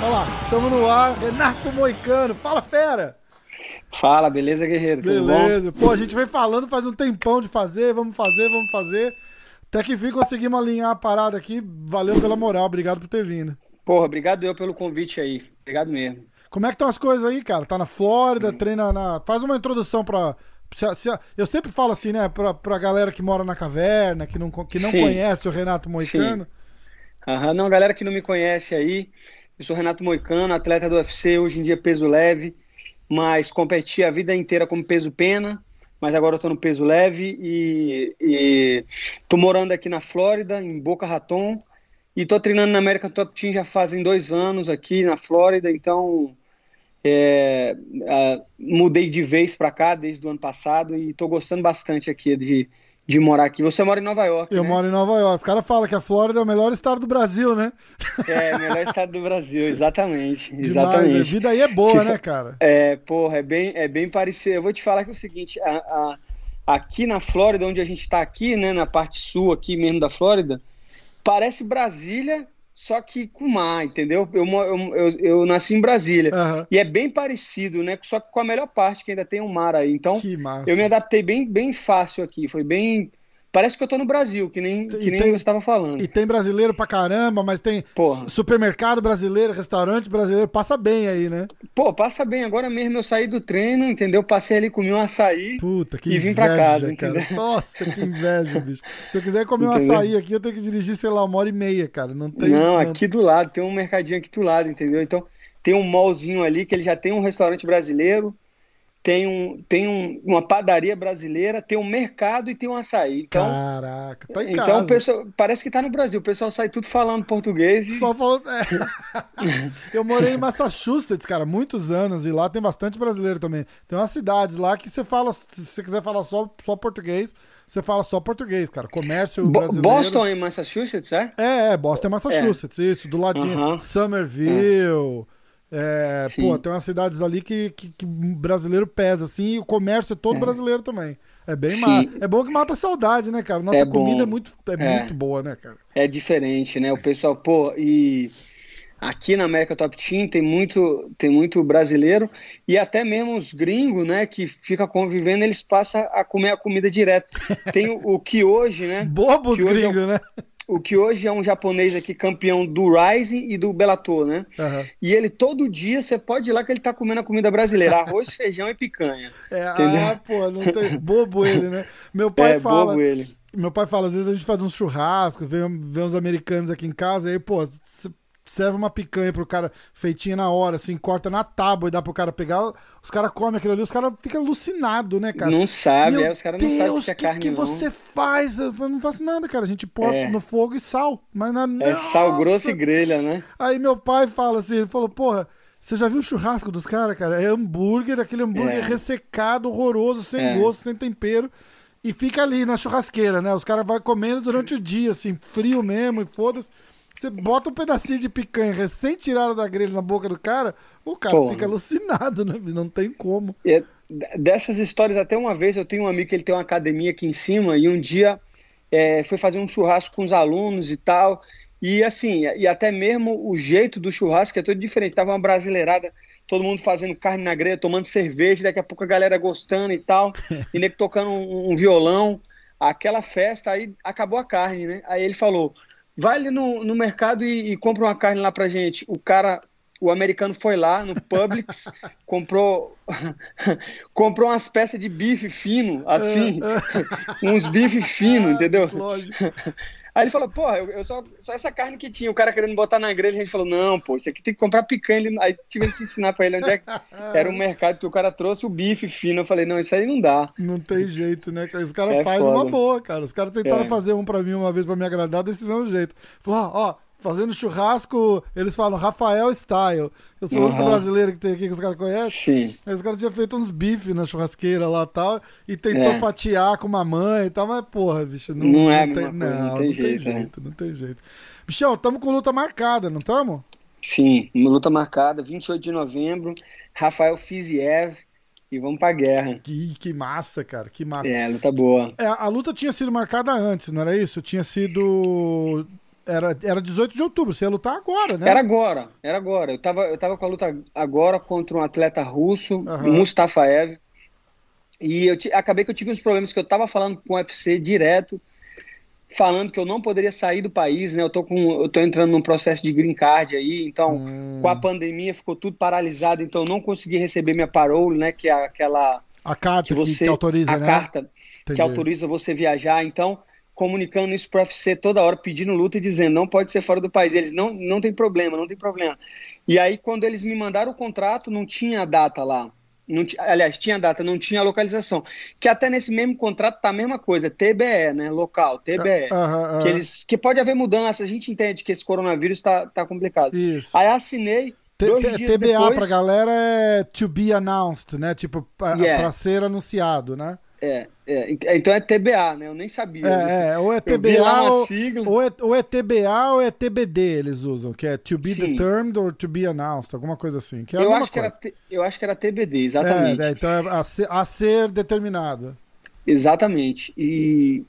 Olha lá, estamos no ar. Renato Moicano, fala fera! Fala, beleza, guerreiro? Beleza. Pô, a gente vem falando faz um tempão de fazer, vamos fazer, vamos fazer. Até que enfim conseguimos alinhar a parada aqui. Valeu pela moral, obrigado por ter vindo. Porra, obrigado eu pelo convite aí. Obrigado mesmo. Como é que estão as coisas aí, cara? Tá na Flórida, hum. treina na. Faz uma introdução pra. Eu sempre falo assim, né, pra, pra galera que mora na caverna, que não, que não conhece o Renato Moicano. Aham, não, galera que não me conhece aí, eu sou Renato Moicano, atleta do UFC, hoje em dia peso leve, mas competi a vida inteira como peso pena, mas agora eu tô no peso leve e, e tô morando aqui na Flórida, em Boca Raton, e tô treinando na América Top Team já fazem dois anos aqui na Flórida, então é, mudei de vez para cá desde o ano passado e tô gostando bastante aqui de, de morar aqui. Você mora em Nova York, Eu né? moro em Nova York. Os caras falam que a Flórida é o melhor estado do Brasil, né? É, o melhor estado do Brasil, exatamente. Demais, exatamente. A vida aí é boa, né, cara? É, porra, é bem, é bem parecido. Eu vou te falar que é o seguinte, a, a, aqui na Flórida, onde a gente está aqui, né, na parte sul aqui mesmo da Flórida, parece Brasília, só que com mar, entendeu? Eu, eu, eu, nasci em Brasília. Uhum. E é bem parecido, né? Só que com a melhor parte, que ainda tem um mar aí. Então, eu me adaptei bem, bem fácil aqui. Foi bem Parece que eu tô no Brasil, que nem, que nem tem, você estava falando. E tem brasileiro pra caramba, mas tem Porra. supermercado brasileiro, restaurante brasileiro, passa bem aí, né? Pô, passa bem. Agora mesmo eu saí do treino, entendeu? Passei ali, comi um açaí Puta, que e vim inveja, pra casa, cara. Nossa, que inveja, bicho. Se eu quiser comer entendeu? um açaí aqui, eu tenho que dirigir, sei lá, uma hora e meia, cara. Não tem Não, não... aqui do lado, tem um mercadinho aqui do lado, entendeu? Então, tem um mallzinho ali que ele já tem um restaurante brasileiro tem, um, tem um, uma padaria brasileira, tem um mercado e tem um açaí. Então, Caraca, tá em então, casa. Pessoal, parece que tá no Brasil. O pessoal sai tudo falando português. E... Só falando. É. Eu morei em Massachusetts, cara, muitos anos, e lá tem bastante brasileiro também. Tem umas cidades lá que você fala, se você quiser falar só, só português, você fala só português, cara. Comércio Bo brasileiro. Boston em Massachusetts, é? É, é Boston em Massachusetts, é. isso, do ladinho. Uh -huh. Somerville. É. É, pô, tem umas cidades ali que, que, que, brasileiro pesa, assim, e o comércio é todo é. brasileiro também. É bem ma... É bom que mata a saudade, né, cara? Nossa é comida é muito, é, é, muito boa, né, cara? É diferente, né? O pessoal, pô, e aqui na América Top Team tem muito, tem muito brasileiro e até mesmo os gringos, né, que fica convivendo, eles passam a comer a comida direto. Tem o, o que hoje, né? Bobos gringos, é né? O que hoje é um japonês aqui campeão do Rising e do Bellator, né? Uhum. E ele todo dia, você pode ir lá que ele tá comendo a comida brasileira, arroz, feijão e picanha. É, ah, pô, não tem bobo ele, né? Meu pai é, fala, bobo ele. Meu pai fala, às vezes a gente faz uns churrascos, vê, vê uns americanos aqui em casa, aí, pô, serve uma picanha pro cara feitinha na hora, assim, corta na tábua e dá pro cara pegar. Os caras comem aquilo ali, os caras ficam alucinados, né, cara? Não sabe, é, os caras não sabem o que é carne, que, que você faz? Eu não faço nada, cara. A gente põe é. no fogo e sal. Mas na, é sal grosso e grelha, né? Aí meu pai fala assim, ele falou, porra. Você já viu o churrasco dos caras, cara? É hambúrguer, aquele hambúrguer é. ressecado, horroroso, sem é. gosto, sem tempero. E fica ali na churrasqueira, né? Os caras vão comendo durante o dia, assim, frio mesmo, e foda-se. Você bota um pedacinho de picanha recém-tirado da grelha na boca do cara, o cara Porra. fica alucinado, né? Não tem como. É, dessas histórias, até uma vez eu tenho um amigo que ele tem uma academia aqui em cima e um dia é, foi fazer um churrasco com os alunos e tal. E assim, e até mesmo o jeito do churrasco é todo diferente. Tava uma brasileirada, todo mundo fazendo carne na grelha, tomando cerveja, daqui a pouco a galera gostando e tal, e nego tocando um, um violão. Aquela festa, aí acabou a carne, né? Aí ele falou: vai ali no, no mercado e, e compra uma carne lá pra gente. O cara, o americano foi lá no Publix, comprou comprou umas peças de bife fino, assim, uns bife fino, entendeu? Lógico. Aí ele falou, porra, eu, eu, só, só essa carne que tinha, o cara querendo botar na grelha, a gente falou, não, pô, isso aqui tem que comprar picanha. Aí tivemos que ensinar pra ele onde é que era o mercado, que o cara trouxe o bife fino. Eu falei, não, isso aí não dá. Não tem jeito, né? Os caras é fazem uma boa, cara. Os caras tentaram é. fazer um pra mim uma vez pra me agradar desse mesmo jeito. Falou, ó, ó fazendo churrasco, eles falam Rafael Style. Eu sou uhum. o único brasileiro que tem aqui que os caras conhecem. Sim. Aí os caras tinham feito uns bifes na churrasqueira lá e tal, e tentou é. fatiar com uma mãe e tal, mas porra, bicho, não, não, é não tem, não, não, tem, não jeito, tem jeito, é. não tem jeito. Bichão, tamo com luta marcada, não tamo? Sim, uma luta marcada, 28 de novembro, Rafael Fiziev, e vamos pra guerra. Que, que massa, cara, que massa. É, luta boa. É, a luta tinha sido marcada antes, não era isso? Tinha sido. Era, era 18 de outubro, você ia lutar agora, né? Era agora, era agora. Eu tava, eu tava com a luta agora contra um atleta russo, uhum. Mustafaev. E eu acabei que eu tive uns problemas que eu tava falando com o UFC direto, falando que eu não poderia sair do país, né? Eu tô, com, eu tô entrando num processo de green card aí, então hum. com a pandemia ficou tudo paralisado, então eu não consegui receber minha parole, né? Que é aquela. A carta que, você, que autoriza, a né? carta Entendi. que autoriza você viajar. Então, comunicando isso para o UFC toda hora, pedindo luta e dizendo não pode ser fora do país. Eles não, não tem problema, não tem problema. E aí, quando eles me mandaram o contrato, não tinha data lá. Não aliás, tinha data, não tinha localização. Que até nesse mesmo contrato tá a mesma coisa, TBE, né? Local, TBE. Uh, uh, uh. Que, eles, que pode haver mudança, a gente entende que esse coronavírus tá, tá complicado. Isso. Aí assinei. TBA depois... pra galera é to be announced, né? Tipo, yeah. pra ser anunciado, né? É, é, então é TBA, né? Eu nem sabia. É, é ou é TBA ou, ou, é, ou é TBA ou é TBD eles usam, que é to be Sim. determined or to be announced, alguma coisa assim. Que é eu, acho que era, eu acho que era TBD, exatamente. É, é, então é a ser, a ser determinado. Exatamente. E,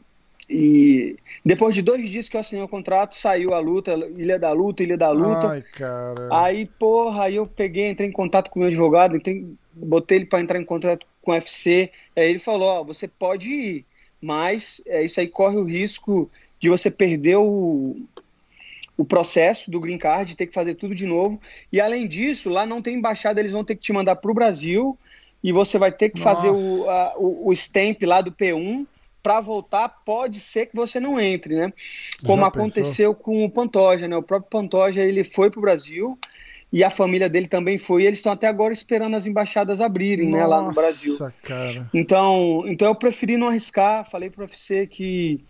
e depois de dois dias que eu assinei o contrato, saiu a luta, Ilha da Luta, Ilha da Luta. Ai, cara. Aí, porra, aí eu peguei, entrei em contato com o meu advogado, entrei, botei ele para entrar em contato com o UFC. Aí ele falou: Ó, você pode ir, mas é, isso aí corre o risco de você perder o, o processo do green card, ter que fazer tudo de novo. E além disso, lá não tem embaixada, eles vão ter que te mandar para o Brasil e você vai ter que Nossa. fazer o, a, o, o stamp lá do P1 para voltar, pode ser que você não entre, né? Como aconteceu com o Pantoja, né? O próprio Pantoja, ele foi para o Brasil, e a família dele também foi. E eles estão até agora esperando as embaixadas abrirem, Nossa, né, lá no Brasil. Cara. Então, então eu preferi não arriscar. Falei para o UFC que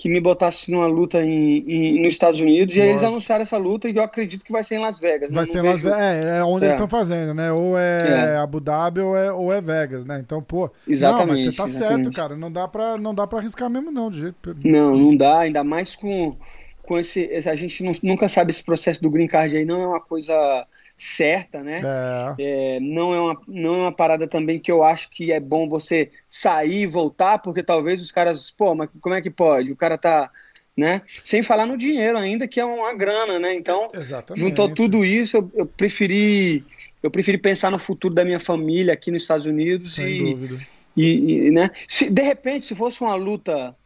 que me botasse numa luta em, em, nos Estados Unidos Nossa. e aí eles anunciaram essa luta e eu acredito que vai ser em Las Vegas. Vai né? ser em Las Vegas, é, é onde é. eles estão fazendo, né? Ou é, é, Abu Dhabi ou é, ou é Vegas, né? Então, pô, exatamente, não, tá exatamente. certo, cara. Não dá para não dá para arriscar mesmo não, de jeito. Não, não dá, ainda mais com com esse, a gente não, nunca sabe esse processo do green card aí não é uma coisa certa, né? É. É, não, é uma, não é uma parada também que eu acho que é bom você sair e voltar, porque talvez os caras, pô, mas como é que pode? O cara tá, né? Sem falar no dinheiro ainda, que é uma grana, né? Então, Exatamente. juntou tudo isso, eu, eu preferi eu preferi pensar no futuro da minha família aqui nos Estados Unidos Sem e, dúvida. E, e, né? Se, de repente, se fosse uma luta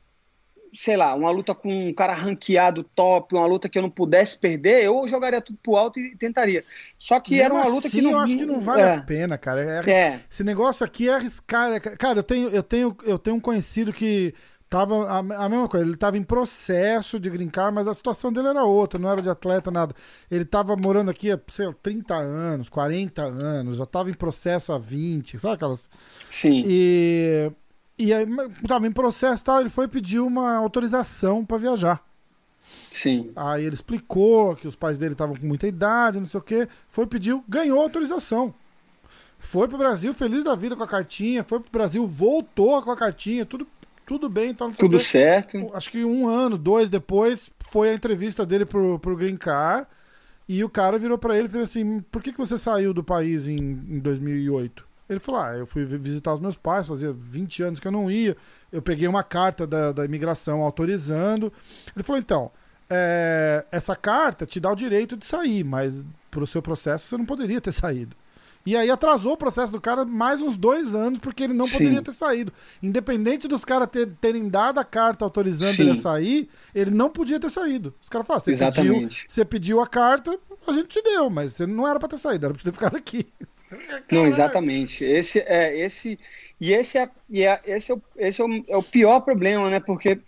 sei lá, uma luta com um cara ranqueado top, uma luta que eu não pudesse perder, eu jogaria tudo pro alto e tentaria. Só que Mesmo era uma luta assim, que não. Eu acho que não vale é. a pena, cara. É, é. Esse negócio aqui é arriscar. É, cara, eu tenho, eu tenho, eu tenho um conhecido que tava a, a mesma coisa, ele tava em processo de grincar, mas a situação dele era outra, não era de atleta, nada. Ele tava morando aqui há, sei lá, 30 anos, 40 anos, já tava em processo há 20, sabe aquelas? Sim. E e aí tava em processo e tal, ele foi pedir uma autorização para viajar. Sim. Aí ele explicou que os pais dele estavam com muita idade, não sei o quê. Foi, pediu, ganhou autorização. Foi pro Brasil feliz da vida com a cartinha, foi pro Brasil, voltou com a cartinha, tudo, tudo bem, então não sei Tudo certo. Acho que um ano, dois depois, foi a entrevista dele pro, pro Green Car. E o cara virou para ele e falou assim: por que, que você saiu do país em, em 2008? Ele falou: Ah, eu fui visitar os meus pais, fazia 20 anos que eu não ia. Eu peguei uma carta da, da imigração autorizando. Ele falou: Então, é, essa carta te dá o direito de sair, mas pro seu processo você não poderia ter saído. E aí atrasou o processo do cara mais uns dois anos, porque ele não Sim. poderia ter saído. Independente dos caras ter, terem dado a carta autorizando Sim. ele a sair, ele não podia ter saído. Os caras falaram, você pediu, você pediu a carta, a gente te deu, mas você não era para ter saído, era para ter ficado aqui. Não, exatamente. Esse é esse e esse é, e é esse é o, esse é o, é o pior problema, né? Porque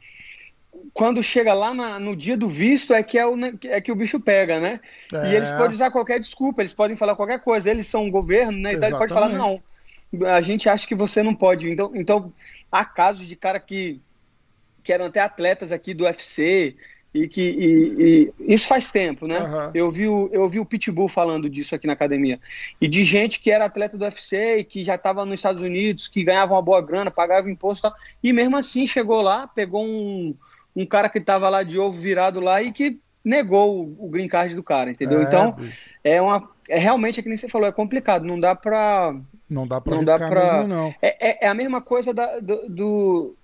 quando chega lá na, no dia do visto é que é, o, é que o bicho pega, né? É. E eles podem usar qualquer desculpa, eles podem falar qualquer coisa. Eles são um governo, né? Então ele pode falar, não, a gente acha que você não pode. Então, então há casos de cara que, que eram até atletas aqui do UFC e que e, e, isso faz tempo, né? Uhum. Eu, vi o, eu vi o Pitbull falando disso aqui na academia. E de gente que era atleta do UFC e que já estava nos Estados Unidos, que ganhava uma boa grana, pagava imposto e tal, e mesmo assim chegou lá, pegou um um cara que estava lá de ovo virado lá e que negou o, o green card do cara, entendeu? É, então, bicho. é uma. É realmente, é que nem você falou, é complicado. Não dá pra. Não dá para arriscar pra... mesmo, não. É, é, é, a mesma coisa da, do, do,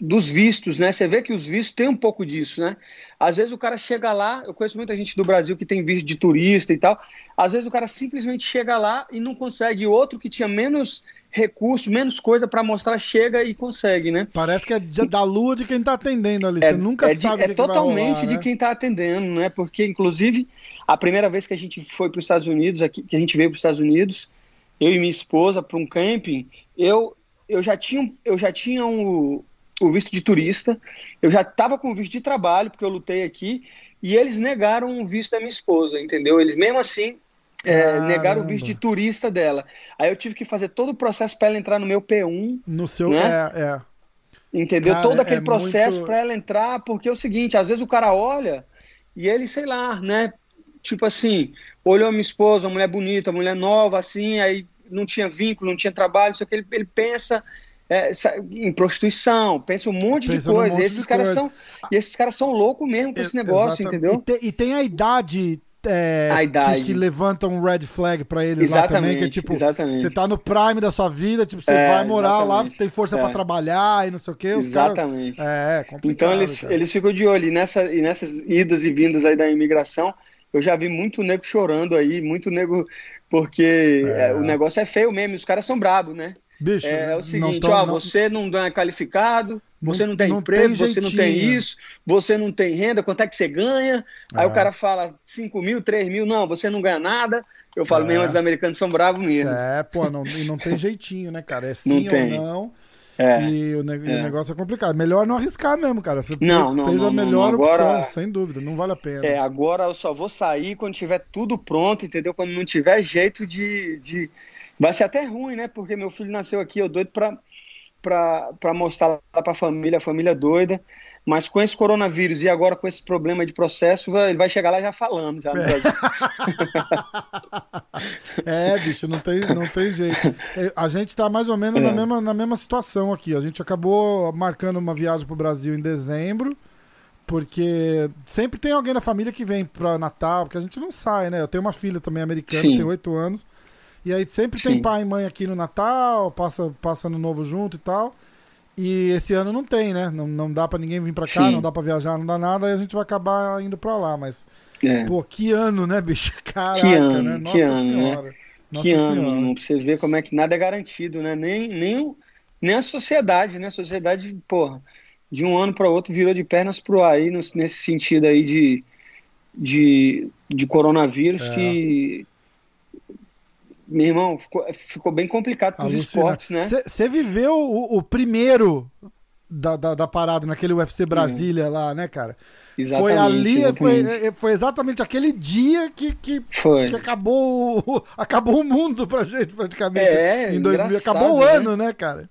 dos vistos, né? Você vê que os vistos têm um pouco disso, né? Às vezes o cara chega lá, eu conheço muita gente do Brasil que tem visto de turista e tal, às vezes o cara simplesmente chega lá e não consegue, outro que tinha menos recurso, menos coisa para mostrar, chega e consegue, né? Parece que é da lua de quem tá atendendo ali, é, você nunca é sabe de, É que totalmente rolar, de né? quem tá atendendo, né? Porque, inclusive, a primeira vez que a gente foi para os Estados Unidos, aqui, que a gente veio para os Estados Unidos, eu e minha esposa, para um camping, eu, eu já tinha, eu já tinha um, o visto de turista, eu já estava com o visto de trabalho, porque eu lutei aqui, e eles negaram o visto da minha esposa, entendeu? Eles mesmo assim é, negaram o visto de turista dela. Aí eu tive que fazer todo o processo para ela entrar no meu P1. No seu. Né? É, é. Entendeu? Cara, todo aquele é processo muito... para ela entrar, porque é o seguinte: às vezes o cara olha e ele, sei lá, né? Tipo assim, olhou minha esposa, uma mulher bonita, uma mulher nova, assim, aí não tinha vínculo, não tinha trabalho, só que ele, ele pensa é, em prostituição, pensa um monte pensa de coisa. Um monte esses caras coisa. são e esses caras são loucos mesmo com esse negócio, Exatamente. entendeu? E, te, e, tem a idade é, a idade. Que, que levanta um red flag pra eles exatamente, lá também, que é tipo, exatamente. você tá no prime da sua vida, tipo, você é, vai morar exatamente. lá, você tem força é. para trabalhar e não sei o que. Exatamente. Cara, é, complicado. Então eles, eles ficam de olho, e, nessa, e nessas idas e vindas aí da imigração, eu já vi muito nego chorando aí, muito nego, porque é. É, o negócio é feio mesmo, os caras são bravos, né? Bicho, é, é o seguinte, tô, ó, não... você não é qualificado, você não tem não emprego, tem você não tem isso, você não tem renda, quanto é que você ganha? Aí o é. cara fala 5 mil, 3 mil, não, você não ganha nada. Eu falo, é. mesmo, os americanos são bravos mesmo. É, pô, não, não tem jeitinho, né, cara? É sim não tem. ou não. É, e o, é. negócio é complicado. Melhor não arriscar mesmo, cara. Você não, não, fez não, a melhor não, agora, opção, sem dúvida, não vale a pena. É, agora eu só vou sair quando tiver tudo pronto, entendeu? Quando não tiver jeito de, de Vai ser até ruim, né? Porque meu filho nasceu aqui, eu doido pra, pra mostrar lá pra família, a família doida. Mas com esse coronavírus e agora com esse problema de processo, ele vai chegar lá já falando. Já é. é, bicho, não tem, não tem jeito. É, a gente está mais ou menos é. na, mesma, na mesma situação aqui. A gente acabou marcando uma viagem para o Brasil em dezembro, porque sempre tem alguém na família que vem para Natal, porque a gente não sai, né? Eu tenho uma filha também americana, Sim. tem oito anos. E aí sempre Sim. tem pai e mãe aqui no Natal, passa, passa no novo junto e tal. E esse ano não tem, né? Não, não dá para ninguém vir para cá, Sim. não dá para viajar, não dá nada, e a gente vai acabar indo para lá. Mas, é. pô, que ano, né, bicho? Caraca, que ano, né? Nossa que ano, senhora. Né? Nossa que senhora. ano, pra você ver como é que nada é garantido, né? Nem, nem, nem a sociedade, né? A sociedade, porra, de um ano para outro virou de pernas pro ar aí, nesse sentido aí de, de, de coronavírus, é. que meu irmão, ficou, ficou bem complicado com os esportes, né? Você viveu o, o primeiro da, da, da, parada naquele UFC Brasília lá, né, cara? Exatamente. Foi ali, exatamente. Foi, foi exatamente aquele dia que, que, que acabou, acabou o mundo pra gente, praticamente. É, em 2000. Acabou o né? ano, né, cara?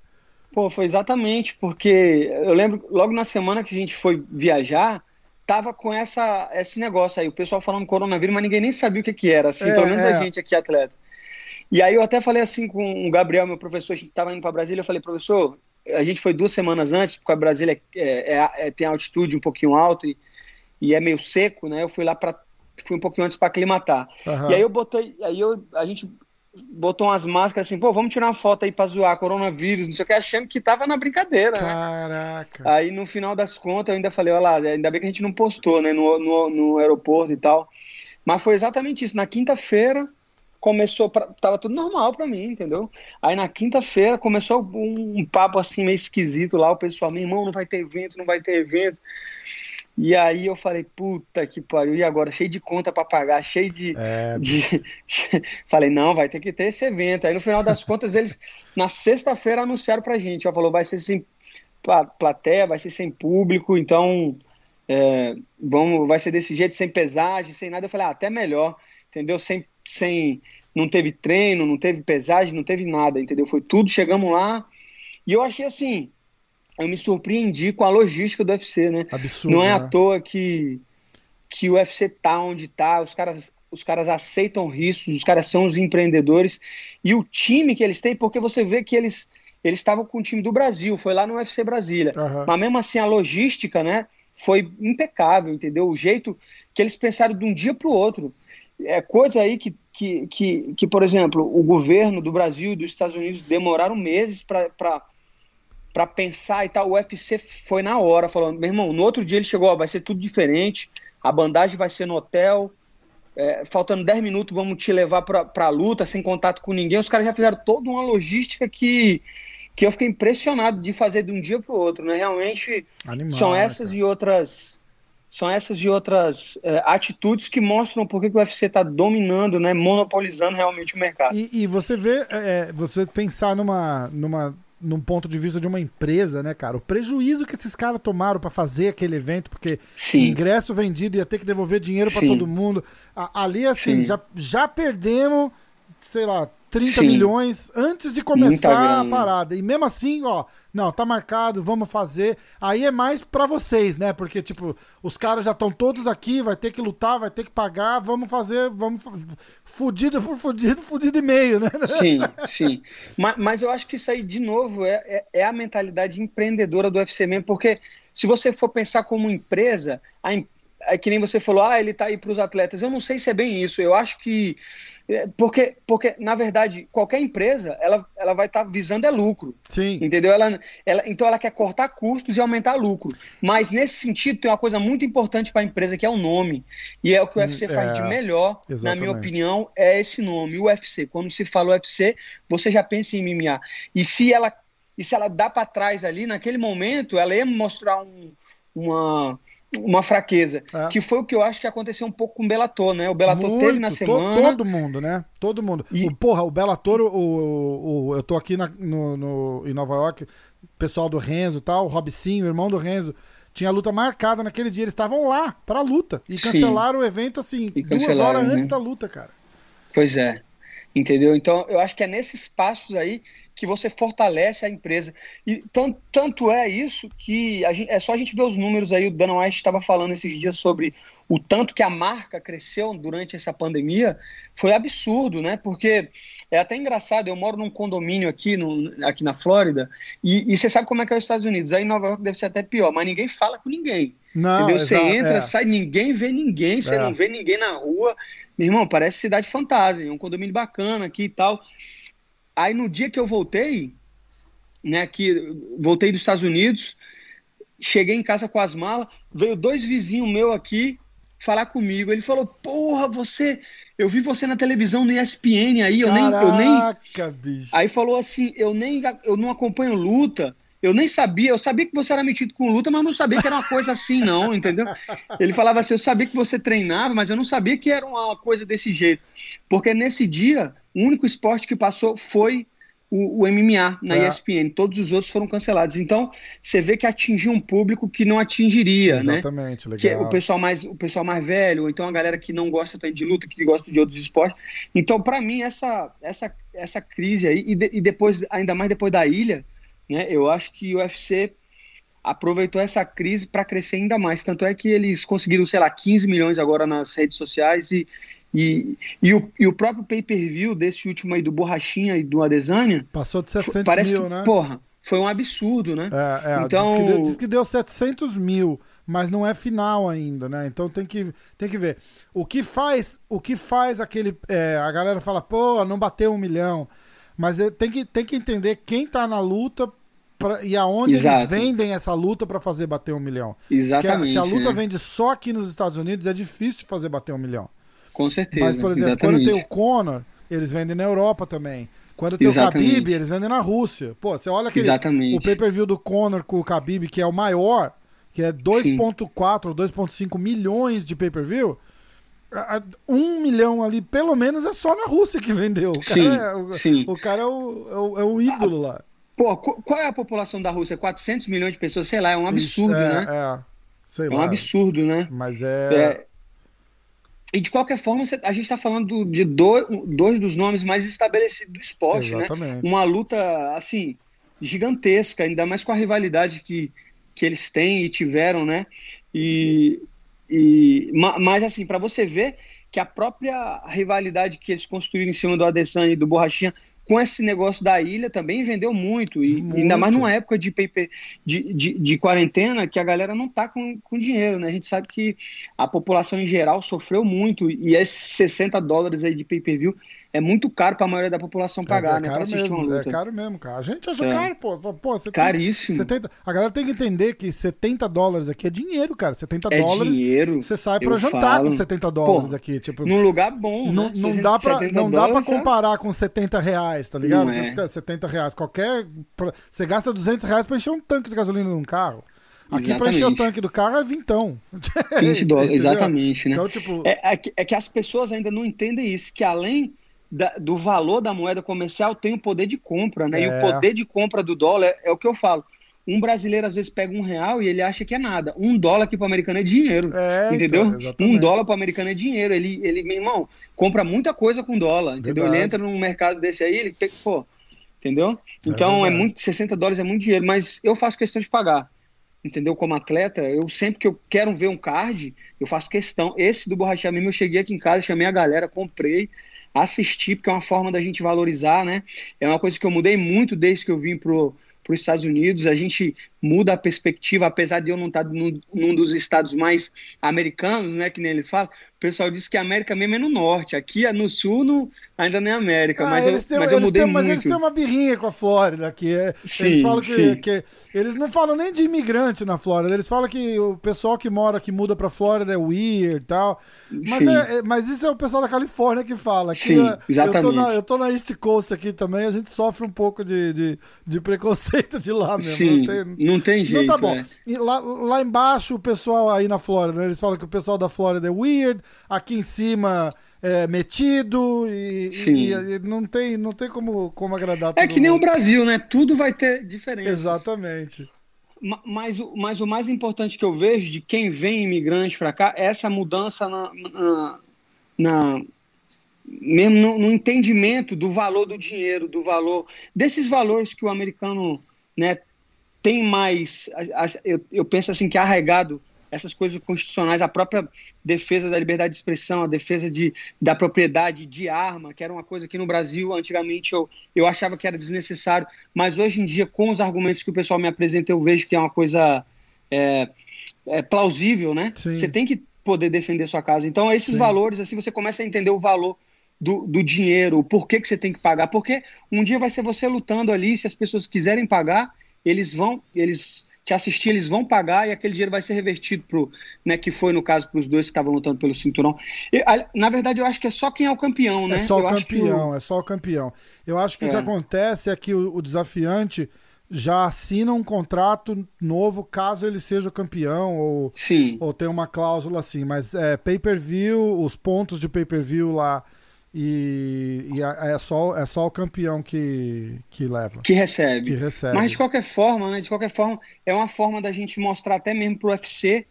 Pô, foi exatamente, porque eu lembro logo na semana que a gente foi viajar, tava com essa, esse negócio aí, o pessoal falando coronavírus, mas ninguém nem sabia o que, que era, assim, é, pelo menos é. a gente aqui, atleta. E aí eu até falei assim com o Gabriel, meu professor, a gente estava indo para Brasília, eu falei, professor, a gente foi duas semanas antes, porque a Brasília é, é, é, tem altitude um pouquinho alto e, e é meio seco, né? Eu fui lá para fui um pouquinho antes para aclimatar. Uhum. E aí eu botei, aí eu, a gente botou umas máscaras assim, pô, vamos tirar uma foto aí para zoar coronavírus, não sei o que, achando que tava na brincadeira, né? Caraca. Né? Aí no final das contas eu ainda falei, olha lá, ainda bem que a gente não postou, né, no, no, no aeroporto e tal. Mas foi exatamente isso. Na quinta-feira, começou, pra, tava tudo normal para mim, entendeu? Aí na quinta-feira começou um, um, papo assim meio esquisito lá, o pessoal, meu irmão, não vai ter evento, não vai ter evento. E aí eu falei, puta que pariu, e agora? Cheio de conta para pagar, cheio de, é... de... falei, não, vai ter que ter esse evento. Aí no final das contas, eles, na sexta-feira, anunciaram pra gente, ó, falou, vai ser sem plateia, vai ser sem público, então é, vamos, vai ser desse jeito, sem pesagem, sem nada. Eu falei, ah, até melhor, entendeu? Sem sem. Não teve treino, não teve pesagem, não teve nada, entendeu? Foi tudo, chegamos lá. E eu achei assim. Eu me surpreendi com a logística do UFC, né? Absurdo. Não é né? à toa que, que o UFC tá onde tá, os caras, os caras aceitam riscos, os caras são os empreendedores. E o time que eles têm, porque você vê que eles eles estavam com o time do Brasil, foi lá no UFC Brasília. Uhum. Mas mesmo assim, a logística, né, foi impecável, entendeu? O jeito que eles pensaram de um dia para o outro. É coisa aí que, que, que, que, por exemplo, o governo do Brasil e dos Estados Unidos demoraram meses para pensar e tal. O UFC foi na hora, falando, meu irmão, no outro dia ele chegou, ó, vai ser tudo diferente, a bandagem vai ser no hotel, é, faltando 10 minutos vamos te levar para a luta, sem contato com ninguém. Os caras já fizeram toda uma logística que, que eu fiquei impressionado de fazer de um dia para o outro. Né? Realmente Animal, são né, essas e outras são essas e outras é, atitudes que mostram por que o UFC está dominando, né, monopolizando realmente o mercado. E, e você vê, é, você pensar numa, numa, num ponto de vista de uma empresa, né, cara, o prejuízo que esses caras tomaram para fazer aquele evento, porque Sim. ingresso vendido ia ter que devolver dinheiro para todo mundo. ali, assim, já, já perdemos, sei lá, 30 Sim. milhões antes de começar a parada. E mesmo assim, ó, não, tá marcado, vamos fazer. Aí é mais para vocês, né? Porque, tipo, os caras já estão todos aqui, vai ter que lutar, vai ter que pagar, vamos fazer, vamos. Fudido por fudido, fudido e meio, né? Sim, sim. Mas, mas eu acho que isso aí, de novo, é, é, é a mentalidade empreendedora do UFC mesmo, porque se você for pensar como empresa, a, é que nem você falou, ah, ele tá aí para os atletas. Eu não sei se é bem isso. Eu acho que porque, porque, na verdade, qualquer empresa ela, ela vai estar tá visando é lucro. Sim. Entendeu? Ela, ela, então ela quer cortar custos e aumentar lucro. Mas nesse sentido, tem uma coisa muito importante para a empresa que é o nome. E é o que o UFC é, faz de melhor, exatamente. na minha opinião, é esse nome, o UFC. Quando se fala UFC, você já pensa em MMA. E se ela, e se ela dá para trás ali, naquele momento, ela ia mostrar um, uma uma fraqueza. É. Que foi o que eu acho que aconteceu um pouco com o Bellator, né? O Bellator Muito, teve na semana. To, todo mundo, né? Todo mundo. E... O, porra, o Bellator, o, o, o eu tô aqui na, no, no, em Nova York, pessoal do Renzo e tal, o Robicinho, irmão do Renzo. Tinha luta marcada naquele dia, eles estavam lá pra luta. E cancelaram Sim. o evento assim, duas horas né? antes da luta, cara. Pois é. Entendeu? Então, eu acho que é nesses passos aí que você fortalece a empresa. E tanto, tanto é isso que gente, é só a gente ver os números aí. O Dana White estava falando esses dias sobre o tanto que a marca cresceu durante essa pandemia. Foi absurdo, né? Porque é até engraçado. Eu moro num condomínio aqui, no, aqui na Flórida e, e você sabe como é que é os Estados Unidos. Aí em Nova York deve ser até pior, mas ninguém fala com ninguém. Não, entendeu? Você entra, é. sai, ninguém vê ninguém, você é. não vê ninguém na rua. Meu irmão, parece cidade fantasma, é um condomínio bacana aqui e tal. Aí no dia que eu voltei, né, que voltei dos Estados Unidos, cheguei em casa com as malas, veio dois vizinhos meu aqui falar comigo. Ele falou: "Porra, você, eu vi você na televisão no ESPN aí, eu Caraca, nem eu nem bicho. Aí falou assim: "Eu nem eu não acompanho luta, eu nem sabia, eu sabia que você era metido com luta, mas não sabia que era uma coisa assim, não, entendeu? Ele falava assim: eu sabia que você treinava, mas eu não sabia que era uma coisa desse jeito. Porque nesse dia, o único esporte que passou foi o, o MMA na é. ESPN. Todos os outros foram cancelados. Então, você vê que atingiu um público que não atingiria, Exatamente, né? Exatamente, legal. Que é o pessoal mais, o pessoal mais velho, ou então a galera que não gosta de luta, que gosta de outros esportes. Então, para mim, essa, essa, essa crise aí, e, de, e depois, ainda mais depois da ilha, né? Eu acho que o UFC aproveitou essa crise para crescer ainda mais. Tanto é que eles conseguiram, sei lá, 15 milhões agora nas redes sociais e, e, e, o, e o próprio pay-per-view desse último aí do Borrachinha e do Adesanya... Passou de 700 parece mil, que, né? Porra, foi um absurdo, né? É, é, então... Diz que, deu, diz que deu 700 mil, mas não é final ainda, né? Então tem que, tem que ver. O que faz, o que faz aquele... É, a galera fala, pô, não bateu um milhão. Mas é, tem que, tem que entender quem tá na luta pra, e aonde Exato. eles vendem essa luta para fazer bater um milhão. Exatamente. se a luta né? vende só aqui nos Estados Unidos, é difícil fazer bater um milhão. Com certeza. Mas, por exemplo, exatamente. quando tem o Conor, eles vendem na Europa também. Quando tem exatamente. o Khabib, eles vendem na Rússia. Pô, você olha aquele, exatamente. o pay-per-view do Conor com o Khabib, que é o maior, que é 2.4 ou 2.5 milhões de pay-per-view, um milhão ali, pelo menos, é só na Rússia que vendeu. O cara, sim, é, o, sim. O cara é o, é o, é o ídolo lá. Pô, qual é a população da Rússia? 400 milhões de pessoas, sei lá, é um absurdo, é, né? É, sei é lá. um absurdo, né? Mas é... é... E de qualquer forma, a gente está falando de dois, dois dos nomes mais estabelecidos do esporte, né? Exatamente. né? Uma luta, assim, gigantesca, ainda mais com a rivalidade que, que eles têm e tiveram, né? E, e mas, assim, para você ver que a própria rivalidade que eles construíram em cima do Adesanya e do Borrachinha com esse negócio da ilha também vendeu muito. E muito. ainda mais numa época de, paper, de, de, de, quarentena que a galera não tá com, com dinheiro, né? A gente sabe que a população em geral sofreu muito e esses 60 dólares aí de pay-per-view é muito caro para a maioria da população é, pagar, é, é né? Caro mesmo, É caro mesmo, cara. A gente acha é. caro, pô. pô você Caríssimo. 70, a galera tem que entender que 70 dólares aqui é dinheiro, cara. 70 é dólares. Dinheiro. Você sai para jantar falo. com 70 dólares pô, aqui. Tipo, num lugar bom. Não, né? não dá pra, não dá pra comparar com 70 reais, tá ligado? Não é. 70 reais. Qualquer. Você gasta 200 reais pra encher um tanque de gasolina num carro. Aqui exatamente. pra encher o tanque do carro é vintão. 20 dólares, exatamente, né? Então, tipo... é, é, que, é que as pessoas ainda não entendem isso, que além da, do valor da moeda comercial tem o poder de compra, né? É. E o é. poder de compra do dólar é, é, o que eu falo. Um brasileiro às vezes pega um real e ele acha que é nada. Um dólar aqui para o americano é dinheiro. É, entendeu? Então, um dólar para o americano é dinheiro. Ele, ele, meu irmão, compra muita coisa com dólar. Entendeu? Verdade. Ele entra num mercado desse aí, ele pega, pô, entendeu? Então é, muito, 60 dólares é muito dinheiro, mas eu faço questão de pagar entendeu? Como atleta, eu sempre que eu quero ver um card, eu faço questão. Esse do borrachar mesmo, eu cheguei aqui em casa, chamei a galera, comprei, assistir, porque é uma forma da gente valorizar, né? É uma coisa que eu mudei muito desde que eu vim pro para os Estados Unidos, a gente muda a perspectiva, apesar de eu não estar num, num, dos estados mais americanos, né, que nem eles falam, pessoal diz que a América mesmo é no norte, aqui é no sul, no, ainda não é América, ah, mas, eu, têm, mas eu mudei têm, muito. Mas eles têm uma birrinha com a Flórida, que é, sim, eles falam que, que, eles não falam nem de imigrante na Flórida, eles falam que o pessoal que mora, que muda para Flórida é weird e tal, mas, é, é, mas isso é o pessoal da Califórnia que fala. Sim, exatamente. Eu tô, na, eu tô na East Coast aqui também, a gente sofre um pouco de, de, de preconceito de lá mesmo. Sim, não tem, não tem jeito. Não tá bom. É. Lá, lá embaixo, o pessoal aí na Flórida, né, eles falam que o pessoal da Flórida é weird, aqui em cima é metido e, e, e, não tem, não tem como, como agradar É que nem o Brasil, né? Tudo vai ter diferença. Exatamente. Mas, mas o mais importante que eu vejo de quem vem imigrante para cá é essa mudança na, na, na mesmo no, no, entendimento do valor do dinheiro, do valor desses valores que o americano né, tem mais, eu, eu penso assim que arraigado essas coisas constitucionais, a própria defesa da liberdade de expressão, a defesa de, da propriedade de arma, que era uma coisa que no Brasil antigamente eu, eu achava que era desnecessário, mas hoje em dia, com os argumentos que o pessoal me apresenta, eu vejo que é uma coisa é, é plausível, né? Sim. Você tem que poder defender sua casa. Então, esses Sim. valores, assim, você começa a entender o valor do, do dinheiro, o porquê que você tem que pagar, porque um dia vai ser você lutando ali, se as pessoas quiserem pagar, eles vão, eles te assistir, eles vão pagar e aquele dinheiro vai ser revertido pro, né, que foi no caso para os dois que estavam lutando pelo cinturão. na verdade, eu acho que é só quem é o campeão, né? É só eu o campeão, o... é só o campeão. Eu acho que é. o que acontece é que o, o, desafiante já assina um contrato novo caso ele seja o campeão ou, Sim. ou tem uma cláusula assim, mas é pay-per-view, os pontos de pay-per-view lá e, e, é, só, é só o campeão que, que leva. Que recebe. Que recebe. Mas de qualquer forma, né? De qualquer forma, é uma forma da gente mostrar até mesmo pro UFC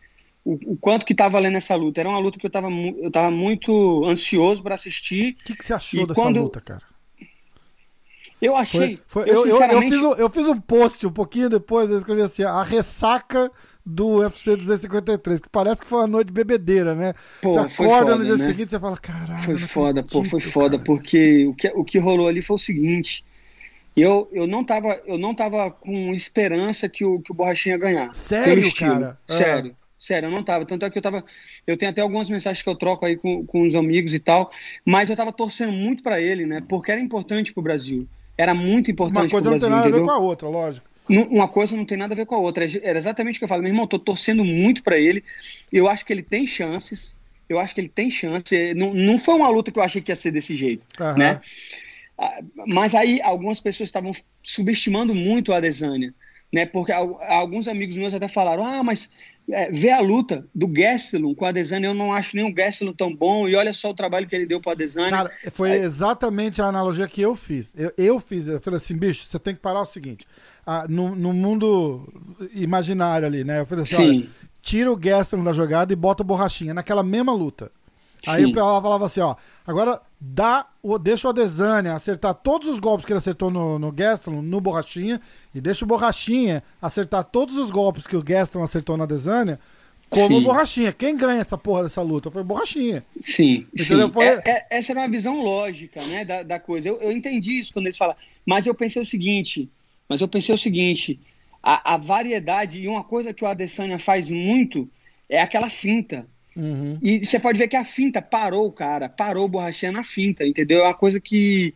o, o quanto que tá valendo essa luta. Era uma luta que eu tava, eu tava muito ansioso para assistir. O que, que você achou dessa quando... luta, cara? Eu achei. Foi, foi, eu, eu, sinceramente... eu, fiz um, eu fiz um post um pouquinho depois, eu escrevi assim: a ressaca do UFC 253, que parece que foi uma noite bebedeira, né? Pô, você acorda foda, no dia né? seguinte e você fala, caralho. Foi foda, acredito, pô, foi foda, cara. porque o que, o que rolou ali foi o seguinte. Eu, eu, não tava, eu não tava com esperança que o, que o Borrachinha ia ganhar. Sério, cara? Sério. Ah. Sério, eu não tava. Tanto é que eu tava. Eu tenho até algumas mensagens que eu troco aí com, com os amigos e tal. Mas eu tava torcendo muito para ele, né? Porque era importante pro Brasil. Era muito importante pro Brasil. Uma coisa não tem nada a ver com a outra, lógico uma coisa não tem nada a ver com a outra. Era exatamente o que eu falo. Meu irmão, tô torcendo muito para ele. Eu acho que ele tem chances. Eu acho que ele tem chance. Não, não foi uma luta que eu achei que ia ser desse jeito, uhum. né? Ah, mas aí algumas pessoas estavam subestimando muito a Adesanya, né? Porque alguns amigos meus até falaram: "Ah, mas é, ver a luta do Gastelum com a Adesanya, eu não acho nem o Gastelum tão bom, e olha só o trabalho que ele deu para Adesanya. Cara, foi exatamente a analogia que eu fiz. Eu, eu fiz, eu falei assim, bicho, você tem que parar o seguinte, ah, no, no, mundo imaginário ali, né? Eu falei assim, olha, tira o Gastelum da jogada e bota o Borrachinha naquela mesma luta. Aí Sim. ela falava assim, ó, agora dá o, deixa o Adesanya acertar todos os golpes que ele acertou no, no Gaston, no Borrachinha, e deixa o Borrachinha acertar todos os golpes que o Gaston acertou na Adesanya, como Sim. borrachinha. Quem ganha essa porra dessa luta? Foi borrachinha. Sim, sim. Foi... É, é, essa era uma visão lógica, né, da, da coisa. Eu, eu entendi isso quando eles falam. Mas eu pensei o seguinte, mas eu pensei o seguinte, a, a variedade, e uma coisa que o Adesanya faz muito é aquela finta. Uhum. E você pode ver que a finta parou, cara, parou o borrachinha na finta, entendeu? É uma coisa que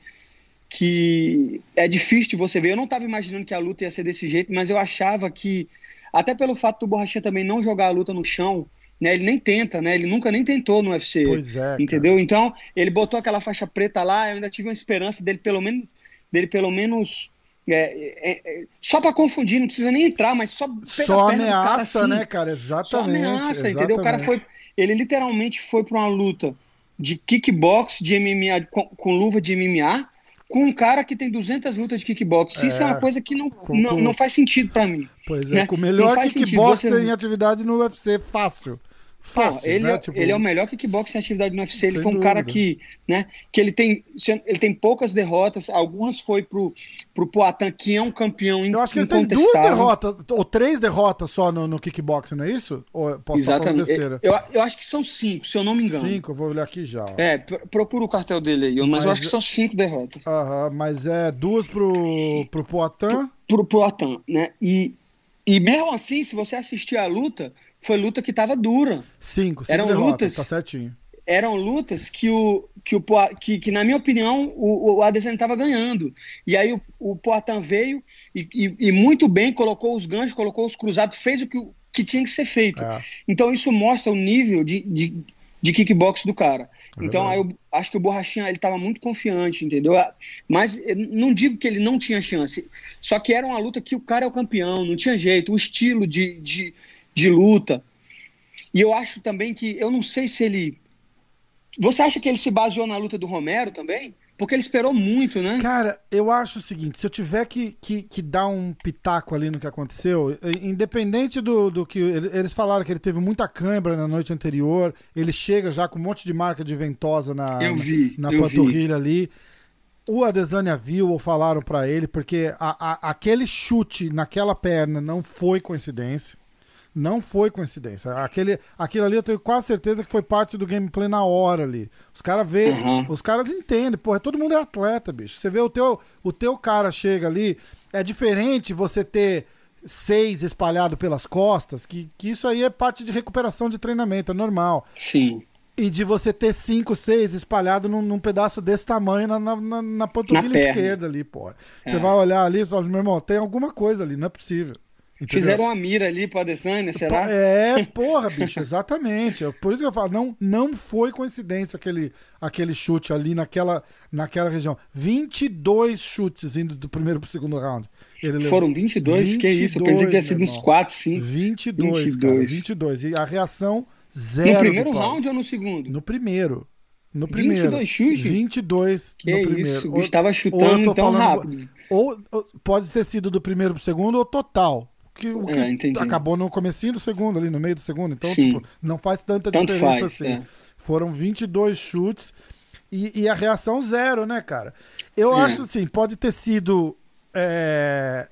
que é difícil de você ver. Eu não estava imaginando que a luta ia ser desse jeito, mas eu achava que, até pelo fato do Borrachinha também não jogar a luta no chão, né, ele nem tenta, né? Ele nunca nem tentou no UFC. Pois é. Entendeu? Cara. Então, ele botou aquela faixa preta lá, eu ainda tive uma esperança dele pelo menos dele pelo menos é, é, é, só para confundir, não precisa nem entrar, mas só só ameaça, cara, assim, né, cara? Exatamente. Só ameaça, exatamente. entendeu? O cara foi, ele literalmente foi para uma luta de kickbox, de MMA com, com luva de MMA com um cara que tem 200 lutas de kickbox. É, Isso é uma coisa que não, com, não, não faz sentido para mim. Pois é, né? com o melhor kickboxer você... em atividade no UFC, fácil. Fácil, ele, né? é, tipo... ele é o melhor kickboxer em atividade no UFC. Ele foi um dúvida. cara que, né, que ele tem, ele tem poucas derrotas. Algumas foi pro, pro Poatan, que é um campeão Eu acho que ele tem duas derrotas, ou três derrotas só no, no kickboxing, não é isso? Ou posso Exatamente. Eu, eu acho que são cinco, se eu não me engano. Cinco, eu vou olhar aqui já. É, procura o cartel dele aí, mas, mas eu acho que são cinco derrotas. Aham, mas é duas pro, pro Poatan. Pro, pro Poatan, né? E, e mesmo assim, se você assistir a luta foi luta que tava dura. Cinco, cinco eram derrotas, lutas, tá certinho. Eram lutas que, o, que, o, que, que na minha opinião, o, o Adesanya tava ganhando. E aí o, o Poatan veio e, e, e, muito bem colocou os ganchos, colocou os cruzados, fez o que, que tinha que ser feito. É. Então isso mostra o nível de, de, de kickbox do cara. É então eu acho que o Borrachinha ele estava muito confiante, entendeu? Mas não digo que ele não tinha chance. Só que era uma luta que o cara é o campeão, não tinha jeito. O estilo de, de, de luta. E eu acho também que, eu não sei se ele. Você acha que ele se baseou na luta do Romero também? Porque ele esperou muito, né? Cara, eu acho o seguinte: se eu tiver que, que, que dar um pitaco ali no que aconteceu, independente do, do que. Eles falaram que ele teve muita cãibra na noite anterior, ele chega já com um monte de marca de ventosa na, vi, na, na panturrilha vi. ali. O Adesanya viu ou falaram para ele, porque a, a, aquele chute naquela perna não foi coincidência. Não foi coincidência. Aquele, aquilo ali eu tenho quase certeza que foi parte do gameplay na hora ali. Os caras vê, uhum. os caras entendem, porra, todo mundo é atleta, bicho. Você vê o teu, o teu cara chega ali, é diferente você ter seis espalhado pelas costas, que, que isso aí é parte de recuperação de treinamento, é normal. Sim. E de você ter cinco, seis espalhado num, num pedaço desse tamanho na, na, na panturrilha na esquerda ali, pô. Você é. vai olhar ali e fala, meu irmão, tem alguma coisa ali, não é possível. Entendeu? Fizeram uma mira ali pro Adesanya, será? É, porra, bicho, exatamente. É por isso que eu falo, não, não foi coincidência aquele, aquele chute ali naquela, naquela região. 22 chutes indo do primeiro pro segundo round. Ele Foram 22? 22? Que isso? Eu pensei que ia ser uns 4, 5. 22, 22. Cara, 22. E a reação zero. No primeiro round ou no segundo? No primeiro. No primeiro. 22 chutes? 22 que no primeiro. isso, o estava chutando tão rápido. Ou, ou, pode ter sido do primeiro pro segundo ou total que, o que é, acabou no comecinho do segundo, ali no meio do segundo. Então, tipo, não faz tanta Tanto diferença faz, assim. É. Foram 22 chutes e, e, a reação zero, né, cara? Eu é. acho assim, pode ter sido. É...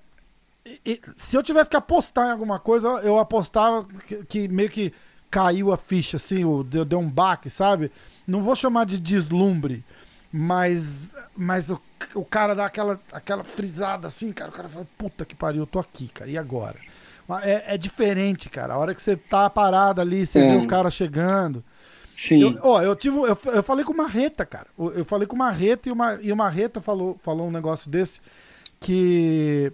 E, se eu tivesse que apostar em alguma coisa, eu apostava que, que meio que caiu a ficha, assim, o, deu, deu um baque, sabe? Não vou chamar de deslumbre, mas, mas o, o cara dá aquela, aquela frisada assim, cara. O cara fala, puta que pariu, eu tô aqui, cara. E agora? É, é diferente, cara. A hora que você tá parado ali, você é. vê o cara chegando. Sim. Eu, ó, eu tive. Eu, eu falei com uma reta, cara. Eu falei com uma reta e uma, e uma reta falou, falou um negócio desse que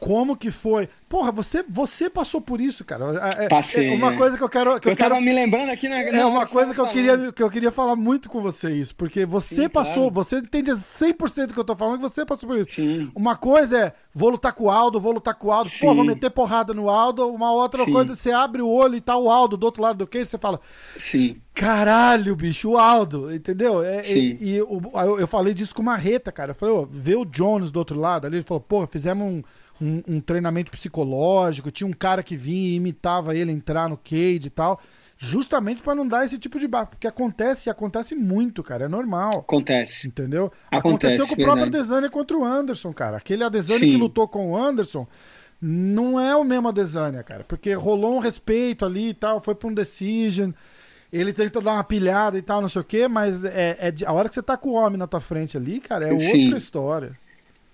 como que foi? Porra, você, você passou por isso, cara. É, é Passei. É uma é. coisa que eu quero. Que eu, eu quero... me lembrando aqui na. É uma coisa que eu, queria, que eu queria falar muito com você, isso. Porque você Sim, passou, claro. você entende 100% do que eu tô falando, que você passou por isso. Sim. Uma coisa é, vou lutar com o Aldo, vou lutar com o Aldo, Sim. pô, vou meter porrada no Aldo. Uma outra Sim. coisa, você abre o olho e tá o Aldo do outro lado do queijo, você fala. Sim. Caralho, bicho, o Aldo, entendeu? É, Sim. E, e eu, eu falei disso com uma reta, cara. Eu falei, ó, vê o Jones do outro lado ali. Ele falou, pô, fizemos um um, um, treinamento psicológico, tinha um cara que vinha e imitava ele entrar no cage e tal, justamente para não dar esse tipo de barco, porque acontece e acontece muito, cara, é normal. Acontece. Entendeu? Acontece, Aconteceu com o próprio Adesanya contra o Anderson, cara. Aquele Adesanya Sim. que lutou com o Anderson, não é o mesmo Adesanya, cara. Porque rolou um respeito ali e tal, foi pra um decision. Ele tenta dar uma pilhada e tal, não sei o quê, mas é, é a hora que você tá com o homem na tua frente ali, cara, é Sim. outra história.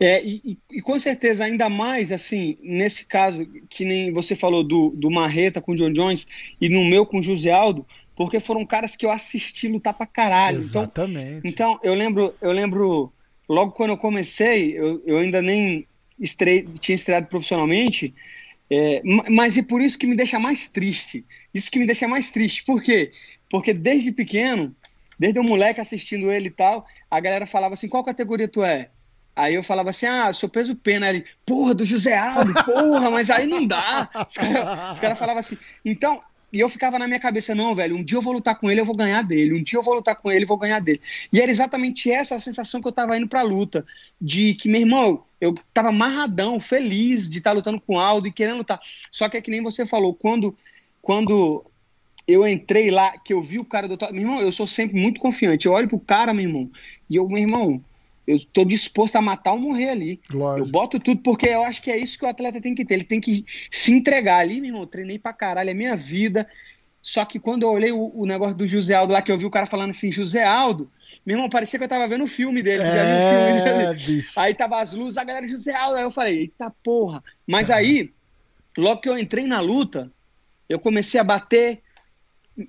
É, e, e, com certeza, ainda mais, assim, nesse caso, que nem você falou do, do Marreta com o John Jones e no meu com o José Aldo, porque foram caras que eu assisti lutar pra caralho. Então, Exatamente. Então, então eu lembro, eu lembro, logo quando eu comecei, eu, eu ainda nem estrei, tinha estreado profissionalmente, é, mas é por isso que me deixa mais triste. Isso que me deixa mais triste. Por quê? Porque desde pequeno, desde o moleque assistindo ele e tal, a galera falava assim: qual categoria tu é? Aí eu falava assim, ah, sou peso pena. Ele, porra, do José Aldo, porra, mas aí não dá. Os caras cara falavam assim. Então, e eu ficava na minha cabeça, não, velho, um dia eu vou lutar com ele, eu vou ganhar dele. Um dia eu vou lutar com ele, eu vou ganhar dele. E era exatamente essa a sensação que eu tava indo pra luta. De que, meu irmão, eu tava amarradão, feliz de estar tá lutando com o Aldo e querendo lutar. Só que é que nem você falou, quando, quando eu entrei lá, que eu vi o cara do... Meu irmão, eu sou sempre muito confiante. Eu olho pro cara, meu irmão, e eu, meu irmão, eu estou disposto a matar ou morrer ali. Lógico. Eu boto tudo porque eu acho que é isso que o atleta tem que ter. Ele tem que se entregar ali, meu irmão. Treinei pra caralho, é minha vida. Só que quando eu olhei o, o, negócio do José Aldo lá, que eu vi o cara falando assim, José Aldo, meu irmão, parecia que eu tava vendo o filme dele. É, filme dele. Aí tava as luzes, a galera José Aldo. Aí eu falei, eita porra. Mas aí, logo que eu entrei na luta, eu comecei a bater,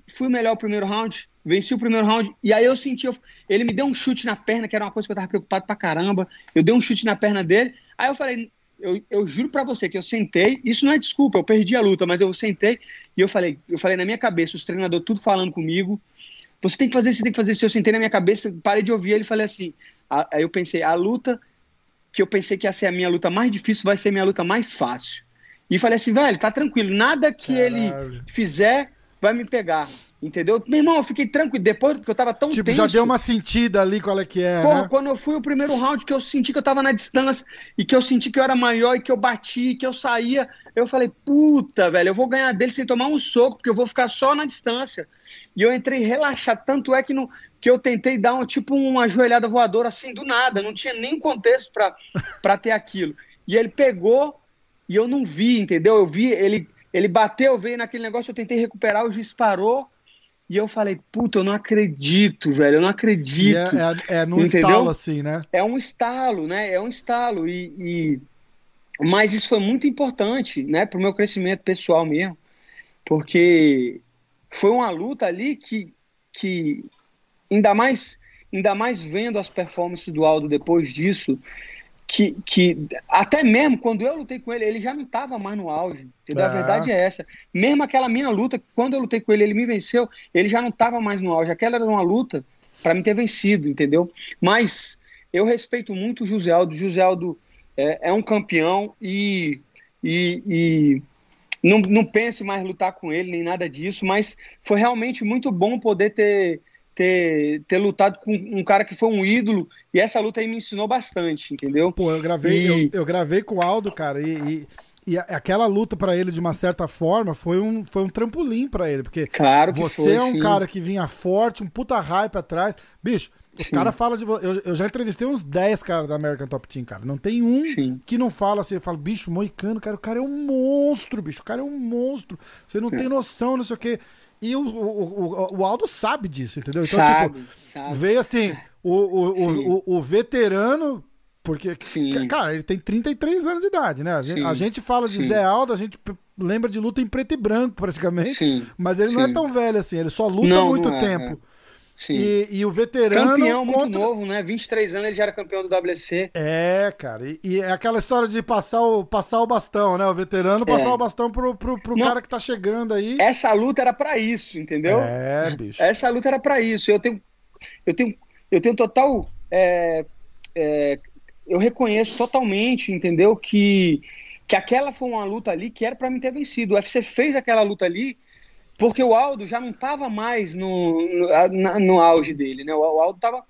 fui melhor o primeiro round, venci o primeiro round, e aí eu senti, eu, ele me deu um chute na perna, que era uma coisa que eu tava preocupado pra caramba, eu dei um chute na perna dele, aí eu falei, eu, eu juro pra você que eu sentei, isso não é desculpa, eu perdi a luta, mas eu sentei, e eu falei, eu falei na minha cabeça, os treinadores tudo falando comigo, você tem que fazer, você tem que fazer isso, eu sentei na minha cabeça, parei de ouvir ele e falei assim, aí eu pensei, a luta que eu pensei que ia ser a minha luta mais difícil vai ser a minha luta mais fácil. E falei assim, velho, tá tranquilo, nada que Caralho. ele fizer vai me pegar. Entendeu? Meu irmão, eu fiquei tranquilo. Depois, porque eu tava tão tipo, tenso. já deu uma sentida ali qual é que é. Pô, né? quando eu fui o primeiro round, que eu senti que eu tava na distância e que eu senti que eu era maior e que eu bati, que eu saía, eu falei, puta, velho, eu vou ganhar dele sem tomar um soco, porque eu vou ficar só na distância. E eu entrei relaxado. Tanto é que, no, que eu tentei dar um, tipo uma joelhada voadora assim do nada, não tinha nem contexto para ter aquilo. E ele pegou e eu não vi, entendeu? Eu vi, ele, ele bateu, veio naquele negócio, eu tentei recuperar, o juiz parou e eu falei, puta, eu não acredito, velho, eu não acredito. É, é, é num entendeu? estalo assim, né? É um estalo, né? É um estalo. E, e... Mas isso foi muito importante, né, pro meu crescimento pessoal mesmo. Porque foi uma luta ali que, que ainda mais ainda mais vendo as performances do Aldo depois disso, que, que até mesmo quando eu lutei com ele, ele já não estava mais no auge. Entendeu? A é. verdade é essa. Mesmo aquela minha luta, quando eu lutei com ele, ele me venceu, ele já não estava mais no auge. Aquela era uma luta para me ter vencido, entendeu? Mas eu respeito muito o José Aldo. O José Aldo é, é um campeão e, e, e não, não pense mais lutar com ele, nem nada disso, mas foi realmente muito bom poder ter ter, ter lutado com um cara que foi um ídolo e essa luta aí me ensinou bastante, entendeu? Pô, eu gravei, e... eu, eu, gravei com o Aldo, cara, e, e, e aquela luta para ele de uma certa forma foi um, foi um trampolim para ele, porque claro você foi, é um sim. cara que vinha forte, um puta hype atrás. Bicho, os caras falam de você. Eu, eu, já entrevistei uns 10 caras da American Top Team, cara. Não tem um sim. que não fala assim. Eu falo, bicho, Moicano, cara, o cara é um monstro, bicho. O cara é um monstro. Você não é. tem noção, não sei o quê. E o, o, o, Aldo sabe disso, entendeu? Então, sabe, tipo, sabe. veio assim, o, o, o, o, veterano, porque, Sim. cara, ele tem 33 anos de idade, né? A gente, a gente fala de Sim. Zé Aldo, a gente lembra de luta em preto e branco, praticamente. Sim. Mas ele não é tão velho assim, ele só luta há muito é, tempo. É. Sim. E, e, o veterano. Campeão muito contra... novo, né? 23 anos ele já era campeão do WC. É, cara. E, e, é aquela história de passar o, passar o bastão, né? O veterano passar é. o bastão pro, pro, pro cara que tá chegando aí. Essa luta era para isso, entendeu? É, bicho. Essa luta era para isso. Eu tenho, eu tenho, eu tenho total. É, é, eu reconheço totalmente, entendeu? Que, que aquela foi uma luta ali que era para mim ter vencido. O UFC fez aquela luta ali porque o Aldo já não estava mais no, no, no, auge dele, né? O Aldo estava.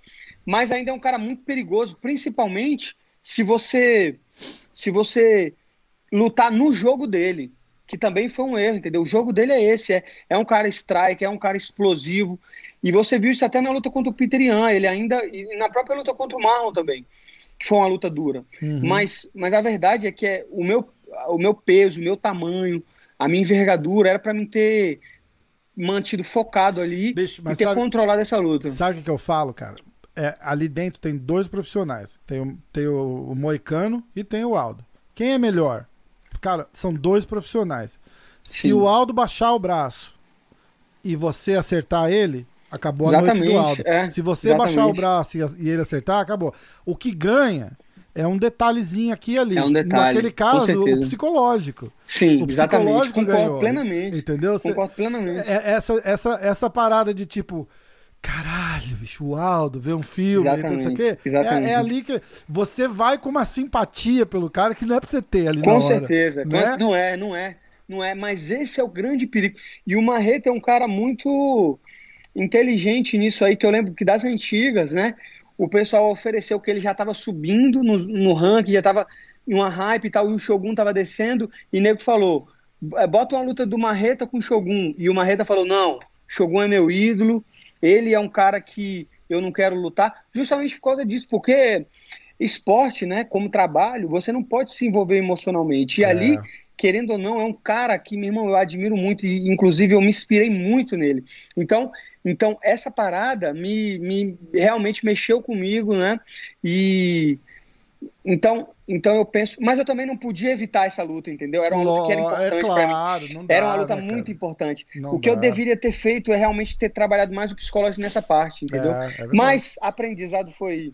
Mas ainda é um cara muito perigoso, principalmente se você se você lutar no jogo dele, que também foi um erro, entendeu? O jogo dele é esse, é, é um cara strike, é um cara explosivo. E você viu isso até na luta contra o Peter Ian, ele ainda. E na própria luta contra o Marlon também, que foi uma luta dura. Uhum. Mas, mas a verdade é que é, o meu, o meu peso, o meu tamanho, a minha envergadura, era para mim ter mantido focado ali Bicho, e ter sabe, controlado essa luta. Sabe o que, eu falo, cara? É, ali dentro tem dois profissionais. Tem, o, tem o, o Moicano e tem o Aldo. Quem é melhor? Cara, são dois profissionais. Sim. Se o Aldo baixar o braço e você acertar ele, acabou a noite do Aldo. É, Se você exatamente. baixar o braço e, e ele acertar, acabou. O que ganha é um detalhezinho aqui e ali. É um detalhe. Naquele caso, o psicológico. Sim, o exatamente. Concordo ganhou, plenamente. Entendeu? Concordo plenamente. É, essa, essa, essa parada de tipo. Caralho, bicho, o Aldo, ver um filme, exatamente, não sei É, é, ali que você vai com uma simpatia pelo cara que não é pra você ter ali com na hora. Certeza. Né? Com certeza. Não é, não é. Não é, mas esse é o grande perigo. E o Marreta é um cara muito inteligente nisso aí, que eu lembro que das antigas, né? O pessoal ofereceu que ele já estava subindo no, no ranking, já estava em uma hype e tal, e o Shogun estava descendo, e o nego falou, é, bota uma luta do Marreta com o Shogun, e o Marreta falou, não, Shogun é meu ídolo, ele é um cara que eu não quero lutar, justamente por causa disso, porque esporte, né, como trabalho, você não pode se envolver emocionalmente, e é. ali, querendo ou não, é um cara que, meu irmão, eu admiro muito, e inclusive eu me inspirei muito nele, então então, essa parada me, me realmente mexeu comigo, né? E então, então eu penso, mas eu também não podia evitar essa luta, entendeu? Era uma luta que era é importante é claro, para mim. Dá, era uma luta né, muito importante. Não o que dá. eu deveria ter feito é realmente ter trabalhado mais o psicológico nessa parte, entendeu? É, é mas aprendizado foi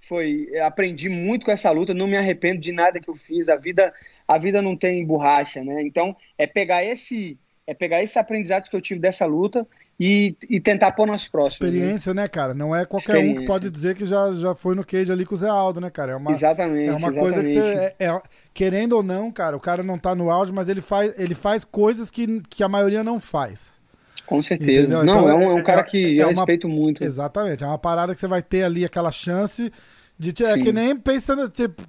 foi aprendi muito com essa luta, não me arrependo de nada que eu fiz. A vida a vida não tem borracha, né? Então, é pegar esse é pegar esses aprendizados que eu tive dessa luta e, e tentar pôr nas próximas. Né? Experiência, né? né, cara? Não é qualquer um que pode dizer que já, já foi no cage ali com o Zé Aldo, né, cara? É uma, exatamente. É uma exatamente. coisa que você. É, é, querendo ou não, cara, o cara não tá no auge, mas ele faz, ele faz coisas que, que a maioria não faz. Com certeza. Entendeu? Não, então, é, um, é um cara que é eu uma, respeito muito. Exatamente. É uma parada que você vai ter ali aquela chance de, é que nem pensando, tipo,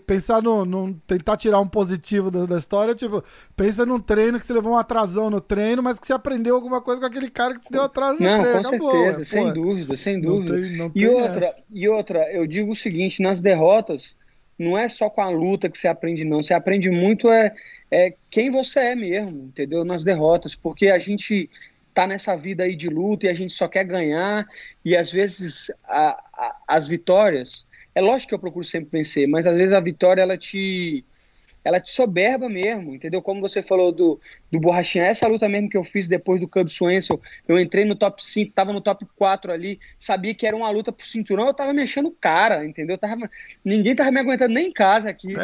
pensar no, no, tentar tirar um positivo da, da, história, tipo, pensa num treino que você levou um atrasão no treino, mas que você aprendeu alguma coisa com aquele cara que te deu atraso não, no treino. Com Acabou, certeza, sem dúvida, sem dúvida. Não tem, não e outra, essa. e outra, eu digo o seguinte, nas derrotas, não é só com a luta que você aprende, não. Você aprende muito é, é quem você é mesmo, entendeu? Nas derrotas, porque a gente tá nessa vida aí de luta e a gente só quer ganhar e às vezes a, a, as vitórias é lógico que eu procuro sempre vencer, mas às vezes a vitória ela te ela te soberba mesmo, entendeu? Como você falou do, do Borrachinha, essa luta mesmo que eu fiz depois do Cub Swenson, eu entrei no top 5, tava no top 4 ali, sabia que era uma luta pro cinturão, eu tava me achando cara, entendeu? tava, ninguém tava me aguentando nem em casa aqui.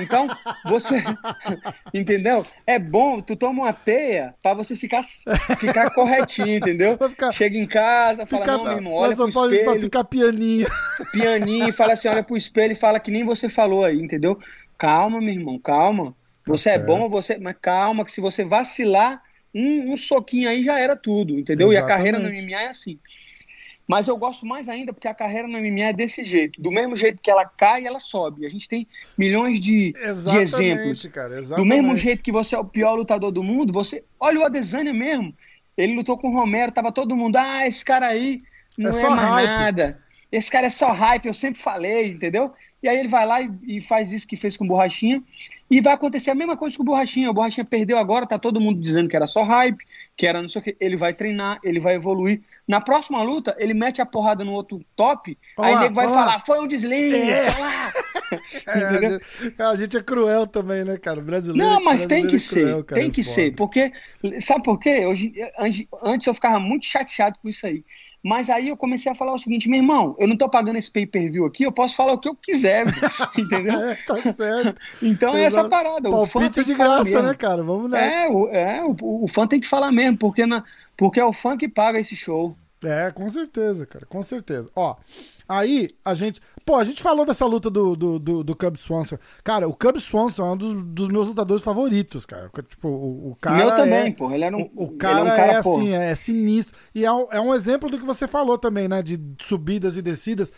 Então, você, entendeu? É bom, tu toma uma teia pra você ficar, ficar corretinho, entendeu? Ficar, Chega em casa, fala, não, meu irmão, olha pro espelho. ficar pianinho. Pianinho, fala assim, olha pro espelho e fala que nem você falou aí, entendeu? Calma, meu irmão, calma. Tá você tá é bom, você, mas calma, que se você vacilar, um, um soquinho aí já era tudo, entendeu? Exatamente. E a carreira no MMA é assim. Mas eu gosto mais ainda porque a carreira no MMA é desse jeito. Do mesmo jeito que ela cai, ela sobe. A gente tem milhões de, de exemplos. Cara, do mesmo jeito que você é o pior lutador do mundo, você. Olha o Adesanya mesmo. Ele lutou com o Romero, tava todo mundo. Ah, esse cara aí não é, é mais hype. nada. Esse cara é só hype, eu sempre falei, entendeu? E aí ele vai lá e, e faz isso que fez com o Borrachinha. E vai acontecer a mesma coisa com o Borrachinha. O Borrachinha perdeu agora, tá todo mundo dizendo que era só hype, que era não sei o que. Ele vai treinar, ele vai evoluir. Na próxima luta, ele mete a porrada no outro top, olá, aí ele vai olá. falar, foi um deslize, é. é, a, gente, é cruel também, né, cara? O brasileiro. Não, mas tem que é cruel, ser, cara, tem que é ser. Porque, sabe por quê? Hoje, antes eu ficava muito chateado com isso aí. Mas aí eu comecei a falar o seguinte, meu irmão, eu não tô pagando esse pay-per-view aqui, eu posso falar o que eu quiser, entendeu? É, tá certo. então é essa parada. O fã tem de graça, mesmo. né, cara? Vamos nessa. É, o, é o, o, fã tem que falar mesmo, porque, na, porque é o fã que paga esse show. É, com certeza, cara, com certeza. Ó, Aí a gente. Pô, a gente falou dessa luta do, do, do, do Cub Swanson. Cara, o Cub Swanson é um dos, dos meus lutadores favoritos, cara. Tipo, o, o cara. Meu também, é, pô. Ele era um. O, o cara, é, um cara, é assim, é, é, sinistro. E é um, é um exemplo do que você falou também, né? De subidas e descidas.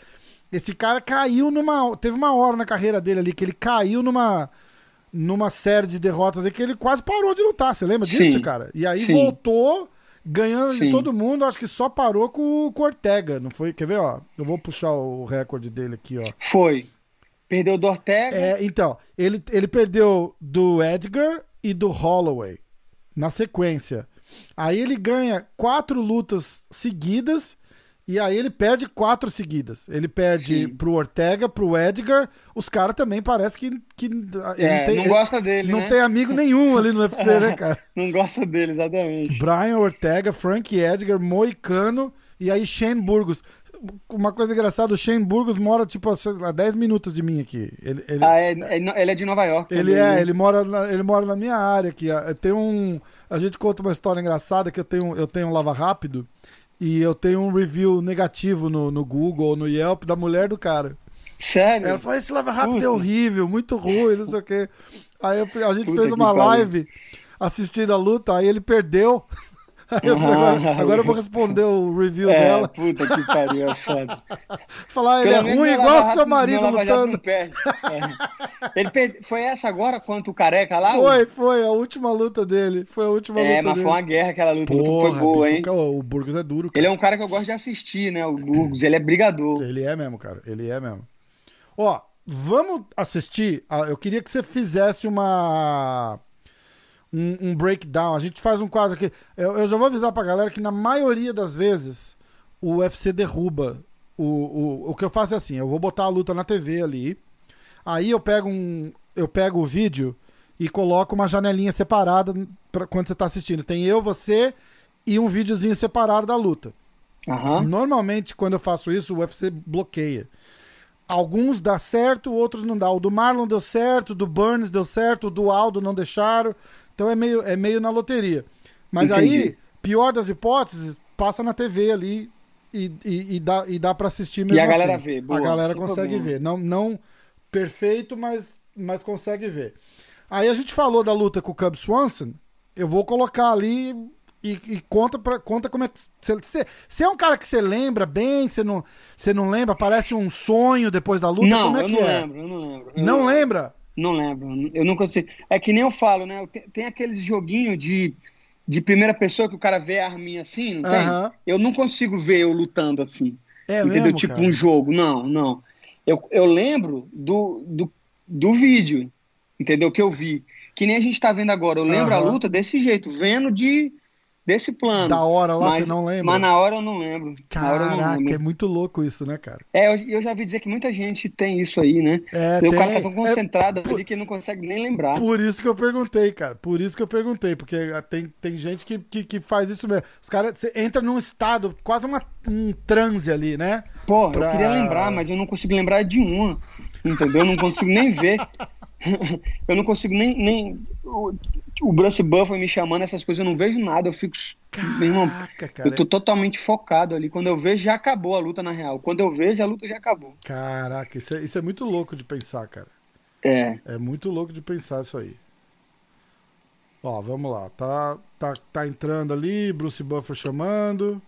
Esse cara caiu numa. Teve uma hora na carreira dele ali que ele caiu numa. Numa série de derrotas que ele quase parou de lutar. Você lembra disso, Sim. cara? E aí Sim. voltou ganhando Sim. de todo mundo, acho que só parou com o Cortega, não foi? Quer ver, ó? Eu vou puxar o recorde dele aqui, ó. Foi. Perdeu do Ortega. É, então, ele, ele perdeu do Edgar e do Holloway na sequência. Aí ele ganha quatro lutas seguidas e aí ele perde quatro seguidas. Ele perde Sim. pro Ortega, pro Edgar. Os caras também parece que, que é, não, tem, não gosta dele, Não né? tem amigo nenhum ali no UFC, né, cara? não gosta dele, exatamente. Brian Ortega, Frank Edgar, Moicano e aí Shane Burgos uma coisa engraçada, o Shane Burgos mora, tipo, a 10 minutos de mim aqui. Ele, ele, ah, é, é, ele é de Nova York. Ele também, é, né? ele mora, na, ele mora na minha área aqui. Tem um... A gente conta uma história engraçada que eu tenho, eu tenho um lava rápido e eu tenho um review negativo no, no Google ou no Yelp da mulher do cara. Sério? Ela falou, esse lava rápido Puta. é horrível, muito ruim, não sei o quê. Aí eu, a gente Puta fez uma live assistindo a luta, aí ele perdeu. Eu falei, agora, agora, eu vou responder o review é, dela. Puta que pariu, é foda. Falar, ele Pelo é ruim igual seu marido lutando. É. Ele perde... Foi essa agora quanto o careca lá? Foi, foi, a última luta dele. Foi a última é, luta mas dele. foi uma guerra aquela luta. Porra, foi boa, bicho, hein? O Burgos é duro. Cara. Ele é um cara que eu gosto de assistir, né? O Burgos, ele é brigador. Ele é mesmo, cara. Ele é mesmo. Ó, vamos assistir. Eu queria que você fizesse uma um, um, breakdown. A gente faz um quadro aqui. Eu, eu, já vou avisar pra galera que na maioria das vezes o UFC derruba. O, o, o que eu faço é assim: eu vou botar a luta na TV ali. Aí eu pego um. Eu pego o vídeo e coloco uma janelinha separada pra, quando você tá assistindo. Tem eu, você e um videozinho separado da luta. Uhum. Normalmente, quando eu faço isso, o UFC bloqueia. Alguns dá certo, outros não dá. O do Marlon deu certo, do Burns deu certo, o do Aldo não deixaram. Então é meio, é meio na loteria. Mas Entendi. aí, pior das hipóteses, passa na TV ali e, e, e dá, e dá para assistir mesmo. E a galera assim. vê. Boa, a galera consegue ver. Não, não perfeito, mas, mas consegue ver. Aí a gente falou da luta com o Cub Swanson. Eu vou colocar ali e, e, conta, pra, conta como é que. Você é um cara que você lembra bem, você não, não lembra? Parece um sonho depois da luta? Não, como é eu que não é? lembro, eu não lembro. Eu não, não lembra? Não lembro, eu nunca sei. É que nem eu falo, né? Tem, tem aqueles joguinhos de, de primeira pessoa que o cara vê a arminha assim, não tem? Eu não consigo ver eu lutando assim. É entendeu? Mesmo, tipo cara? um jogo. Não, não. Eu, eu lembro do, do, do vídeo, entendeu? Que eu vi. Que nem a gente tá vendo agora. Eu lembro a luta desse jeito, vendo de desse plano. Da hora lá, mas, você não lembra? Mas na hora eu não lembro. Caraca, não lembro. é muito louco isso, né, cara? É, eu, eu, já ouvi dizer que muita gente tem isso aí, né? É, o tem, cara tá tão concentrado é, ali que não consegue nem lembrar. Por isso que eu perguntei, cara. Por isso que eu perguntei, porque tem, tem gente que, que, que faz isso mesmo. Os caras, você entra num estado, quase uma, um transe ali, né? Porra, pra... eu queria lembrar, mas eu não consigo lembrar de uma. Entendeu? Eu não consigo nem ver. eu não consigo nem. nem o, o Bruce Buffer me chamando, essas coisas, eu não vejo nada. Eu fico. Caraca, irmão, cara. Eu tô totalmente focado ali. Quando eu vejo, já acabou a luta na real. Quando eu vejo, a luta já acabou. Caraca, isso é, isso é muito louco de pensar, cara. É. É muito louco de pensar isso aí. Ó, vamos lá. Tá, tá, tá entrando ali, Bruce Buffer chamando.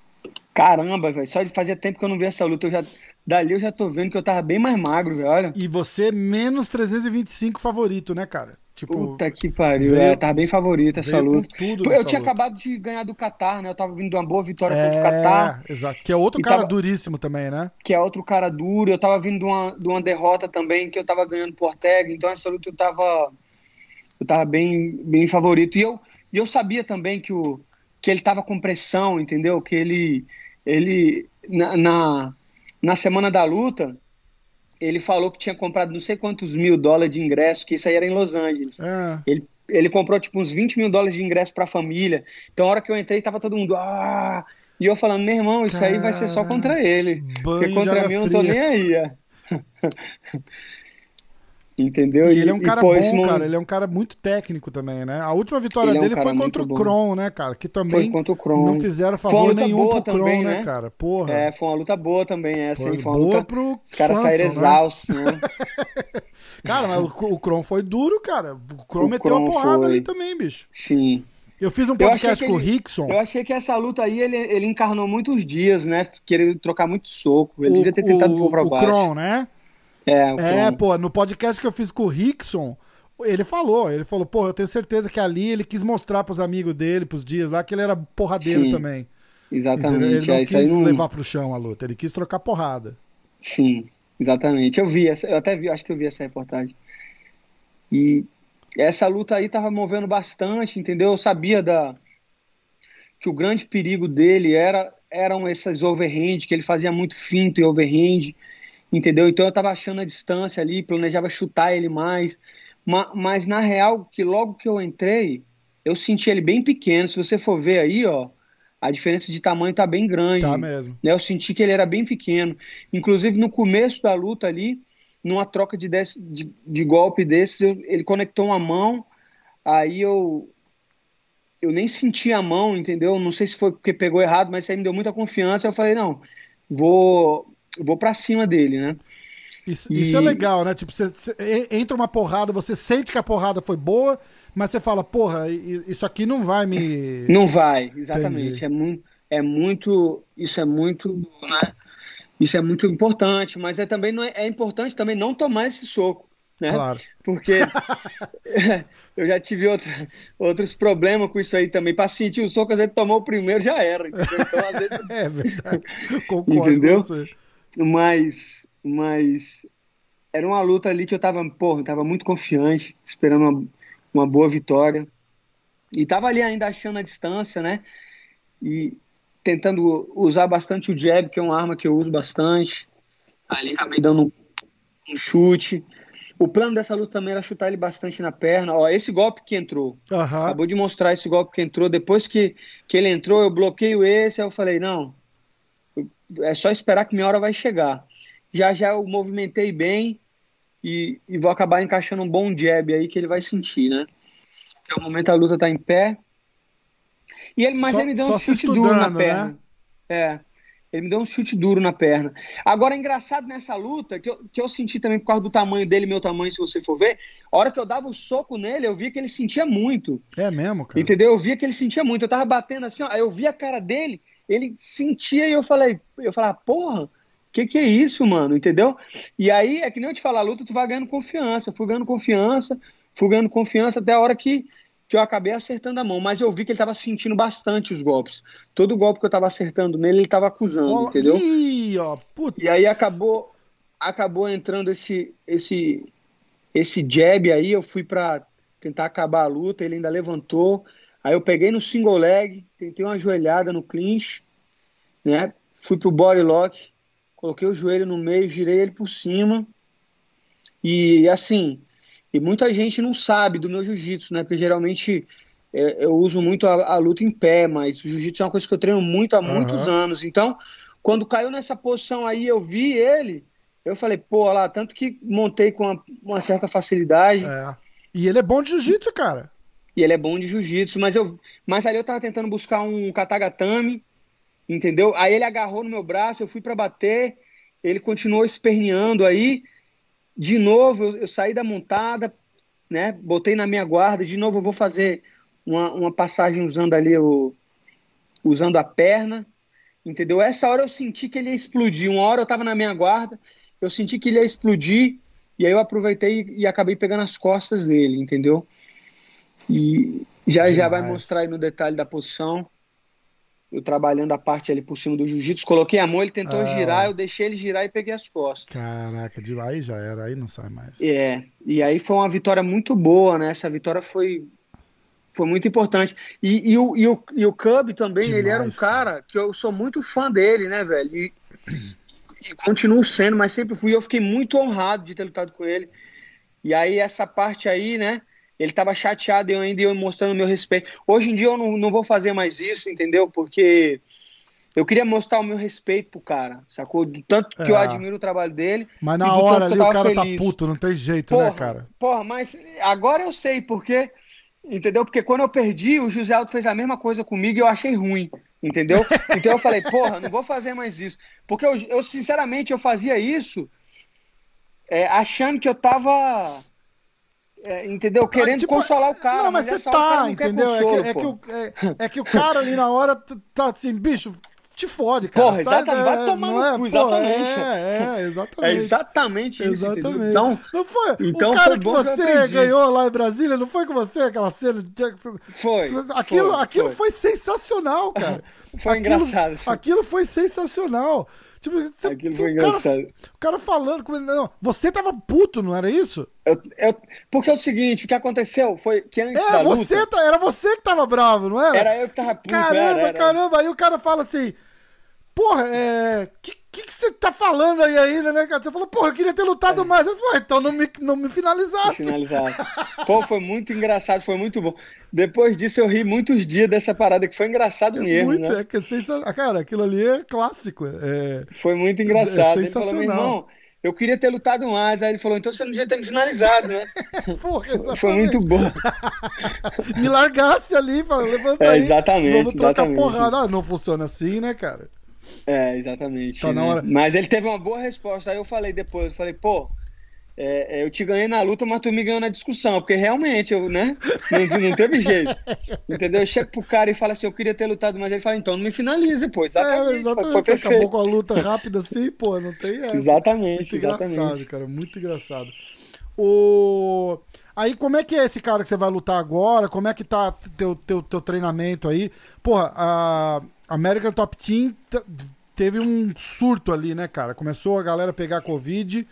Caramba, velho. Só de fazer tempo que eu não vi essa luta. Eu já, dali eu já tô vendo que eu tava bem mais magro, velho. Olha. E você menos 325 favorito, né, cara? Tipo, Puta que pariu. Veio, é, tava bem favorito essa luta. Tudo eu tinha luta. acabado de ganhar do Qatar, né? Eu tava vindo de uma boa vitória é, contra o Qatar. Exato. Que é outro cara tava, duríssimo também, né? Que é outro cara duro. Eu tava vindo de uma, de uma derrota também, que eu tava ganhando por Ortega. Então essa luta eu tava. Eu tava bem, bem favorito. E eu, e eu sabia também que, o, que ele tava com pressão, entendeu? Que ele. ele na, na, na semana da luta ele falou que tinha comprado não sei quantos mil dólares de ingresso, que isso aí era em Los Angeles. É. Ele, ele comprou tipo uns 20 mil dólares de ingresso para a família. Então, a hora que eu entrei, tava todo mundo. Ah! E eu falando, meu irmão, isso aí vai ser só contra ele. Porque contra mim eu não tô nem aí. Entendeu? E ele é um cara pô, bom, não... cara. Ele é um cara muito técnico também, né? A última vitória é um dele foi contra o. Kron, né, cara? Que também Foi contra o Kron. não fizeram uma favor nenhum pro Kron, também, né, né? cara? Porra. É, foi uma luta boa também essa, Foi hein? Foi uma boa luta... pro Os caras saíram né? exaustos, né? Cara, mas o, o Kron foi duro, cara. O Kron O meteu Kron porrada foi. ali também, bicho. Sim. Eu fiz um podcast com o Rickson. Eu achei que essa luta aí ele, ele encarnou muitos dias, né? Querendo trocar muito soco. Ele devia ter tentado pôr pra o baixo. Kron, né? É, É, pô, no podcast que eu fiz com o Rickson, ele falou, ele falou, pô, eu tenho certeza que ali ele quis mostrar pros amigos dele, pros dias lá, que ele era porradeiro Sim, também. Entendeu? Exatamente. Ele não é, quis não... levar pro chão a luta, ele quis trocar porrada. Sim. Exatamente. Eu vi, essa, eu até vi, acho que eu vi essa reportagem. E essa luta aí tava movendo bastante, entendeu? Eu sabia da que o grande perigo dele era eram essas overhand, que ele fazia muito finto e overhand, entendeu? Então eu tava achando a distância ali, planejava chutar ele mais, mas, mas na real que logo que eu entrei, eu senti ele bem pequeno. Se você for ver aí, ó, a diferença de tamanho tá bem grande. Tá mesmo. Né? Eu senti que ele era bem pequeno. Inclusive, no começo da luta ali, numa troca de, desse, de, de golpe desses, eu, ele conectou uma mão, aí eu eu nem senti a mão, entendeu? Não sei se foi porque pegou errado, mas isso aí me deu muita confiança. Eu falei, não, vou, vou para cima dele, né? Isso, e... isso é legal, né? Tipo, você, você, entra uma porrada, você sente que a porrada foi boa, mas você fala, porra, isso aqui não vai me. Não vai, exatamente. É muito, é muito. Isso é muito. Né? Isso é muito importante, mas é também é, é importante também não tomar esse soco. Né? Claro. Porque eu já tive outra, outros problemas com isso aí também. Para sentir o soco, às vezes tomou o primeiro, já era. Entendeu? Então, às vezes... é verdade. Concordo entendeu? com você. Mas, mas era uma luta ali que eu tava, porra, eu tava muito confiante, esperando uma, uma boa vitória. E estava ali ainda achando a distância, né? E tentando usar bastante o jab, que é uma arma que eu uso bastante. Ali acabei dando um, um chute. O plano dessa luta também era chutar ele bastante na perna. Ó, esse golpe que entrou. Uhum. Acabou de mostrar esse golpe que entrou. Depois que, que ele entrou, eu bloqueio esse. Aí eu falei, não, é só esperar que minha hora vai chegar. Já já eu movimentei bem e, e vou acabar encaixando um bom jab aí que ele vai sentir, né? Até o momento a luta tá em pé. E ele, mas só, ele me deu um chute duro na né? perna. Né? É. Ele me deu um chute duro na perna. Agora, engraçado nessa luta, que eu, que eu senti também por causa do tamanho dele, meu tamanho, se você for ver, a hora que eu dava o soco nele, eu via que ele sentia muito. É mesmo, cara? Entendeu? Eu via que ele sentia muito. Eu tava batendo assim, ó, eu vi a cara dele, ele sentia e eu falei, eu falei, porra, que que é isso, mano? Entendeu? E aí, é que nem eu te falar, luta, tu vai ganhando confiança. Fui ganhando confiança, fui ganhando confiança até a hora que, que eu acabei acertando a mão. Mas eu vi que ele tava sentindo bastante os golpes. Todo golpe que eu tava acertando nele, ele tava acusando, oh, entendeu? Ih, ó, putz. E aí acabou, acabou entrando esse, esse, esse jab aí, eu fui para tentar acabar a luta, ele ainda levantou. Aí eu peguei no single leg, tentei uma joelhada no clinch, né? Fui pro body lock, coloquei o joelho no meio, girei ele por cima. E assim, e muita gente não sabe do meu jiu-jitsu, né? Porque geralmente é, eu uso muito a, a, luta em pé, mas o jiu-jitsu é uma coisa que eu treino muito há uhum. muitos anos. Então, quando caiu nessa posição aí, eu vi ele, eu falei, pô, lá, tanto que montei com uma, uma certa facilidade. É. E ele é bom de jiu-jitsu, cara e ele é bom de jiu-jitsu, mas eu mas ali eu tava tentando buscar um katagatame, entendeu? Aí ele agarrou no meu braço, eu fui para bater, ele continuou esperneando aí, de novo eu, eu, saí da montada, né? Botei na minha guarda, de novo eu vou fazer uma, uma passagem usando ali o usando a perna, entendeu? Essa hora eu senti que ele ia explodir, uma hora eu tava na minha guarda, eu senti que ele ia explodir, e aí eu aproveitei e, e acabei pegando as costas dele, entendeu? E já, já vai mostrar aí no detalhe da posição. Eu trabalhando a parte ali por cima do jiu-jitsu, coloquei a mão, ele tentou ah. girar, eu deixei ele girar e peguei as costas. Caraca, de aí já era, aí não sai mais. É, e aí foi uma vitória muito boa, né? Essa vitória foi, foi muito importante. E, e, o, e, o, e o Cub também, Demais, ele era um cara, que eu sou muito fã dele, né, velho? E, e continuo sendo, mas sempre fui. Eu fiquei muito honrado de ter lutado com ele. E aí, essa parte aí, né? Ele estava chateado e eu ainda ia mostrando meu respeito. Hoje em dia eu não, não vou fazer mais isso, entendeu? Porque eu queria mostrar o meu respeito pro cara, sacou? Do tanto que é. eu admiro o trabalho dele. Mas na hora ali o cara tá feliz. tá puto, não tem jeito, né, porra, né, cara? Porra, mas agora eu sei porque, entendeu? Porque quando eu perdi, o José Aldo fez a mesma coisa comigo e eu achei ruim, entendeu? Então eu falei, porra, não vou fazer mais isso. Porque eu, eu sinceramente, eu fazia isso é, achando que eu tava é, entendeu? Ah, Querendo tipo, consolar o cara. Não, mas, mas você tá, entendeu? É consolo, é, que, é, que o, é, é, que o cara ali na hora tá assim, bicho, te fode, cara. Porra, exatamente. Vai tomar no é, cu, exatamente. É, é, exatamente. É exatamente isso. Exatamente. Entendeu? Então, não foi. Então, o cara que você ganhou lá em Brasília, não foi com você aquela cena? De... Foi. Aquilo foi, aquilo foi. foi sensacional, cara. foi aquilo, engraçado. Aquilo foi sensacional. Tipo, você, Aquilo foi engraçado. Cara, o cara falando. Não, você tava puto, não era isso? Eu, eu, porque é o seguinte, o que aconteceu foi que antes é, da você luta... Era você que tava bravo, não era? Era eu que tava puto, Caramba, era, era. caramba. Aí o cara fala assim, porra, é... Que, que, que você tá falando aí ainda, né, cara? Você falou, porra, eu queria ter lutado é. mais. Ele falou, ah, então não me, não me finalizasse. Me finalizasse. Pô, foi muito engraçado, foi muito bom. Depois disso eu ri muitos dias dessa parada, que foi engraçado é mesmo, muito, né? É que é sensacional. Cara, aquilo ali é clássico. É... Foi muito engraçado. É sensacional. Ele falou, meu irmão, eu queria ter lutado mais. Aí ele falou, então você não devia ter me finalizado, né? Porra, Foi muito bom. me largasse ali, levanta é, aí. Exatamente. Vamos trocar exatamente. porrada. Ah, não funciona assim, né, cara? É, exatamente. Tá né? hora... Mas ele teve uma boa resposta. Aí eu falei depois, eu falei, pô, é, eu te ganhei na luta, mas tu me ganhou na discussão, porque realmente, eu, né? Não, não teve jeito. Entendeu? Eu chego pro cara e falo assim, eu queria ter lutado, mas ele fala, então não me finalize, pô. Exatamente. É, exatamente. Foi Você acabou com a luta rápida assim, pô, não tem essa. Exatamente, muito exatamente. engraçado, cara, muito engraçado. O... Aí, como é que é esse cara que você vai lutar agora? Como é que tá teu, teu, teu treinamento aí? Porra, a American Top Team teve um surto ali, né, cara? Começou a galera pegar Covid.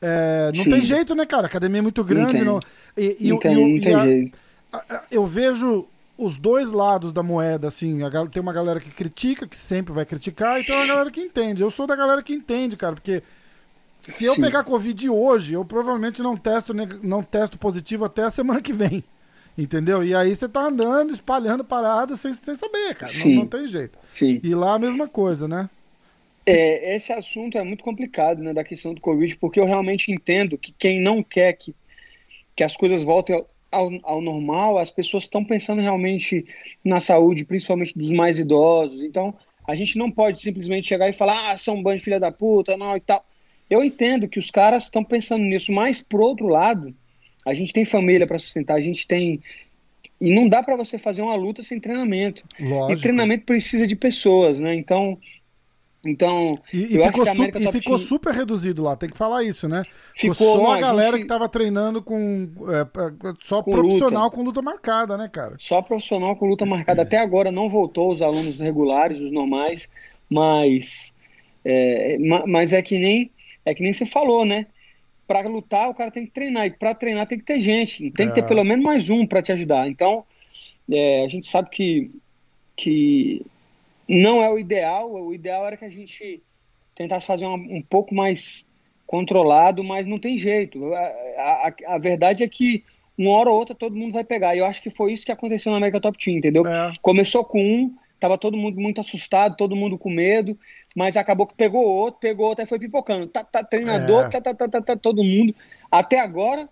É, não Sim. tem jeito, né, cara? A academia é muito grande. Não, não e, e, não tem, e, não tem a, jeito. A, a, eu vejo os dois lados da moeda, assim. tem uma galera que critica, que sempre vai criticar, e tem uma galera que entende. Eu sou da galera que entende, cara, porque se eu Sim. pegar Covid hoje, eu provavelmente não testo, não testo positivo até a semana que vem. Entendeu? E aí você tá andando, espalhando paradas sem, sem saber, cara. Não, não, tem jeito. Sim. E lá a mesma coisa, né? É, esse assunto é muito complicado, né, da questão do Covid, porque eu realmente entendo que quem não quer que, que as coisas voltem ao, ao normal, as pessoas estão pensando realmente na saúde, principalmente dos mais idosos. Então, a gente não pode simplesmente chegar e falar, ah, são um bando de filha da puta, não, e tal. Eu entendo que os caras estão pensando nisso, mas, por outro lado, a gente tem família para sustentar, a gente tem. E não dá para você fazer uma luta sem treinamento. Lógico. E treinamento precisa de pessoas, né? Então. Então, e, e ficou, su e ficou Team... super reduzido lá, tem que falar isso, né? Ficou, ficou só não, a galera gente... que tava treinando com. É, só com profissional luta. com luta marcada, né, cara? Só profissional com luta marcada. Até agora não voltou os alunos regulares, os normais, mas. É, mas é que nem é que nem você falou, né? Para lutar, o cara tem que treinar. E para treinar tem que ter gente. Tem que ter É. pelo menos mais um para te ajudar. Então, é, a gente sabe que, que não é o ideal. O ideal era que a gente tentasse fazer uma, um pouco mais controlado, mas não tem jeito. A, a, a verdade é que uma hora ou outra todo mundo vai pegar. E eu acho que foi isso que aconteceu na América Top Team, entendeu? É. Começou com um, tava todo mundo muito assustado, todo mundo com medo, mas acabou que pegou outro, pegou outro, aí foi pipocando. Tá, tá, treinador, É. tá, tá, tá, tá, tá, todo mundo. Até agora,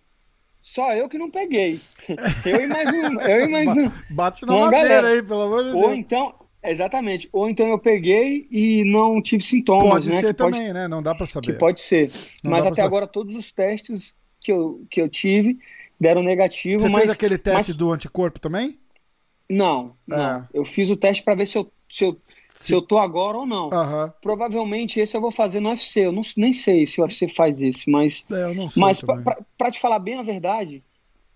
só eu que não peguei. Eu e mais um. Eu e mais um. Bate na Uma madeira galera. aí, pelo amor de Ou Deus. então, exatamente, ou então eu peguei e não tive sintomas, Pode né? ser também, pode, né? Não dá pra que saber. pode ser. Não mas até saber. agora todos os testes que eu, que eu tive deram negativo, Você mas fez aquele teste mas- do anticorpo também? não, não. É. Eu fiz o teste para ver se eu, se, eu, se eu tô agora ou não. Aham. Provavelmente esse eu vou fazer no UFC. Eu não, nem sei se o UFC faz esse, mas, É, eu não sei mas pra te falar bem a verdade,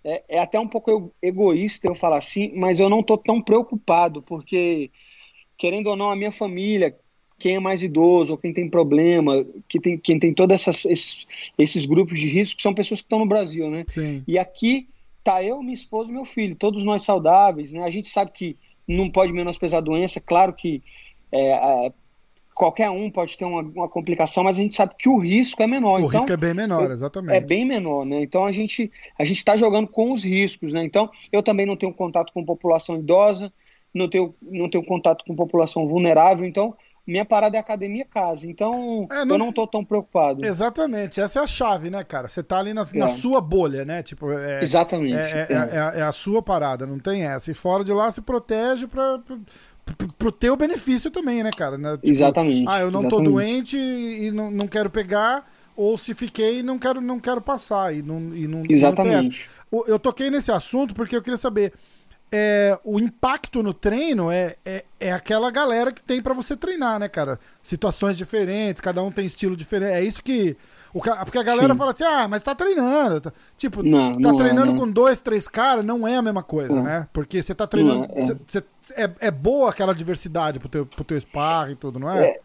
é, é até um pouco egoísta eu falar assim, mas eu não tô tão preocupado, porque, querendo ou não, a minha família, quem é mais idoso ou quem tem problema, que tem, quem tem todos esses, esses grupos de risco, são pessoas que estão no Brasil, né? Sim. E aqui tá eu, minha esposa e meu filho, todos nós saudáveis, né? A gente sabe que não pode menosprezar a doença, claro que é, é, qualquer um pode ter uma, uma complicação, mas a gente sabe que o risco é menor. O então, risco é bem menor, é exatamente. bem menor, né? Então a gente a gente está jogando com os riscos, né? Então eu também não tenho contato com população idosa, não tenho não tenho contato com população vulnerável, então minha parada é academia casa. Então É, não- eu não tô tão preocupado. Exatamente, essa é a chave, né, cara? Você tá ali na, na É. sua bolha, né? Tipo, é, Exatamente. é, é, é a- é a sua parada, não tem essa. E fora de lá se protege pra, pra, pro- teu benefício também, né, cara? Né? Tipo, Exatamente, Ah, eu não tô exatamente. doente e não, não quero pegar, ou se fiquei, não quero, não quero passar. E não, e não, não Exatamente. essa. O- Eu toquei nesse assunto porque eu queria saber. é, o impacto no treino é, é, é aquela galera que tem pra você treinar, né, cara? Situações diferentes, cada um tem estilo diferente. É isso que. O, porque a galera Sim. fala assim, ah, mas tá treinando. tá- tipo, Não, tá não é, treinando né? com dois, três caras, não é a mesma coisa, Não. né? Porque você tá treinando. Não é, é. é, é boa aquela diversidade pro teu, pro teu sparring e tudo, não é? É,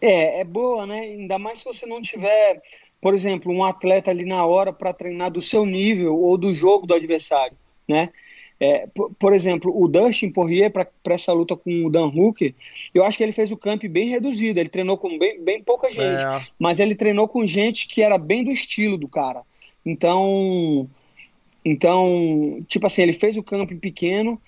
É, é boa, né? Ainda mais se você não tiver, por exemplo, um atleta ali na hora para treinar do seu nível ou do jogo do adversário, né? É, por, por, exemplo, o Dustin Poirier, para essa luta com o Dan Hooker, eu acho que ele fez o camp bem reduzido, ele treinou com bem, bem pouca gente, é. mas ele treinou com gente que era bem do estilo do cara. Então, então tipo assim, ele fez o camp pequeno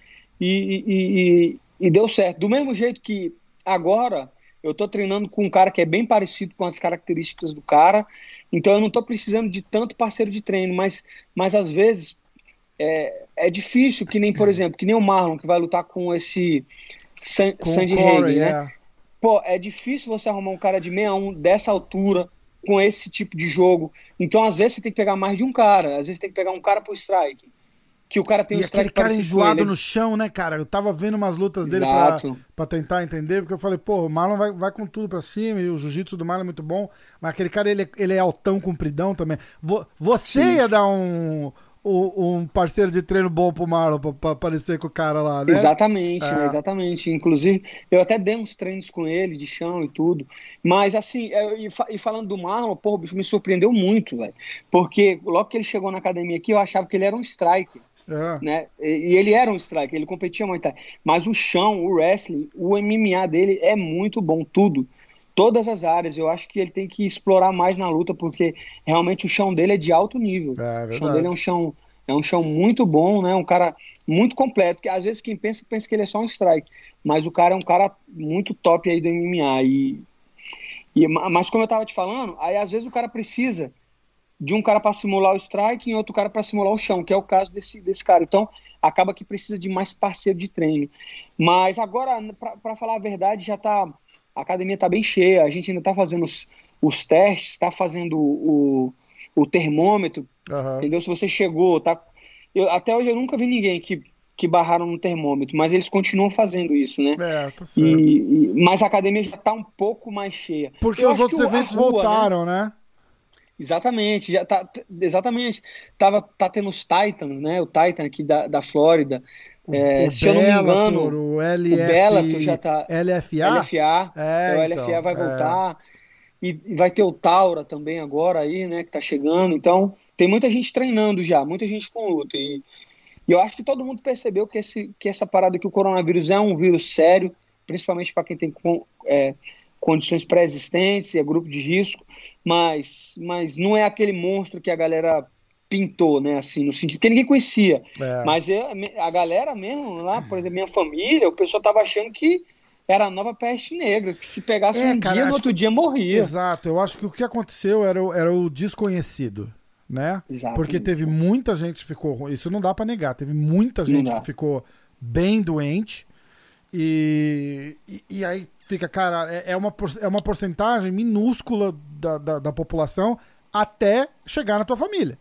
e, e, e, deu certo. Do mesmo jeito que agora eu estou treinando com um cara que é bem parecido com as características do cara, então eu não estou precisando de tanto parceiro de treino, mas, mas às vezes é, é difícil, que nem, por exemplo, que nem o Marlon, que vai lutar com esse San, com Sandy Hague, né? É. Pô, é difícil você arrumar um cara de 61 dessa altura, com esse tipo de jogo. Então, às vezes, você tem que pegar mais de um cara. Às vezes, tem que pegar um cara pro strike. Que o cara tem e um aquele cara enjoado no chão, né, cara? Eu tava vendo umas lutas dele pra, pra, tentar entender, porque eu falei, pô, o Marlon vai, vai com tudo pra cima e o jiu-jitsu do Marlon é muito bom, mas aquele cara, ele, ele é altão, compridão também. Você Sim. ia dar um, um parceiro de treino bom pro Marlon pra, pra aparecer com o cara lá, né? Exatamente, é. exatamente. Inclusive, eu até dei uns treinos com ele de chão e tudo. Mas assim, eu, e, e, falando do Marlon, pô, o bicho me surpreendeu muito, velho. Porque logo que ele chegou na academia aqui, eu achava que ele era um striker. É. Né? E, ele era um striker, ele competia muito. Mas o chão, o wrestling, o MMA dele é muito bom, tudo todas as áreas. Eu acho que ele tem que explorar mais na luta, porque realmente o chão dele é de alto nível. É, o chão dele é um chão, é um chão muito bom, né? Um cara muito completo, que às vezes quem pensa, pensa que ele é só um strike. Mas o cara é um cara muito top aí do MMA. E, e, mas como eu tava te falando, aí às vezes o cara precisa de um cara para simular o strike e outro cara para simular o chão, que é o caso desse, desse cara. Então, acaba que precisa de mais parceiro de treino. Mas agora, para falar a verdade, já tá a academia está bem cheia, a gente ainda está fazendo os, os testes, está fazendo o, o termômetro, uhum. entendeu? Se você chegou, tá? Eu, até hoje eu nunca vi ninguém que, que barraram no termômetro, mas eles continuam fazendo isso, né? É, tá certo. E, e, mas a academia já está um pouco mais cheia. Porque eu os outros eventos rua, voltaram, né? né? Exatamente, já tá, exatamente. Tava, tá tendo os Titans, né? O Titan aqui da, da Flórida. É, se eu não me engano, o, LF... o Bellator já tá. LFA? LFA. É, o então, LFA vai é. voltar. É. E vai ter o Taura também agora aí, né? Que tá chegando. Então, tem muita gente treinando já, muita gente com luta. E, e eu acho que todo mundo percebeu que, esse, que essa parada que o coronavírus é um vírus sério, principalmente para quem tem com, é, condições pré-existentes e é grupo de risco, mas, mas não é aquele monstro que a galera pintou, né? Assim, no sentido que ninguém conhecia. É. Mas eu, a galera mesmo, lá, por exemplo, minha família, o pessoal tava achando que era a nova peste negra, que se pegasse é, um cara, dia, no outro que... dia morria. Exato, eu acho que o que aconteceu era, era o desconhecido, né? Exato. Porque teve muita gente que ficou, isso não dá para negar, teve muita gente que ficou bem doente e, e, e, aí fica, cara, é, é, uma, é uma porcentagem minúscula da, da, da população até chegar na tua família.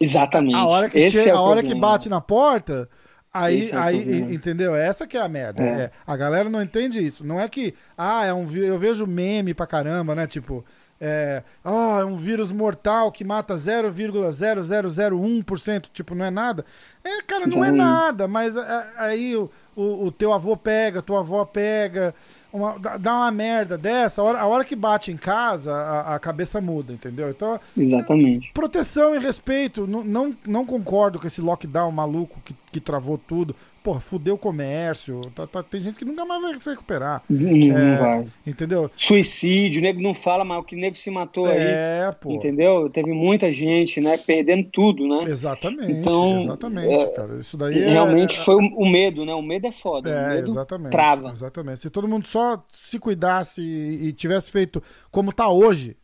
Exatamente. A hora que, Esse chega, é a hora que bate na porta, aí, é aí entendeu? Essa que é a merda. É. É, a galera não entende isso. Não é que, ah, é um eu vejo meme pra caramba, né? Tipo, é, oh, é um vírus mortal que mata 0,0001%, tipo, não é nada. É, cara, não é nada, mas é, aí o, o, o teu avô pega, tua avó pega, uma, dá uma merda dessa, a hora, a hora que bate em casa, a, a cabeça muda, entendeu? Então, Exatamente. proteção e respeito. Não, não, não concordo com esse lockdown maluco que, que travou tudo porra, fudeu o comércio. Tá, tá, tem gente que nunca mais vai se recuperar. Não, é, vai. Entendeu? Suicídio, o nego não fala, mas o que o nego se matou é, aí. É, pô. Entendeu? Teve muita gente, né? Perdendo tudo, né? Exatamente. Então, exatamente, é, cara. Isso daí é- Realmente é, foi o, o, medo, né? O medo é foda. É, exatamente. Trava. Exatamente. Se todo mundo só se cuidasse e, e tivesse feito como tá hoje.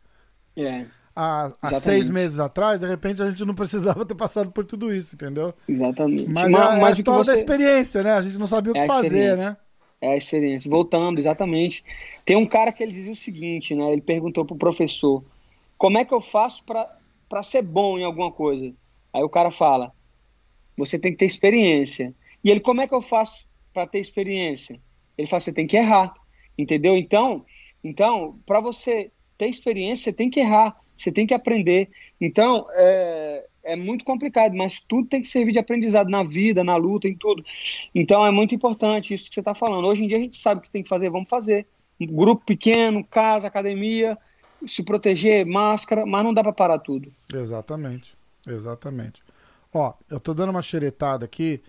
É há, há seis meses atrás, de repente a gente não precisava ter passado por tudo isso, entendeu? Exatamente. Mas, mas, é, é a história você... da experiência, né? A gente não sabia o que é fazer, né? É a experiência. Voltando, exatamente. Tem um cara que ele dizia o seguinte, né? Ele perguntou pro professor, como é que eu faço para ser bom em alguma coisa? Aí o cara fala, você tem que ter experiência. E ele, como é que eu faço para ter experiência? Ele fala, você tem que errar, entendeu? Então, então para você ter experiência, você tem que errar. Você tem que aprender. Então, é, é muito complicado, mas tudo tem que servir de aprendizado na vida, na luta, em tudo. Então, é muito importante isso que você está falando. Hoje em dia, a gente sabe o que tem que fazer, vamos fazer. grupo pequeno, casa, academia, se proteger, máscara, mas não dá para parar tudo. Exatamente, exatamente. Ó, eu tô dando uma xeretada aqui.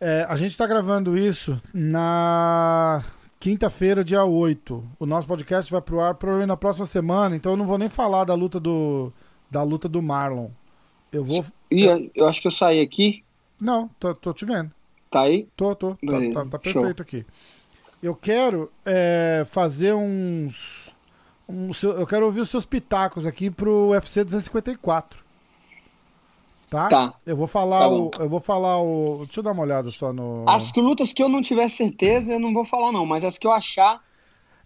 É, a gente tá gravando isso na quinta-feira, dia 8. O nosso podcast vai pro ar provavelmente na próxima semana, então eu não vou nem falar da luta do, da luta do Marlon. Eu vou. E eu acho que eu saí aqui. Não, tô, tô te vendo. Tá aí? Tô, tô. Tá, tá, tá, perfeito Show. aqui. Eu quero é, fazer uns. Um, eu quero ouvir os seus pitacos aqui pro UFC 254. Tá? Tá. Eu vou falar tá o. Eu vou falar o. Deixa eu dar uma olhada só no. As lutas que eu não tiver certeza, eu não vou falar, não, mas as que eu achar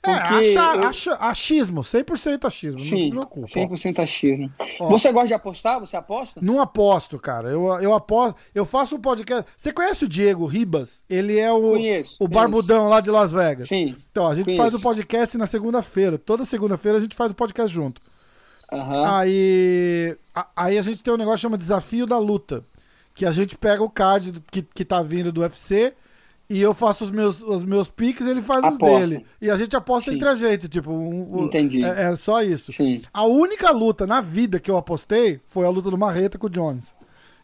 é, acha, eu... acha, achismo, 100% achismo, Sim, não se preocupa. 100% achismo. Ó, você gosta de apostar? Você aposta? Não aposto, cara. Eu, eu aposto, eu faço um podcast. Você conhece o Diego Ribas? Ele é o, conheço, o barbudão conheço. lá de Las Vegas. Sim. Então, a gente conheço. faz o podcast na segunda-feira. Toda segunda-feira a gente faz o podcast junto. Uhum. Aí, aí a gente tem um negócio que chama Desafio da Luta. Que a gente pega o card que, que tá vindo do UFC e eu faço os meus, os meus piques ele faz Aposta. os dele. E a gente aposta Sim. entre a gente, tipo. Um, Entendi. É, é, só isso. Sim. A única luta na vida que eu apostei foi a luta do Marreta com o Jones.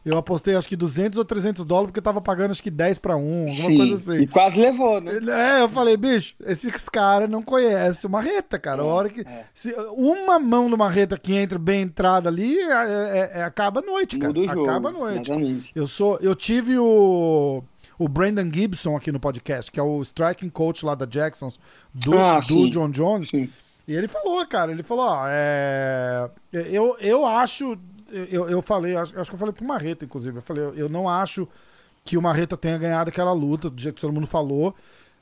Eu apostei acho que 200 ou 300 dólares porque eu tava pagando acho que 10 para 1, alguma Sim. coisa assim. E quase levou, né? É, eu falei, bicho, esses caras não conhecem o Marreta, cara. É, a hora que. É. Se uma mão do Marreta que entra bem entrada ali, é, é, é acaba a noite, cara. Muda o jogo, acaba a noite. Exatamente. Eu sou. Eu tive o o Brandon Gibson aqui no podcast, que é o striking coach lá da Jacksons, do, ah, do John Jones. Sim. E ele falou, cara, ele falou, ó, é, eu, eu acho, eu, eu falei, acho, acho que eu falei pro Marreta, inclusive, eu falei, eu não acho que o Marreta tenha ganhado aquela luta, do jeito que todo mundo falou,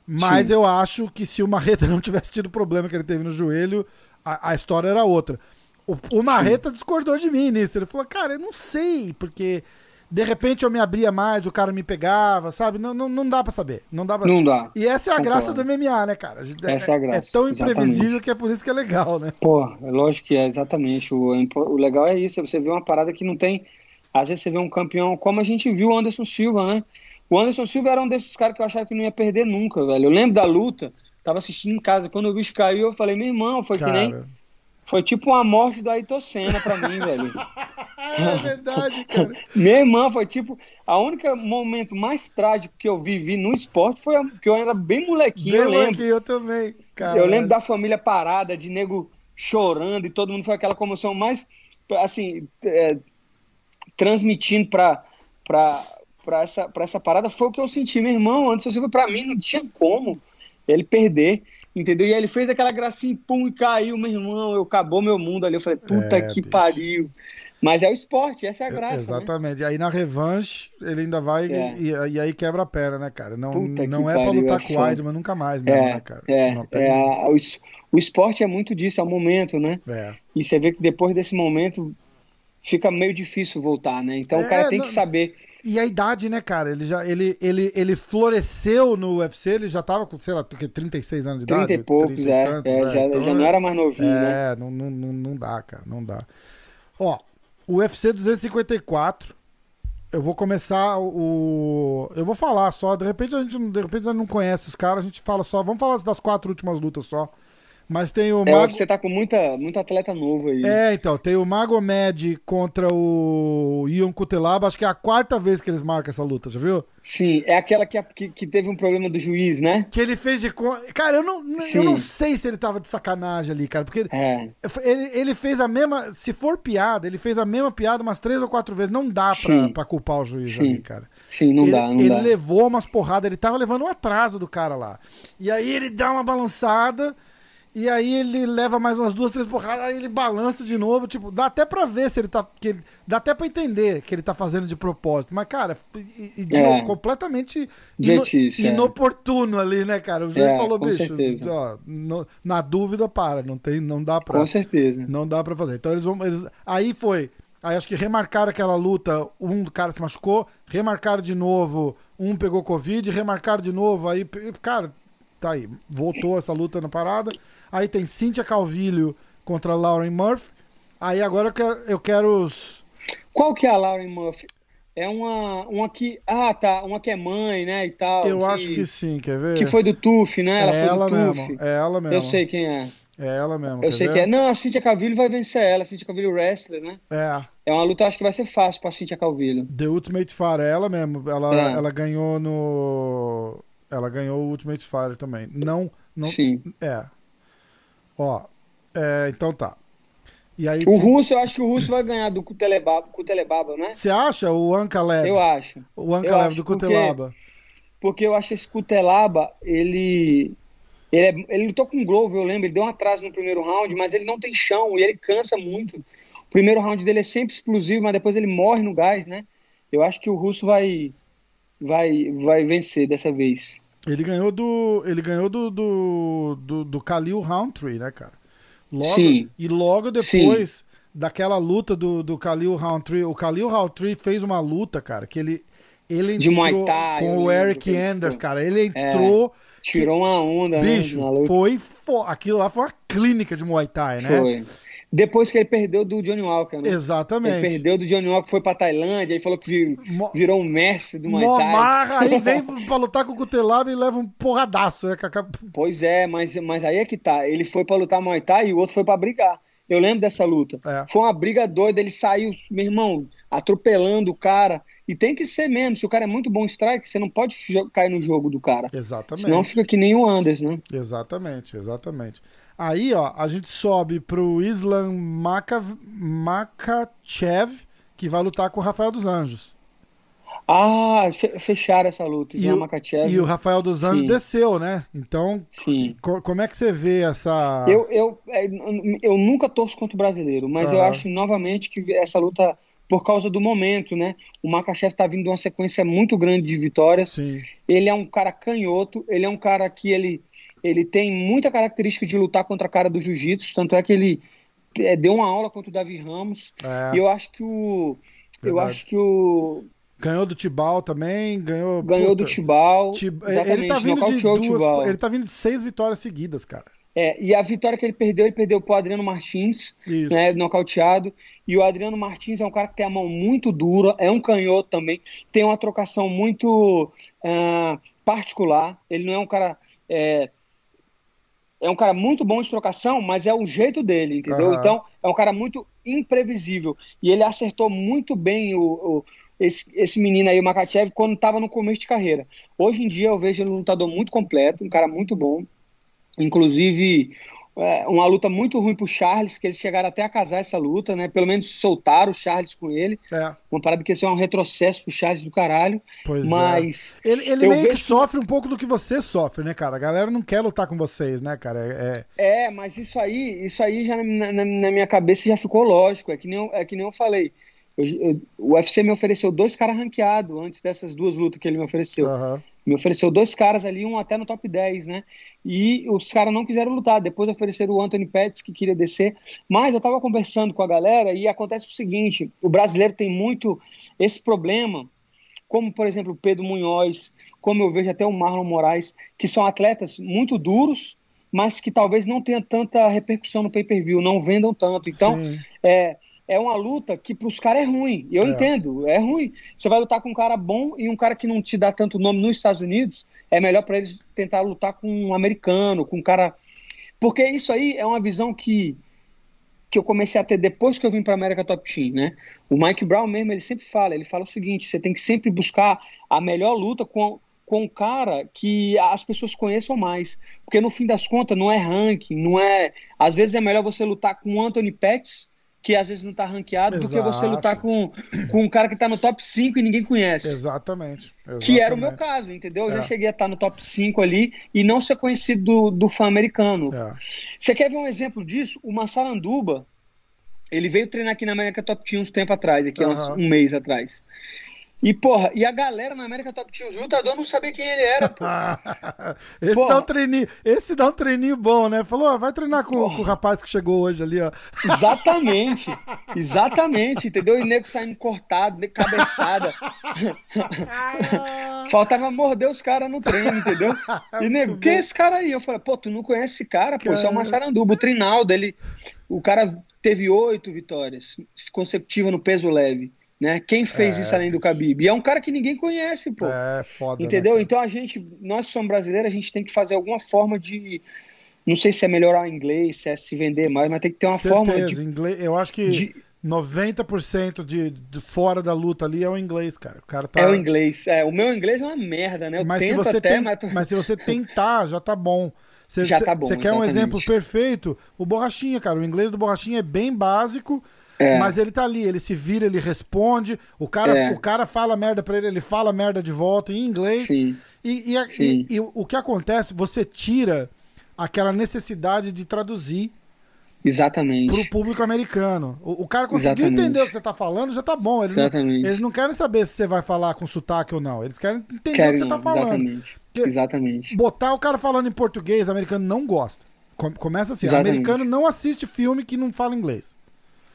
mas Sim. eu acho que se o Marreta não tivesse tido o problema que ele teve no joelho, a, a história era outra. O, o Marreta Sim. discordou de mim nisso, ele falou, cara, eu não sei, porque de repente eu me abria mais, o cara me pegava, sabe? Não, não, não dá pra saber. Não dá pra... Não dá. E essa é a Concordo. graça do MMA, né, cara? Essa é a graça. É tão imprevisível exatamente. que é por isso que é legal, né? Pô, é lógico que é, exatamente. O, o legal é isso, é você vê uma parada que não tem. Às vezes você vê um campeão, como a gente viu o Anderson Silva, né? O Anderson Silva era um desses caras que eu achava que não ia perder nunca, velho. Eu lembro da luta, tava assistindo em casa, quando o bicho caiu, eu falei, meu irmão, foi cara... que nem. Foi tipo uma morte do Ayrton Senna pra mim, velho. É verdade, cara. Minha irmã foi tipo. A única momento mais trágico que eu vivi no esporte foi que eu era bem molequinho. Bem eu lembro. eu também. Caralho. Eu lembro da família parada, de nego chorando e todo mundo foi aquela comoção mais, assim, é, transmitindo pra, pra, pra, essa, pra essa parada. Foi o que eu senti, meu irmão. Antes, Silva, pra mim, não tinha como ele perder. Entendeu? E aí ele fez aquela gracinha, pum, e caiu, meu irmão. Eu acabou meu mundo ali. Eu falei, puta é, que bicho. pariu. Mas é o esporte, essa é a graça. Exatamente. Né? Aí na revanche, ele ainda vai é. e, e, aí quebra a perna, né, cara? Não, não é pariu, pra lutar é com o Weidman nunca mais mesmo, é, né, cara? É, é a, o, o esporte é muito disso, é o momento, né? É. E você vê que depois desse momento fica meio difícil voltar, né? Então o cara tem não... que saber. E a idade, né, cara? Ele já ele, ele, ele floresceu no UFC, ele já tava com, sei lá, 36 anos de 30 idade. 30 e poucos, 30 é. Tantos, é, já, então, já não era mais novinho, é, né? É, não, não, não dá, cara, não dá. Ó, o UFC 254. Eu vou começar o. Eu vou falar só. De repente a gente, de repente a gente não conhece os caras, a gente fala só. Vamos falar das quatro últimas lutas só. Mas tem o é, Mago... Você tá com muita, muito atleta novo aí. É, então, tem o Magomed contra o Ion Kutelaba, acho que é a quarta vez que eles marcam essa luta, já viu? Sim, é aquela que, que, que teve um problema do juiz, né? Que ele fez de... Cara, eu não, eu não sei se ele tava de sacanagem ali, cara, porque é. ele, ele fez a mesma... Se for piada, ele fez a mesma piada umas três ou quatro vezes, não dá pra, pra culpar o juiz Sim. ali, cara. Sim, não ele, dá, não ele dá. Ele levou umas porradas, ele tava levando um atraso do cara lá. E aí ele dá uma balançada... E aí ele leva mais umas duas, três porradas, aí ele balança de novo, tipo, dá até pra ver se ele tá. Que ele, dá até pra entender que ele tá fazendo de propósito. Mas, cara, é. completamente ino, é. inoportuno ali, né, cara? O juiz é, falou, bicho, ó, no, na dúvida, para, não tem, não dá pra. Com certeza. Não dá pra fazer. Então eles vão. Eles, aí foi. Aí acho que remarcaram aquela luta, um cara se machucou, remarcaram de novo, um pegou Covid, remarcaram de novo, aí, cara, tá aí, voltou essa luta na parada. Aí tem Cynthia Calvillo contra Lauren Murphy. Aí agora eu quero, eu quero os. Qual que é a Lauren Murphy? É uma, uma que. Ah, tá. Uma que é mãe, né? E tal. Eu que, acho que sim, quer ver? Que foi do Tuf, né? Ela é foi ela do mesmo. Tuf. É ela mesmo. Eu sei quem é. É ela mesmo. Eu sei ver? que é. Não, a Cintia Calvillo vai vencer ela. A Cintia Calvillo wrestler, né? É. É uma luta, acho que vai ser fácil pra Cintia Calvillo. The Ultimate Fire, é ela mesmo. Ela, É. ela ganhou no. Ela ganhou o Ultimate Fire também. Não. não Sim. É. Ó. é, então tá. E aí. O russo, eu acho que o russo vai ganhar do Kutelebaba, Kutelebaba né? Você acha o Ankalev? Eu acho. O Ankalev do porque- Kutelaba. Porque eu acho que esse Kutelaba, ele. Ele, é- ele lutou com o Glover, eu lembro, ele deu um atraso no primeiro round, mas ele não tem chão e ele cansa muito. O primeiro round dele é sempre explosivo, mas depois ele morre no gás, né? Eu acho que o russo vai vai vai vencer dessa vez. Ele ganhou do. Ele ganhou do. do, do, do Khalil Roundtree, né, cara? Logo, Sim. E logo depois daquela luta do, do Khalil Roundtree, o Khalil Roundtree fez uma luta, cara, que ele. Ele De entrou Muay Thai, com o lembro Eric ele Anders, cara. Ele entrou. Tirou uma onda, Bicho, né, luta. foi fo... aquilo lá foi uma clínica de Muay Thai, né? Foi. Depois que ele perdeu do Johnny Walker, né? Ele Exatamente. perdeu do Johnny Walker, foi pra Tailândia, ele falou que vir- virou um mestre do Muay Thai. Momarra, aí vem pra lutar com o Kutelaba e leva um porradaço. Né? Pois é, mas, mas aí é que tá. Ele foi pra lutar Muay Thai e o outro foi pra brigar. Eu lembro dessa luta. É. Foi uma briga doida, ele saiu, meu irmão, atropelando o cara. E tem que ser mesmo. Se o cara é muito bom strike, você não pode cair no jogo do cara. Exatamente. Senão fica que nem o Anders, né? Exatamente, exatamente. Aí, ó, a gente sobe pro Islam Makav... Makachev, que vai lutar com o Rafael dos Anjos. Ah, fe- fecharam essa luta. E o, Makhachev. e o Rafael dos Anjos Sim. desceu, né? Então, Sim. co- como é que você vê essa. Eu, eu, é, eu nunca torço contra o brasileiro, mas eu Aham. acho novamente que essa luta, por causa do momento, né? O Makachev tá vindo de uma sequência muito grande de vitórias. Sim, Ele é um cara canhoto, ele é um cara que ele, ele tem muita característica de lutar contra a cara do jiu-jitsu, tanto é que ele é, deu uma aula contra o Davi Ramos. é, E eu acho que o. Eu Verdade. acho que o. ganhou do Tibal também, ganhou. Ganhou puta, do Tibal. Tib- Ele tá vindo de duas. Tibal. Ele tá vindo de seis vitórias seguidas, cara. É, e a vitória que ele perdeu, ele perdeu pro Adriano Martins, Isso. né, nocauteado. E o Adriano Martins é um cara que tem a mão muito dura, é um canhoto também, tem uma trocação muito ah, particular. Ele não é um cara. É, é um cara muito bom de trocação, mas é o jeito dele, entendeu? Aham. Então, é um cara muito imprevisível. E ele acertou muito bem o, o- esse, esse menino aí, o Makachev, quando estava no começo de carreira. Hoje em dia eu vejo ele um lutador muito completo, um cara muito bom. Inclusive, é, uma luta muito ruim pro Charles, que eles chegaram até a casar essa luta, né? Pelo menos soltaram o Charles com ele. É, Uma parada que ia ser um retrocesso pro Charles do caralho. pois é. mas Ele, ele eu meio que vejo que- sofre um pouco do que você sofre, né, cara? A galera não quer lutar com vocês, né, cara? É, é- É, mas isso aí, isso aí já na, na- na minha cabeça já ficou lógico. É que nem eu, é que nem eu falei. Eu- eu- o UFC me ofereceu dois caras ranqueados antes dessas duas lutas que ele me ofereceu. aham. Me ofereceu dois caras ali, um até no top 10, né? E os caras não quiseram lutar. Depois ofereceram o Anthony Pettis, que queria descer. Mas eu tava conversando com a galera e acontece o seguinte: o brasileiro tem muito esse problema, como por exemplo o Pedro Munhoz, como eu vejo até o Marlon Moraes, que são atletas muito duros, mas que talvez não tenham tanta repercussão no pay-per-view, não vendam tanto. Então, Sim. é, é uma luta que para os caras é ruim. Eu É. entendo, é ruim. Você vai lutar com um cara bom e um cara que não te dá tanto nome nos Estados Unidos, é melhor para eles tentar lutar com um americano, com um cara. Porque isso aí é uma visão que que eu comecei a ter depois que eu vim para América Top Team, né? O Mike Brown mesmo, ele sempre fala, ele fala o seguinte, você tem que sempre buscar a melhor luta com com um cara que as pessoas conheçam mais, porque no fim das contas não é ranking, não é, às vezes é melhor você lutar com o Anthony Pettis, que às vezes não tá ranqueado, do que você Exato. lutar com, com um cara que tá no top 5 e ninguém conhece. Exatamente. Que era o meu exatamente. caso, entendeu? Eu É. já cheguei a estar no top 5 ali e não ser conhecido do, do fã americano. É. Você quer ver um exemplo disso? O Massaranduba, ele veio treinar aqui na América Top Team uns tempo atrás, aqui há uns- um mês atrás. E, porra, e a galera na América Top Team, os lutadores não sabia quem ele era, pô. esse, Porra. dá um treininho, esse dá um treininho bom, né? Falou, ó, vai treinar com, Porra. com o rapaz que chegou hoje ali, ó. Exatamente, exatamente, entendeu? E nego saindo cortado, de cabeçada. Faltava morder os caras no treino, entendeu? E nego, quem é esse cara aí? Eu falei, pô, tu não conhece esse cara, pô, isso é o Cara. Massaranduba, o Trinaldo, ele, o cara teve oito vitórias consecutivas no peso leve, Né? Quem fez É, isso além do Khabib? E é um cara que ninguém conhece, pô. É foda. né, Entendeu? cara? então a gente, nós que somos brasileiros, a gente tem que fazer alguma forma de. Não sei se é melhorar o inglês, se é se vender mais, mas tem que ter uma forma Certeza, de. inglês, eu acho que de- 90% de, de fora da luta ali é o inglês, cara. O cara tá. É o inglês. É, o meu inglês é uma merda, né? Eu mas se você até, tem, mas... mas se você tentar, já tá bom. Você, Já tá bom, Você quer um exemplo perfeito? O Borrachinha, cara. O inglês do Borrachinha é bem básico, É. mas ele tá ali, ele se vira, ele responde. O cara, É. o cara fala merda pra ele, ele fala merda de volta em inglês. Sim. E, e Sim. e- e o que acontece, você tira aquela necessidade de traduzir Exatamente. pro público americano. O, o cara conseguiu Exatamente. entender o que você tá falando, já tá bom. Eles não, Exatamente. eles não querem saber se você vai falar com sotaque ou não. Eles querem entender o Querem que você tá não, falando. Exatamente. Exatamente. Botar o cara falando em português, americano não gosta. Com- Começa assim, Exatamente. americano não assiste filme que não fala inglês.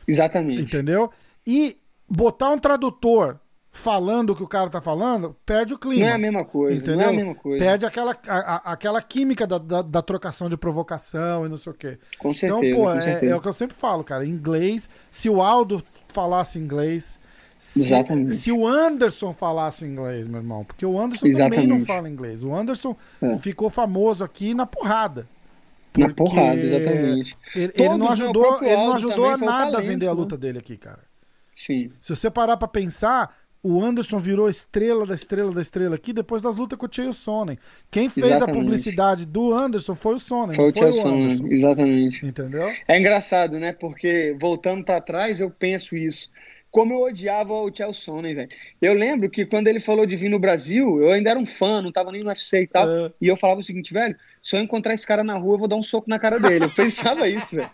Exatamente. Entendeu? E botar um tradutor falando o que o cara tá falando, perde o clima. Não é a mesma coisa. Entendeu? Não é a mesma coisa. Perde aquela, a- a- aquela química da, da, da trocação de provocação e não sei o quê. Com Então, certeza. pô, com é, certeza. é o que eu sempre falo, cara. Inglês, se o Aldo falasse inglês. Se, Exatamente. se o Anderson falasse inglês, meu irmão, porque o Anderson também Exatamente. não fala inglês. O Anderson É. ficou famoso aqui na porrada. Na porrada, exatamente. Ele, ele não ajudou, ele não ajudou a nada a vender a né? luta dele aqui, cara. Sim. Se você parar pra pensar, o Anderson virou estrela da estrela da estrela aqui depois das lutas com o Chael Sonnen. Quem fez a Exatamente. publicidade do Anderson foi o Sonnen, Foi o Chelsea, Anderson. exatamente. Entendeu? É engraçado, né? Porque voltando pra trás, eu penso isso. Como eu odiava o Chelsea, né, velho? Eu lembro que quando ele falou de vir no Brasil, eu ainda era um fã, não tava nem no UFC e tal. É. E eu falava o seguinte, velho, se eu encontrar esse cara na rua, eu vou dar um soco na cara dele. Eu pensava isso, velho.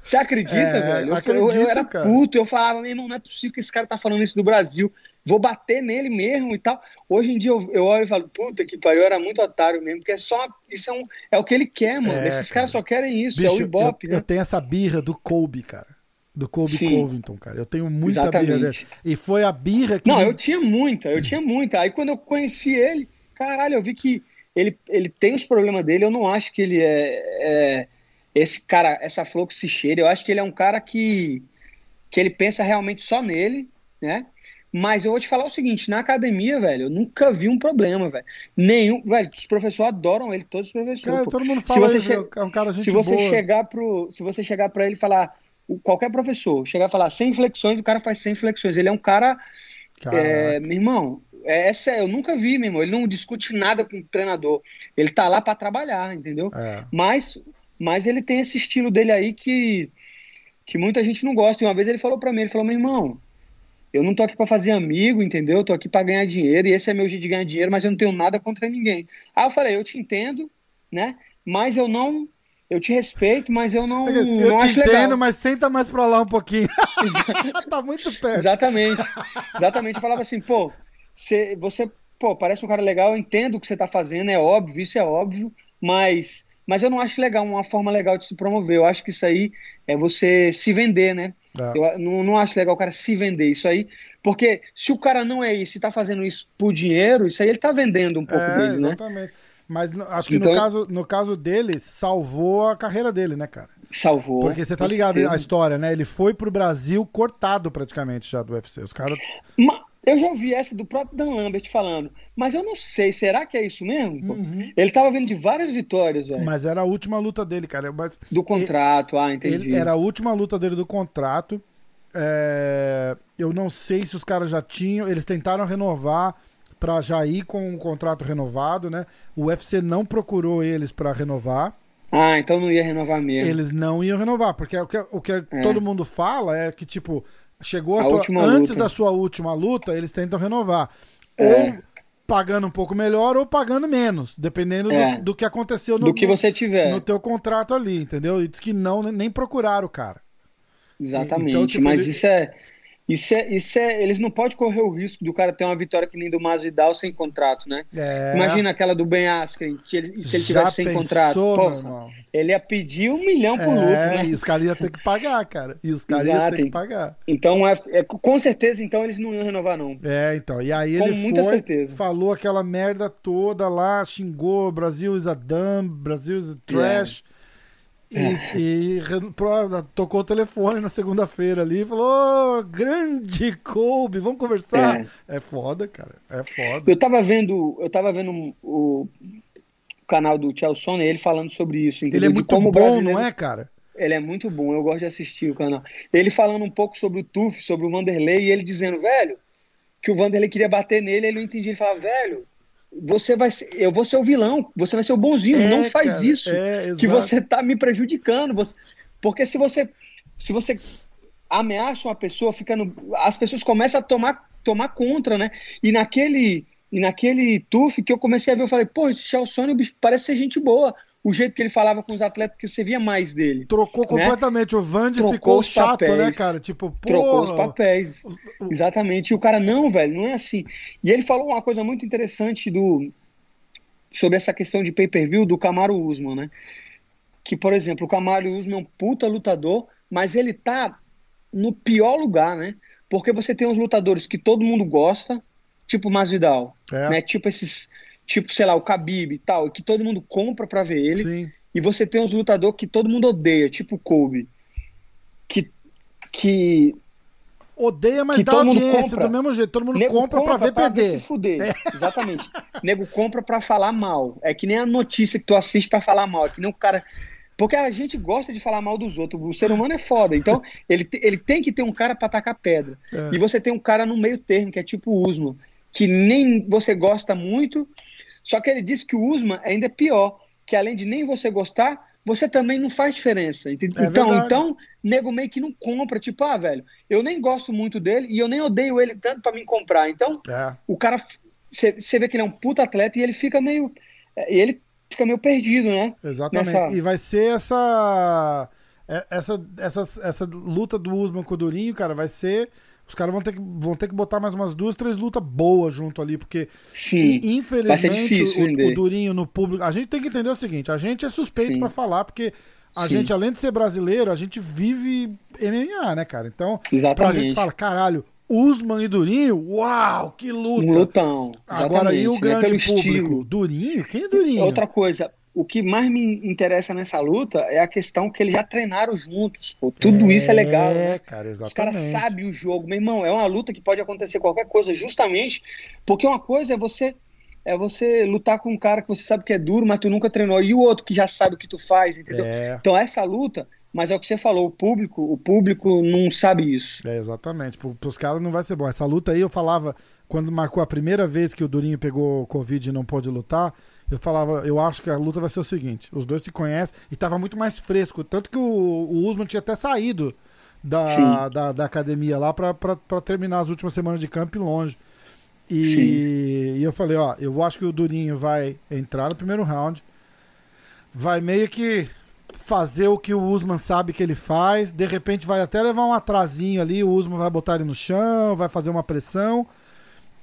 Você acredita, É, velho? Eu, acredito, eu, eu era cara. puto, eu falava, meu irmão, não é possível que esse cara tá falando isso do Brasil. Vou bater nele mesmo e tal. Hoje em dia eu, eu olho e falo, puta que pariu, eu era muito otário mesmo, porque é só. Isso é, um, é o que ele quer, mano. É, Esses cara. caras só querem isso, é Bicho, o Ibope, eu, né? eu tenho essa birra do Kobe, cara. Do Kobe Sim. Covington, cara. Eu tenho muita Exatamente. birra dele. E foi a birra que. Não, me- eu tinha muita, eu tinha muita. Aí quando eu conheci ele, caralho, eu vi que ele, ele tem os problemas dele. Eu não acho que ele é, é esse cara, essa flor que se cheira. Eu acho que ele é um cara que, que ele pensa realmente só nele, né? Mas eu vou te falar o seguinte, na academia, velho, eu nunca vi um problema, velho. Nenhum, velho, os professores adoram ele, todos os professores. Cara, todo mundo Se fala você isso, che- é um cara gente se você boa. chegar pro, se você chegar para ele e falar, qualquer professor, chegar e falar 100 flexões, o cara faz 100 flexões. Ele é um cara é, meu irmão, é, essa eu nunca vi, meu irmão. Ele não discute nada com o treinador. Ele tá lá para trabalhar, entendeu? É. Mas, mas ele tem esse estilo dele aí que, que muita gente não gosta. E uma vez ele falou para mim, ele falou, meu irmão, eu não tô aqui para fazer amigo, entendeu? Eu tô aqui para ganhar dinheiro e esse é meu jeito de ganhar dinheiro, mas eu não tenho nada contra ninguém. Aí eu falei, eu te entendo, né? Mas eu não, eu te respeito, mas eu não, Eu não te acho entendo, legal. mas senta mais pra lá um pouquinho. tá muito perto. Exatamente. Exatamente. Eu falava assim, pô, cê- você, pô, parece um cara legal, eu entendo o que você tá fazendo, é óbvio, isso é óbvio, mas, mas eu não acho legal, uma forma legal de se promover. Eu acho que isso aí é você se vender, né? É. Eu não, não acho legal o cara se vender isso aí, porque se o cara não é isso e tá fazendo isso por dinheiro, isso aí ele tá vendendo um pouco É, dele, né? exatamente. Mas no- acho que Então- no, caso, no caso dele, salvou a carreira dele, né, cara? Salvou. Porque você tá ligado a história, né? Ele foi pro Brasil cortado praticamente já do UFC. Os caras. Eu já ouvi essa do próprio Dan Lambert falando, mas eu não sei, será que é isso mesmo? Uhum. Ele tava vindo de várias vitórias, velho. Mas era a última luta dele, cara. Mas Do contrato, ah, entendi. ele era a última luta dele do contrato. É, Eu não sei se os caras já tinham. Eles tentaram renovar pra já ir com o contrato renovado, né? O UFC não procurou eles pra renovar. Ah, então não ia renovar mesmo. Eles não iam renovar, porque o que, o que todo mundo fala é que, tipo, chegou a A tua- antes luta. da sua última luta, eles tentam renovar. É. Ou pagando um pouco melhor ou pagando menos, dependendo É. do, do que aconteceu no, Do que você tiver. no teu contrato ali, entendeu? E diz que não, nem procuraram o cara. Exatamente. Então, tipo, Mas ele- isso é. Isso é, isso é. Eles não podem correr o risco do cara ter uma vitória que nem do Masvidal sem contrato, né? É. Imagina aquela do Ben Askren, que ele, se ele Já tivesse sem pensou, contrato. Porra, ele ia pedir um milhão por É, luto, né? e os caras iam ter que pagar, cara. E os caras iam ter que pagar. Então, é, é- com certeza, então, eles não iam renovar, não. É, então. E aí Com ele muita foi, certeza. falou aquela merda toda lá, xingou Brasil is a dumb, Brasil is a trash. E, é. e tocou o telefone na segunda-feira ali e falou: oh, grande Kobe, vamos conversar. É. é. foda, cara. É foda. Eu tava vendo, eu tava vendo o canal do Chelsea, ele falando sobre isso. Entendeu? Ele é muito bom, brasileiro... não é, cara? Ele é muito bom, eu gosto de assistir o canal. Ele falando um pouco sobre o Tuf, sobre o Vanderlei, e ele dizendo, velho, que o Vanderlei queria bater nele, ele não entendia. Ele falava, velho, você vai ser, eu vou ser o vilão, você vai ser o bonzinho, é, não faz cara, isso, é, que você tá me prejudicando. Você, porque se você se você ameaça uma pessoa, fica no, as pessoas começam a tomar, tomar contra, né? E naquele e naquele tuf que eu comecei a ver, eu falei, pô, esse Chalsone parece ser gente boa. O jeito que ele falava com os atletas, que você via mais dele. Trocou né? completamente. O Vandy ficou chato, né, papéis. né, cara? Tipo, pô. Trocou os papéis. O. Exatamente. E o cara, não, velho, não é assim. E ele falou uma coisa muito interessante do sobre essa questão de pay-per-view do Camaro Usman, né? Que, por exemplo, o Camaro Usman é um puta lutador, mas ele tá no pior lugar, né? Porque você tem os lutadores que todo mundo gosta, tipo Masvidal, é. né? Tipo esses, tipo, sei lá, o Khabib e tal, que todo mundo compra para ver ele. Sim. E você tem uns lutadores que todo mundo odeia, tipo o Kobe, que que odeia, mas que dá audiência compra. do mesmo jeito. Todo mundo Nego compra, compra pra ver pra perder. Ver se fuder. É. Exatamente. Nego compra pra falar mal. É que nem a notícia que tu assiste pra falar mal. É que nem o cara. Porque a gente gosta de falar mal dos outros. O ser humano é foda. Então, ele, ele tem que ter um cara pra tacar pedra. É. E você tem um cara no meio termo, que é tipo o Usman que nem você gosta muito, só que ele disse que o Usman ainda é pior, que além de nem você gostar, você também não faz diferença. É então, então, nego meio que não compra, tipo, ah, velho, eu nem gosto muito dele e eu nem odeio ele tanto para me comprar. Então, é. o cara, você vê que ele é um puta atleta e ele fica meio, é, ele fica meio perdido, né? Exatamente. Nessa... E vai ser essa é, essa, essa, essa luta do Usman com o Durinho, cara, vai ser os caras vão ter, que, vão ter que botar mais umas duas, três lutas boas junto ali, porque Sim, infelizmente o, o, Durinho no público. A gente tem que entender o seguinte: a gente é suspeito para falar, porque a Sim. gente, além de ser brasileiro, a gente vive MMA, né, cara? Então, Exatamente. pra gente falar, caralho, Usman e Durinho, uau, que luta! Um lutão. Agora aí o né, grande né? público. Estilo. Durinho? Quem é Durinho? Outra coisa, o que mais me interessa nessa luta é a questão que eles já treinaram juntos. Pô. Tudo é, isso é legal. Né? Cara, exatamente. Os caras sabem o jogo. Meu irmão, é uma luta que pode acontecer qualquer coisa, justamente porque uma coisa é você é você lutar com um cara que você sabe que é duro, mas tu nunca treinou, e o outro que já sabe o que tu faz, entendeu? É. Então essa luta, mas é o que você falou, o público, o público não sabe isso. É, exatamente. Para os caras não vai ser bom. Essa luta aí eu falava, quando marcou a primeira vez que o Durinho pegou Covid e não pôde lutar, eu falava, eu acho que a luta vai ser o seguinte: os dois se conhecem e tava muito mais fresco. Tanto que o, o Usman tinha até saído da, da, da, academia lá para terminar as últimas semanas de campo longe. E, e, eu falei, ó, eu acho que o Durinho vai entrar no primeiro round, vai meio que fazer o que o Usman sabe que ele faz, de repente vai até levar um atrasinho ali, o Usman vai botar ele no chão, vai fazer uma pressão,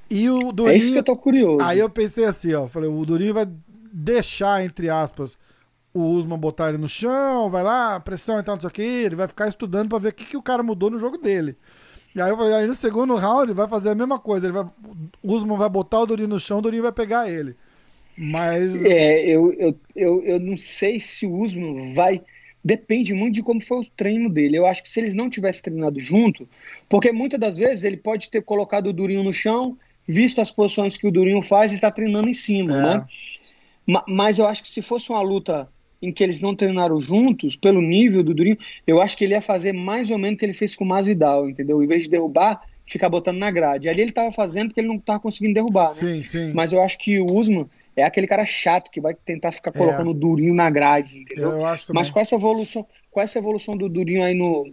e o Durinho. É isso que eu tô curioso. Aí eu pensei assim, ó. Falei, o Durinho vai deixar, entre aspas, o Usman botar ele no chão, vai lá, pressão e tal, não sei o que. Ele vai ficar estudando pra ver o que, que o cara mudou no jogo dele. E aí eu falei, aí no segundo round vai fazer a mesma coisa. Ele vai, o Usman vai botar o Durinho no chão, o Durinho vai pegar ele. Mas. É, eu, eu, eu, eu não sei se o Usman vai. Depende muito de como foi o treino dele. Eu acho que se eles não tivessem treinado junto, porque muitas das vezes ele pode ter colocado o Durinho no chão visto as posições que o Durinho faz e está treinando em cima, é. né? Mas eu acho que se fosse uma luta em que eles não treinaram juntos, pelo nível do Durinho, eu acho que ele ia fazer mais ou menos o que ele fez com o Masvidal, entendeu? Em vez de derrubar, ficar botando na grade. Ali ele estava fazendo porque ele não estava conseguindo derrubar, né? Sim, sim. Mas eu acho que o Usman é aquele cara chato que vai tentar ficar é. colocando o Durinho na grade, entendeu? Eu acho Mas com essa evolução, com essa evolução do Durinho aí no,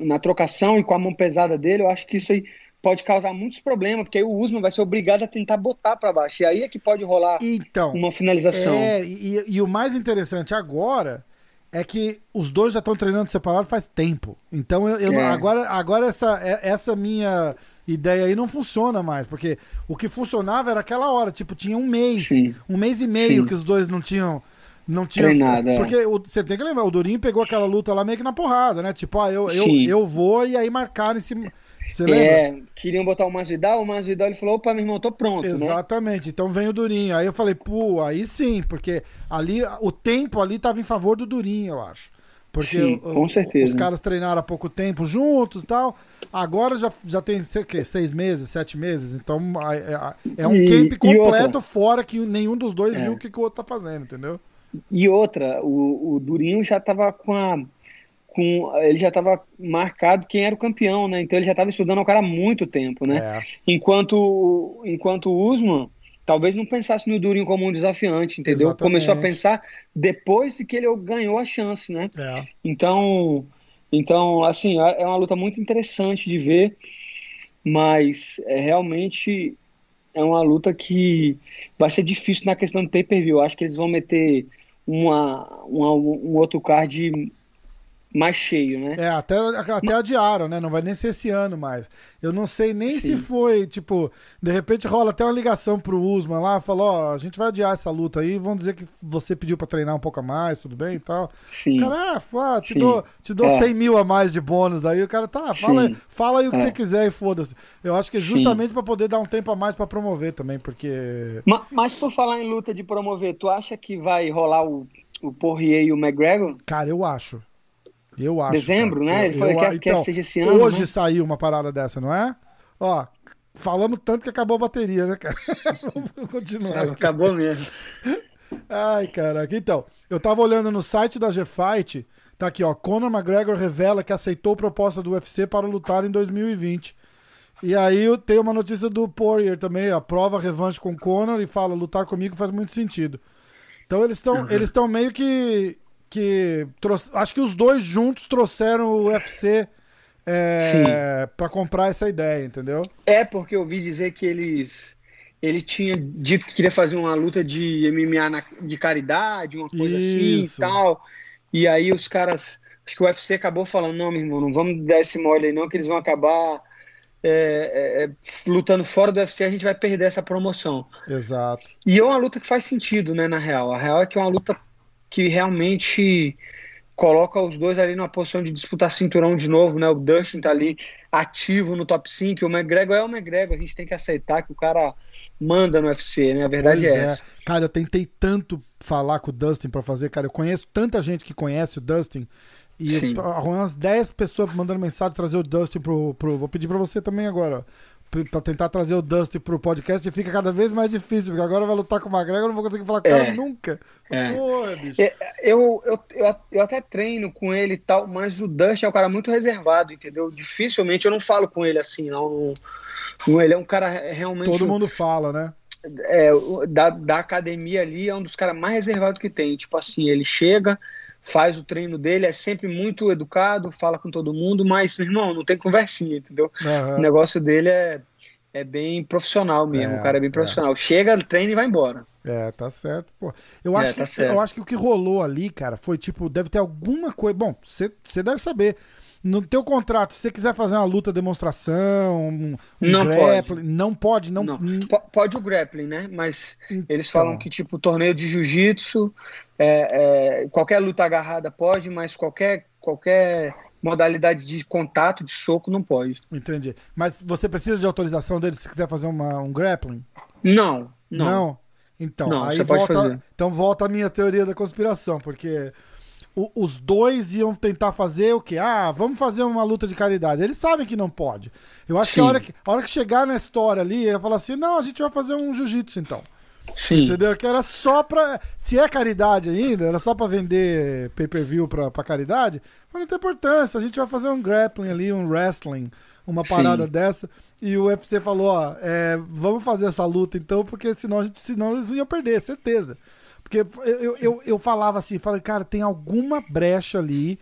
na trocação e com a mão pesada dele, eu acho que isso aí pode causar muitos problemas, porque aí o Usman vai ser obrigado a tentar botar para baixo. E aí é que pode rolar então, uma finalização. É, e, e, o mais interessante agora é que os dois já estão treinando separado faz tempo. Então eu, eu é. agora, agora essa, é, essa minha ideia aí não funciona mais, porque o que funcionava era aquela hora, tipo, tinha um mês, Sim. um mês e meio Sim. que os dois não tinham não tinha Treinado, é. porque o, você tem que lembrar, o Durinho pegou aquela luta lá meio que na porrada, né? Tipo, ah, eu, eu, eu vou e aí marcaram em cima você lembra? É, queriam botar o Masvidal, o Masvidal ele falou, opa, meu irmão, tô pronto, né? Exatamente, né? então vem o Durinho. Aí eu falei, pô, aí sim, porque ali o tempo ali tava em favor do Durinho, eu acho. Porque Sim, com certeza. os caras treinaram há pouco tempo juntos e tal. Agora já, já tem, sei o quê, seis meses, sete meses. Então é, é um E- camp completo fora que nenhum dos dois É. viu o que, que o outro tá fazendo, entendeu? E outra, o, o Durinho já estava com a. Com, ele já estava marcado quem era o campeão, né? Então ele já estava estudando o cara há muito tempo, né? É. Enquanto, enquanto o Usman talvez não pensasse no Durinho como um desafiante, entendeu? Exatamente. Começou a pensar depois de que ele ganhou a chance, né? É. Então, então assim, é é uma luta muito interessante de ver, mas é realmente é uma luta que vai ser difícil na questão do pay-per-view. Acho que eles vão meter uma, uma- um outro card mais cheio, né? É, até, até adiaram, né? Não vai nem ser esse ano mais. Eu não sei nem Sim. se foi, tipo, de repente rola até uma ligação pro Usman lá, falou, ó, a gente vai adiar essa luta aí, vão dizer que você pediu pra treinar um pouco a mais, tudo bem e tal. Sim. Cara, ah, fala, te Sim. dou, te dou É. 100 mil a mais de bônus aí, o cara, tá, fala, Sim. fala aí o que É. você quiser e foda-se. Eu acho que é justamente pra poder dar um tempo a mais pra promover também, porque... Ma- Mas, por falar em luta de promover, tu acha que vai rolar o, o Poirier e o McGregor? Cara, eu acho. Eu acho. Dezembro, cara. né? Eu- Ele falou eu- que quer, então, seja esse ano. Hoje né? saiu uma parada dessa, não é? Ó, falamos tanto que acabou a bateria, né, cara? Vamos continuar. Acabou mesmo. Ai, caraca. Então, eu tava olhando no site da G-Fight, tá aqui, ó. Conor McGregor revela que aceitou proposta do UFC para lutar em 2020. E aí eu tenho uma notícia do Poirier também, ó. Prova revanche com Conor e fala, lutar comigo faz muito sentido. Então eles estão Uhum. eles estão meio que que troux- acho que os dois juntos trouxeram o UFC é, para comprar essa ideia, entendeu? É porque eu ouvi dizer que eles. Ele tinha dito que queria fazer uma luta de MMA na- de caridade, uma coisa assim Isso. e tal. E aí os caras. Acho que o UFC acabou falando: não, meu irmão, não vamos dar esse mole aí, não, que eles vão acabar é, é, é, lutando fora do UFC, a gente vai perder essa promoção. Exato. E é uma luta que faz sentido, né, na real. A real é que é uma luta que realmente coloca os dois ali numa posição de disputar cinturão de novo, né? O Dustin tá ali ativo no top 5, o McGregor é o McGregor, a gente tem que aceitar que o cara manda no UFC, né? A verdade Pois é, essa. Cara, eu tentei tanto falar com o Dustin pra fazer, cara. Eu conheço tanta gente que conhece o Dustin. E eu- umas 10 pessoas mandando mensagem trazer o Dustin pro, pro. Vou pedir pra você também agora, ó. Pra- tentar trazer o Dustin pro podcast e fica cada vez mais difícil, porque agora vai lutar com o McGregor, eu não vou conseguir falar com cara É. nunca. É. Porra, bicho. É, Eu, eu, eu, eu até treino com ele e tal, mas o Dustin é um cara muito reservado, entendeu? Dificilmente eu não falo com ele assim, não. não- ele é um cara realmente. Todo mundo fala, né? é, da, da academia ali é um dos caras mais reservados que tem. Tipo assim, ele chega, faz o treino dele, é sempre muito educado, fala com todo mundo, mas, meu irmão, não tem conversinha, entendeu? O Aham. negócio dele é, é bem profissional mesmo, É, o cara é bem é. profissional. Chega, treina e vai embora. É, tá certo, pô. Eu É, acho, tá que, certo. eu acho que o que rolou ali, cara, foi tipo, deve ter alguma coisa. Bom, você deve saber. No teu contrato, se você quiser fazer uma luta demonstração, um, Não grappling, não pode, não. Não, hum, po- pode o grappling, né? Mas eles então. falam que, tipo, torneio de jiu-jitsu, é, é, qualquer luta agarrada pode, mas qualquer, qualquer modalidade de contato, de soco, não pode. Entendi. Mas você precisa de autorização dele se quiser fazer uma, um grappling? Não, não. Então, Não, aí pode volta, então volta a minha teoria da conspiração, porque o- os dois iam tentar fazer o quê? Ah, vamos fazer uma luta de caridade. Eles sabem que não pode. Eu acho que a Sim. hora que, a hora que chegar na história ali, ia falar assim: não, a gente vai fazer um jiu-jitsu então. Sim. Entendeu? Que era só pra. Se é caridade ainda, era só pra vender pay-per-view pra, pra caridade, mas não tem importância. A gente vai fazer um grappling ali, um wrestling, uma Sim. parada dessa. E o UFC falou: ó, é, vamos fazer essa luta então, porque senão, a gente- senão eles iam perder, certeza. Porque eu, eu, eu, falava assim, falei, cara, tem alguma brecha ali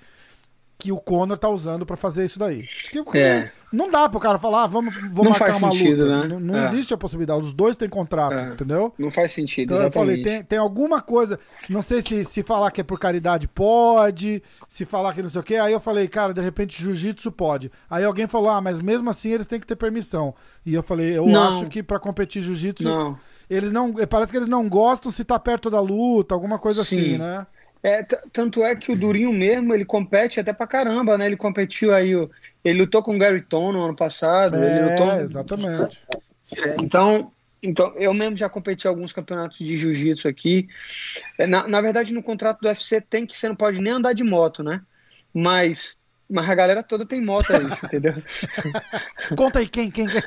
que o Conor tá usando pra fazer isso daí. Porque, É. Não dá pro cara falar, ah, vamos, vamos Não marcar faz uma sentido, luta. né? Não, não É. existe a possibilidade. Os dois têm contrato, É. entendeu? Não faz sentido, Então eu falei, exatamente. tem, tem alguma coisa, não sei se, se falar que é por caridade pode, se falar que não sei o quê. Aí eu falei, cara, de repente jiu-jitsu pode. Aí alguém falou, ah, mas mesmo assim eles têm que ter permissão. E eu falei, eu Não. acho que pra competir jiu-jitsu, Não. Eles não. Parece que eles não gostam se tá perto da luta, alguma coisa Sim. assim, né? É, tanto é que o Durinho mesmo, ele compete até pra caramba, né? Ele competiu aí, ele lutou com o Gary Tom no ano passado, ele É, lutou... exatamente. Então, então, eu mesmo já competi em alguns campeonatos de jiu-jitsu aqui. É, Na, na verdade, no contrato do UFC tem que você não pode nem andar de moto, né? mas mas a galera toda tem moto aí, entendeu? Conta aí quem, quem, quem.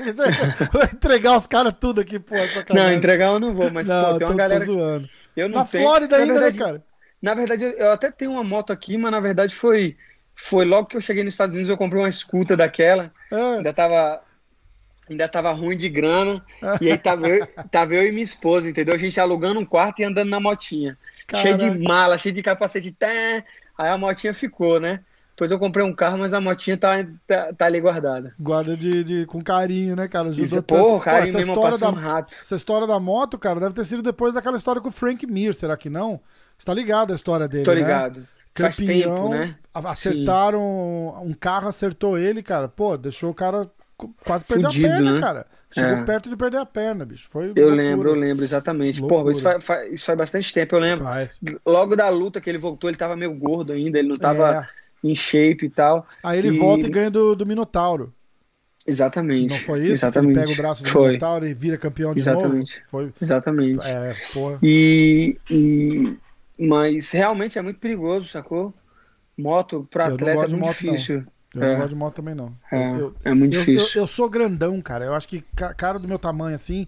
Vou entregar os caras tudo aqui, pô. Não, entregar eu não vou, mas não, pô, tem uma tô, galera. Tô zoando. Eu não na tenho. Flórida ainda, verdade, né, cara? Na verdade, eu até tenho uma moto aqui, mas na verdade foi, foi logo que eu cheguei nos Estados Unidos, eu comprei uma escuta daquela. É. Ainda tava. Ainda tava ruim de grana. e aí tava eu, tava eu e minha esposa, entendeu? A gente alugando um quarto e andando na motinha. Caraca. Cheio de mala, cheio de capacete. Tá, aí a motinha ficou, né? Depois eu comprei um carro, mas a motinha tá, tá, tá ali guardada. Guarda de, de, com carinho, né, cara? Isso, porra, carinho Pô, essa história da, um rato. Essa história da moto, cara, deve ter sido depois daquela história com o Frank Mir, será que não? Você tá ligado a história dele, Tô né? ligado. Campeão, Faz tempo, né? Acertaram, Sim. um carro acertou ele, cara. Pô, deixou o cara quase perder Fudido, a perna, né? cara. Chegou é. perto de perder a perna, bicho. Foi eu lembro, eu lembro, exatamente. Pô, isso faz, faz, isso faz bastante tempo, eu lembro. Faz. Logo da luta que ele voltou, ele tava meio gordo ainda, ele não tava... É em shape e tal. Aí ele e... volta e ganha do, do Minotauro. Exatamente. Não foi isso? Exatamente. ele pega o braço do foi. Minotauro e vira campeão de Exatamente. novo? Foi. Exatamente. É, porra. E, e, Mas realmente é muito perigoso, sacou? Moto para atleta é muito moto, difícil. Não. Eu é. não gosto de moto também, não. É, eu, é muito eu, difícil. Eu, eu, sou grandão, cara. Eu acho que cara do meu tamanho, assim,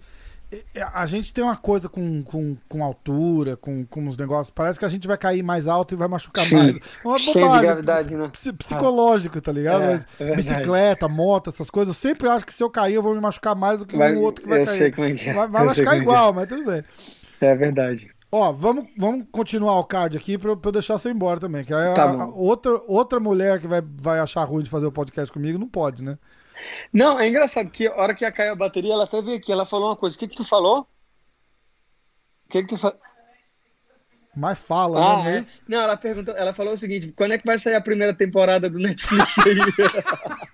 a gente tem uma coisa com, com, com altura, com, com os negócios. Parece que a gente vai cair mais alto e vai machucar Sim. mais. É uma Cheio de gravidade, né? Psicológico, tá ligado? É, é bicicleta, moto, essas coisas. Eu sempre acho que se eu cair, eu vou me machucar mais do que o um outro que vai eu cair. Sei como é que é. Vai, vai machucar é igual, é. mas tudo bem. É verdade. Ó, vamos, vamos continuar o card aqui pra, pra eu deixar você embora também. Que aí tá a, a, outra, outra mulher que vai, vai achar ruim de fazer o podcast comigo não pode, né? Não, é engraçado que a hora que ia cair a bateria, ela até veio aqui, ela falou uma coisa. O que, que tu falou? O que, que tu faz? Mas fala, ah, né? É. Não, ela perguntou, ela falou o seguinte: quando é que vai sair a primeira temporada do Netflix aí?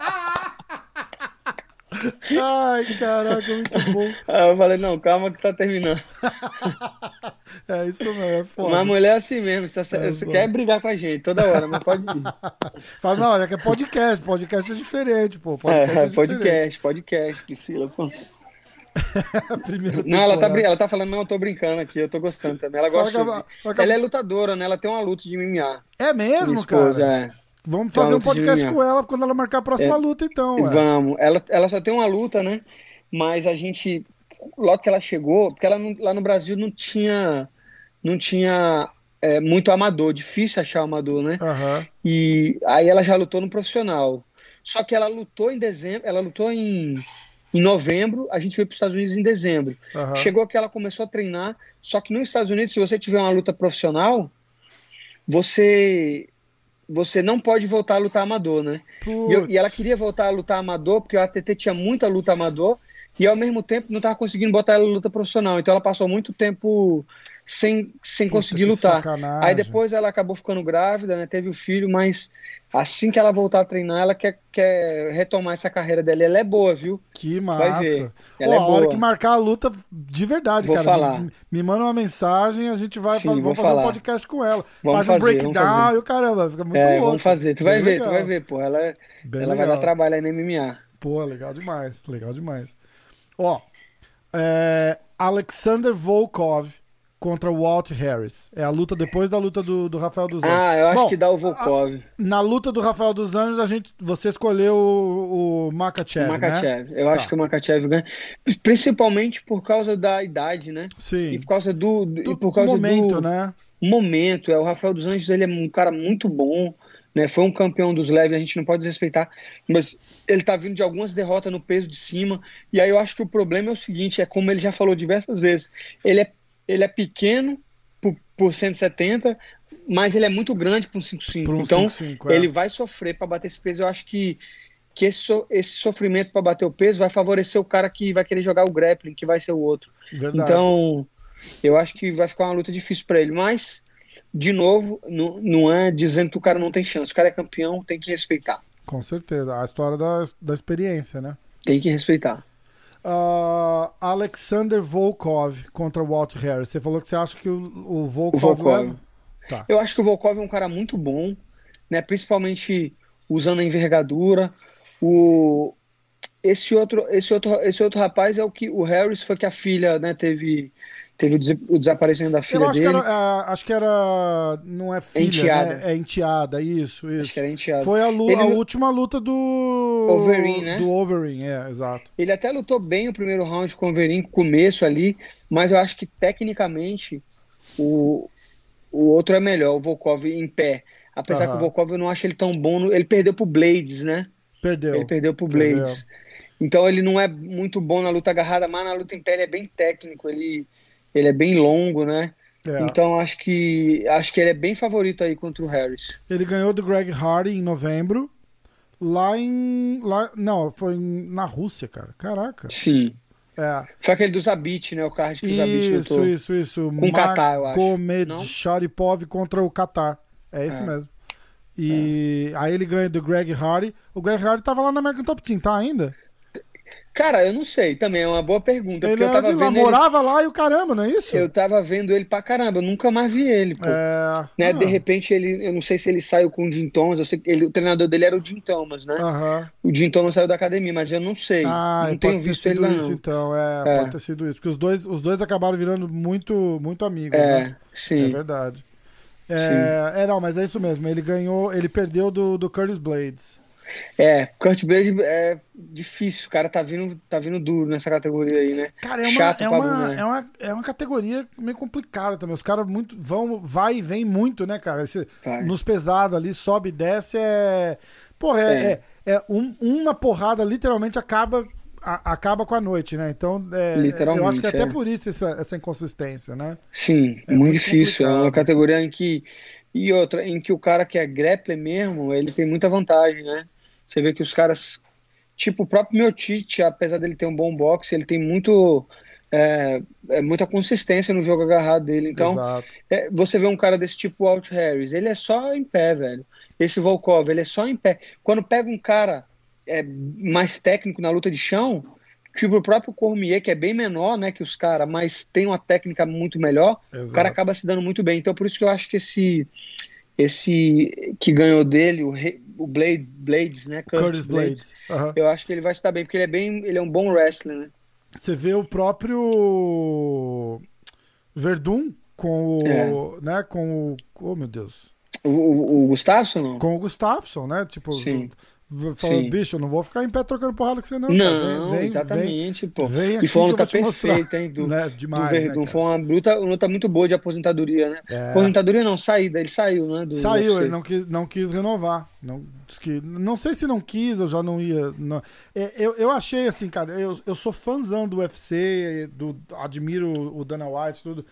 Ai, caraca, muito bom. Aí eu falei, não, calma que tá terminando. é isso mesmo, é foda. Uma mulher é assim mesmo, você, é você quer brigar com a gente toda hora, mas pode ir. Fala, não, é que é podcast, podcast é diferente, pô. Podcast, é, é podcast, podcast, Priscila, pô. não, ela tá, ela tá falando, não, eu tô brincando aqui, eu tô gostando também. Ela gosta. Ela, ela é lutadora, né? Ela tem uma luta de MMA. É mesmo, esposa, cara? É. Vamos fazer um podcast com ela quando ela marcar a próxima é, luta, então. Ué. Vamos. Ela, ela só tem uma luta, né? Mas a gente, logo que ela chegou, porque ela lá no Brasil não tinha, não tinha é, muito amador, difícil achar amador, né? Uhum. E aí ela já lutou no profissional. Só que ela lutou em dezembro, ela lutou em em novembro, a gente veio para os Estados Unidos em dezembro. Uhum. Chegou que ela começou a treinar, só que nos Estados Unidos, se você tiver uma luta profissional, você você não pode voltar a lutar amador, né? E, eu, e, ela queria voltar a lutar amador, porque a ATT tinha muita luta amador, e ao mesmo tempo não estava conseguindo botar ela em luta profissional. Então ela passou muito tempo sem, sem Puta, conseguir lutar. Sacanagem. Aí depois ela acabou ficando grávida, né? Teve o filho, mas assim que ela voltar a treinar, ela quer, quer retomar essa carreira dela. E ela é boa, viu? Que massa. Ela Pô, é a hora que marcar a luta de verdade, vou cara. Falar. Me, me, manda uma mensagem, a gente vai Sim, fazer, vamos fazer falar. um podcast com ela. Vamos Faz fazer, um breakdown e o caramba, fica muito é, louco. Vamos fazer, tu vai Bem ver, legal. tu vai ver, pô. Ela, é- ela vai dar trabalho aí no MMA. Pô, legal demais, legal demais. Ó, é, Alexander Volkov contra o Walt Harris. É a luta depois da luta do, do Rafael dos Anjos. Ah, eu acho Bom, que dá o Volkov. A, na luta do Rafael dos Anjos, a gente, você escolheu o, o Makachev, o Makachev. Né? Eu tá. acho que o Makachev ganha. Principalmente por causa da idade, né? Sim. E por causa do, do e por causa momento, do né? momento. É, o Rafael dos Anjos ele é um cara muito bom. Né, foi um campeão dos leves, a gente não pode desrespeitar, mas ele tá vindo de algumas derrotas no peso de cima, e aí eu acho que o problema é o seguinte, é como ele já falou diversas vezes, ele é, ele é pequeno por, por 170, mas ele é muito grande para um 5'5", um então 5'5", é. ele vai sofrer para bater esse peso, eu acho que que esse, so, esse sofrimento para bater o peso vai favorecer o cara que vai querer jogar o grappling, que vai ser o outro. Verdade. Então, eu acho que vai ficar uma luta difícil para ele, mas de novo, não, não é dizendo que o cara não tem chance. O cara é campeão, tem que respeitar. Com certeza. A história da, da experiência, né? Tem que respeitar. Uh, Alexander Volkov contra Walt Harris. Você falou que você acha que o, o Volkov, o Volkov. leva? Tá. Eu acho que o Volkov é um cara muito bom, né? principalmente usando a envergadura. O, esse, outro, esse, outro, esse outro rapaz é o que o Harris foi que a filha né, teve Teve o, des o desaparecimento da filha Eu acho dele. Que era, é, acho que era. Não é filha, enteada. Né? É enteada, isso, isso. Acho que era enteada. Foi a, Ele... a última luta do. Overeem, né? Do Overeem, é, exato. Ele até lutou bem o primeiro round com o Overeem, começo ali, mas eu acho que tecnicamente o, o outro é melhor, o Volkov em pé. Apesar que o Volkov eu não acho ele tão bom. No... Ele perdeu pro Blades, né? Perdeu. Ele perdeu pro Blades. Perdeu. Então ele não é muito bom na luta agarrada, mas na luta em pé ele é bem técnico, ele, ele é bem longo, né? É. Então acho que acho que ele é bem favorito aí contra o Harris. Ele ganhou do Greg Hardy em novembro, lá em lá não foi na Rússia, cara. Caraca. Sim. É. Foi aquele do Zabit, né? O card que o Zabit Isso, lutou. isso, isso. Com o Qatar, eu acho. Komed Sharipov contra o Qatar. É esse é. mesmo. E é. aí ele ganha do Greg Hardy. O Greg Hardy tava lá na American Top Team, tá ainda? Cara, eu não sei, também é uma boa pergunta. Ele eu tava de lá, vendo morava ele... lá e o caramba, não é isso? Eu tava vendo ele pra caramba, eu nunca mais vi ele, pô. É... Né? Ah. De repente ele, eu não sei se ele saiu com o Jim Thomas, eu sei que ele, o treinador dele era o Jim Thomas, né? Aham. O Jim Thomas saiu da academia, mas eu não sei. Ah, não tenho visto ele lá, isso, não. então. É, É. pode ter sido isso. Porque os dois, os dois acabaram virando muito, muito amigos, É, né? É sim. verdade. É, é, não, mas é isso mesmo. Ele ganhou, ele perdeu do, do Curtis Blades. É, Kurt Blade é difícil, o cara tá vindo, tá vindo duro nessa categoria aí, né? Cara, é uma, Chato é uma, é, uma, é uma categoria meio complicada também. Os caras muito vão, vai e vem muito, né, cara? Esse, Vai. nos pesados ali, sobe e desce, é. Porra, é, É. é, é um- uma porrada literalmente acaba, a- acaba com a noite, né? Então, é, eu acho que é até é. por isso essa, essa inconsistência, né? Sim, É muito, muito difícil. É uma complicado. categoria em que. E outra, em que o cara que é grappler mesmo, ele tem muita vantagem, né? Você vê que os caras. Tipo, o próprio Miotite, apesar dele ter um bom boxe, ele tem muito. é, é, muita consistência no jogo agarrado dele. Então, é, você vê um cara desse tipo, o Alt Harris, ele é só em pé, velho. Esse Volkov, ele é só em pé. Quando pega um cara é, mais técnico na luta de chão, tipo o próprio Cormier, que é bem menor, né, que os caras, mas tem uma técnica muito melhor, o Exato. cara acaba se dando muito bem. Então, por isso que eu acho que esse esse que ganhou dele, o, Re- o Blade, Blades, né, Curtis Blades. Aham. eu acho que ele vai se dar bem, porque ele é bem, ele é um bom wrestler, né? Você vê o próprio Verdun com o. É. né, com o. Oh, meu Deus. O, o, o Gustavo, não? Com o Gustafsson, né? Tipo, Sim. Sim. bicho, eu não vou ficar em pé trocando porrada com você, não. Não, Vem- vem- exatamente, pô. Vem, aqui E foi uma luta perfeita, hein, do, Né? do Demais. Verdun. né, foi uma luta, uma luta muito boa de aposentadoria, né? É. Aposentadoria não, saída, ele saiu, né? do Saiu, UFC. ele não quis, não quis renovar. Não, que, não sei se não quis, eu já não ia. não. É, eu, eu achei assim, cara, eu, eu sou fãzão do UFC, do, admiro o Dana White, tudo.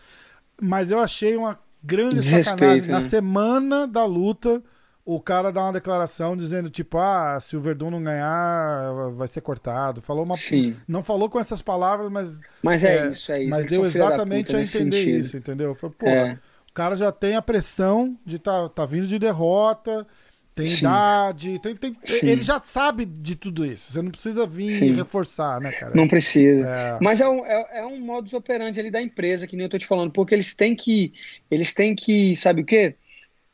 Mas eu achei uma grande Desrespeito, sacanagem. Na né? semana da luta, o cara dá uma declaração dizendo, tipo, ah, se o Verdun não ganhar, vai ser cortado. Falou uma. Sim, Não falou com essas palavras, mas, mas é, É, isso, é isso. mas deu exatamente a entender sentido. isso, entendeu? Foi, pô, É, o cara já tem a pressão de tá, tá vindo de derrota, tem Sim. idade, tem, tem- Sim. ele já sabe de tudo isso. Você não precisa vir Sim. reforçar, né, cara? não precisa. É, Mas é um, é, é um modus operandi ali da empresa, que nem eu tô te falando, porque eles têm que, eles têm que, sabe o quê?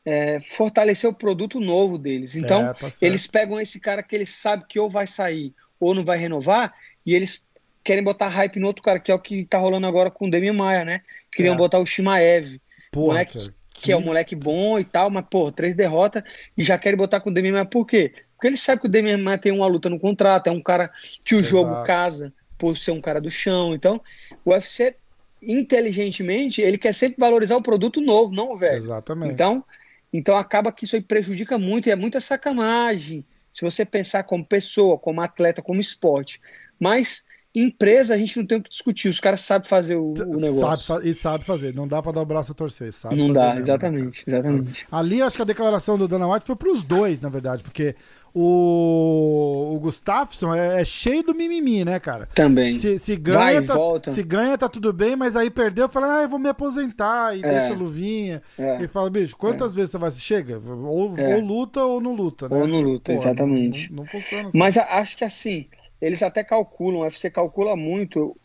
É, fortalecer o produto novo deles. Então, é, tá eles pegam esse cara que eles sabem que ou vai sair ou não vai renovar, e eles querem botar hype no outro cara, que é o que tá rolando agora com o Demi Maia, né? Queriam É. botar o Shimaev, Porra, moleque cara, que é um moleque bom e tal, mas, pô, três derrotas e já querem botar com o Demi Maia. Por quê? Porque eles sabem que o Demi Maia tem uma luta no contrato, é um cara que o Exato. jogo casa por ser um cara do chão. Então, o UFC, inteligentemente, ele quer sempre valorizar o produto novo, não o velho. Exatamente. Então, então acaba que isso aí prejudica muito e é muita sacanagem se você pensar como pessoa, como atleta, como esporte. Mas empresa a gente não tem o que discutir, os caras sabem fazer o, o negócio. Sabe, e sabe fazer, não dá pra dar o braço a torcer, sabe não dá, mesmo, exatamente, cara. exatamente. Ali acho que a declaração do Dana White foi pros dois, na verdade, porque o, o Gustafsson é, é cheio do mimimi, né, cara? Também. Se, se Vai ganha, e tá, volta. se ganha, tá tudo bem, mas aí perdeu, fala, ah, eu vou me aposentar e É. deixa a luvinha. É. E fala, bicho, quantas vezes você vai se chega? Ou, É. ou luta ou não luta, né? Ou não luta, Pô, exatamente. Não, não funciona assim. Mas acho que assim, eles até calculam, o UFC calcula muito